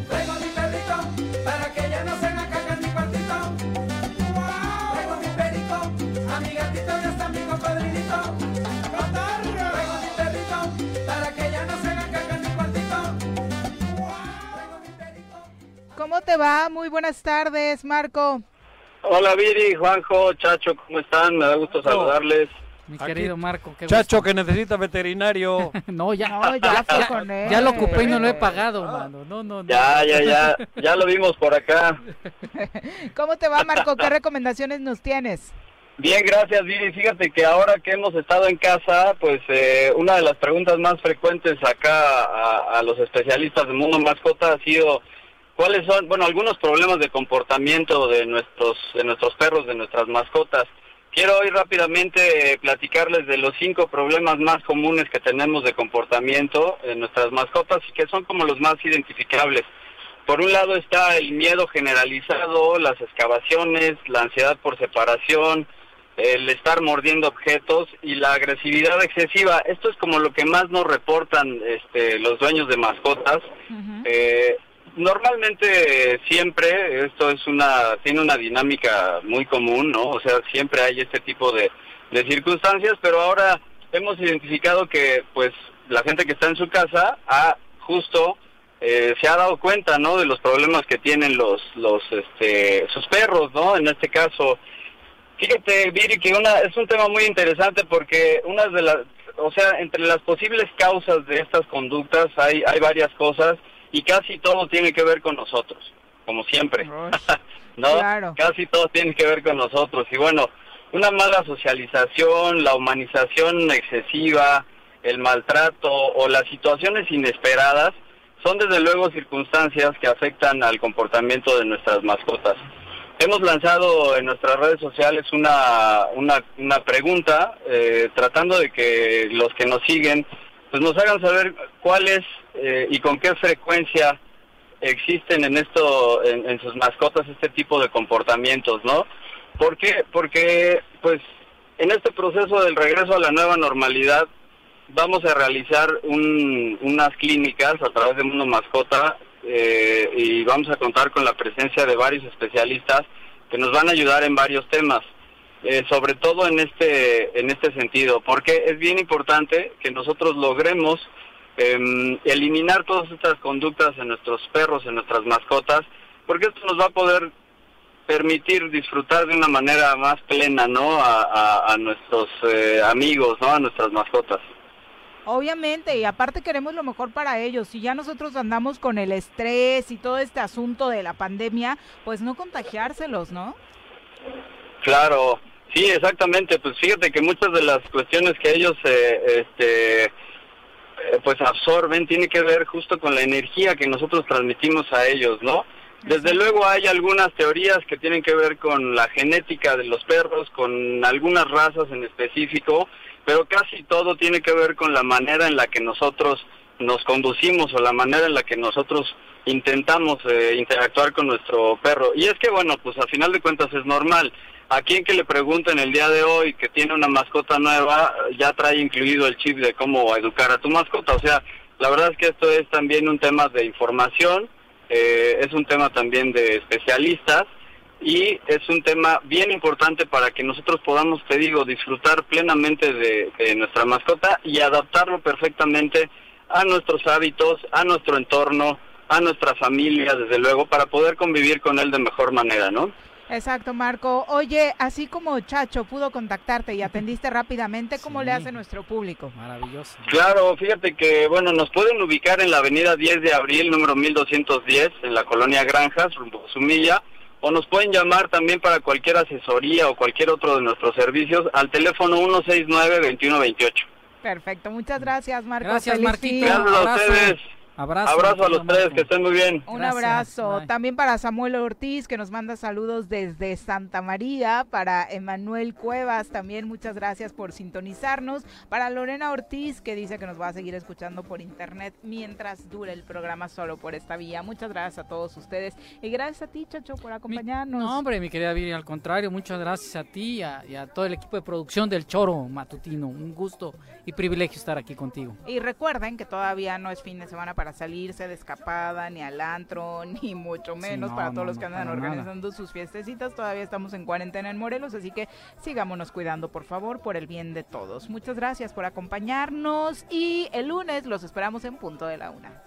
Traigo mi perrito para que ya no se ¿Cómo te va? Muy buenas tardes, Marco. Hola Viri, Juanjo, Chacho, ¿cómo están? Me da gusto saludarles. Mi querido Marco, qué Chacho que necesita veterinario. no, ya, No, ya fue con él. ya lo ocupé y no lo he pagado, mano. No, no, no. Ya, ya, ya, ya lo vimos por acá. ¿Cómo te va, Marco? ¿Qué recomendaciones nos tienes? Bien, gracias Viri. Fíjate que ahora que hemos estado en casa, pues eh, una de las preguntas más frecuentes acá a, a los especialistas del mundo mascota ha sido cuáles son, bueno, algunos problemas de comportamiento de nuestros, de nuestros perros, de nuestras mascotas. Quiero hoy rápidamente eh, platicarles de los cinco problemas más comunes que tenemos de comportamiento en nuestras mascotas y que son como los más identificables. Por un lado está el miedo generalizado, las excavaciones, la ansiedad por separación, el estar mordiendo objetos y la agresividad excesiva. Esto es como lo que más nos reportan este, los dueños de mascotas. Eh, normalmente eh, siempre esto es una tiene una dinámica muy común, ¿no? O sea, siempre hay este tipo de, de circunstancias, pero ahora hemos identificado que pues la gente que está en su casa ha justo eh, se ha dado cuenta, ¿no? De los problemas que tienen los los este sus perros, ¿no? En este caso, fíjate, Viri, que una es un tema muy interesante porque una de las o sea, entre las posibles causas de estas conductas hay hay varias cosas y casi todo tiene que ver con nosotros, como siempre. ¿No? Casi todo tiene que ver con nosotros. Y bueno, una mala socialización, la humanización excesiva, el maltrato o las situaciones inesperadas son desde luego circunstancias que afectan al comportamiento de nuestras mascotas. Hemos lanzado en nuestras redes sociales una, una, una pregunta eh, tratando de que los que nos siguen pues nos hagan saber cuáles eh, y con qué frecuencia existen en esto, en, sus mascotas este tipo de comportamientos, ¿no? ¿Por qué? Porque, pues, en este proceso del regreso a la nueva normalidad, vamos a realizar un, unas clínicas a través de Mundo Mascota eh, y vamos a contar con la presencia de varios especialistas que nos van a ayudar en varios temas. Eh, sobre todo en este en este sentido, porque es bien importante que nosotros logremos eh, eliminar todas estas conductas en nuestros perros, en nuestras mascotas, porque esto nos va a poder permitir disfrutar de una manera más plena, ¿no? A, a, a nuestros eh, amigos, ¿no? A nuestras mascotas. Obviamente, y aparte queremos lo mejor para ellos. Si ya nosotros andamos con el estrés y todo este asunto de la pandemia, pues no contagiárselos, ¿no? Claro, sí, exactamente. Pues fíjate que muchas de las cuestiones que ellos, eh, este, pues absorben tiene que ver justo con la energía que nosotros transmitimos a ellos, ¿no? Desde luego hay algunas teorías que tienen que ver con la genética de los perros, con algunas razas en específico, pero casi todo tiene que ver con la manera en la que nosotros nos conducimos o la manera en la que nosotros intentamos eh, interactuar con nuestro perro. Y es que, bueno, pues a final de cuentas es normal. A quien que le pregunten el día de hoy que tiene una mascota nueva, ya trae incluido el chip de cómo educar a tu mascota. O sea, la verdad es que esto es también un tema de información, eh, es un tema también de especialistas y es un tema bien importante para que nosotros podamos, te digo, disfrutar plenamente de, de nuestra mascota y adaptarlo perfectamente a nuestros hábitos, a nuestro entorno, a nuestra familia, desde luego, para poder convivir con él de mejor manera, ¿no? Exacto, Marco. Oye, así como Chacho pudo contactarte y atendiste rápidamente, ¿cómo le hace nuestro público? Maravilloso. Claro, fíjate que, bueno, nos pueden ubicar en la avenida 10 de abril, número 1210, en la colonia Granjas, rumbo a Sumilla, o nos pueden llamar también para cualquier asesoría o cualquier otro de nuestros servicios al teléfono 169-2128. Perfecto, muchas gracias, Marco. Gracias, Marquito. Gracias a ustedes. Abrazo. Abrazo a los tres, que estén muy bien. Un Gracias, abrazo. bye. También para Samuel Ortiz, que nos manda saludos desde Santa María. Para Emanuel Cuevas, también muchas gracias por sintonizarnos. Para Lorena Ortiz, que dice que nos va a seguir escuchando por internet mientras dure el programa solo por esta vía. Muchas gracias a todos ustedes. Y gracias a ti, Chacho, por acompañarnos. No, hombre, mi querida Viri, al contrario, muchas gracias a ti y a, y a todo el equipo de producción del Choro Matutino. Un gusto y privilegio estar aquí contigo. Y recuerden que todavía no es fin de semana para salirse de escapada, ni al antro, ni mucho menos no, para todos no, los que andan nada. organizando sus fiestecitas. Todavía estamos en cuarentena en Morelos, así que sigámonos cuidando, por favor, por el bien de todos. Muchas gracias por acompañarnos y el lunes los esperamos en punto de la una.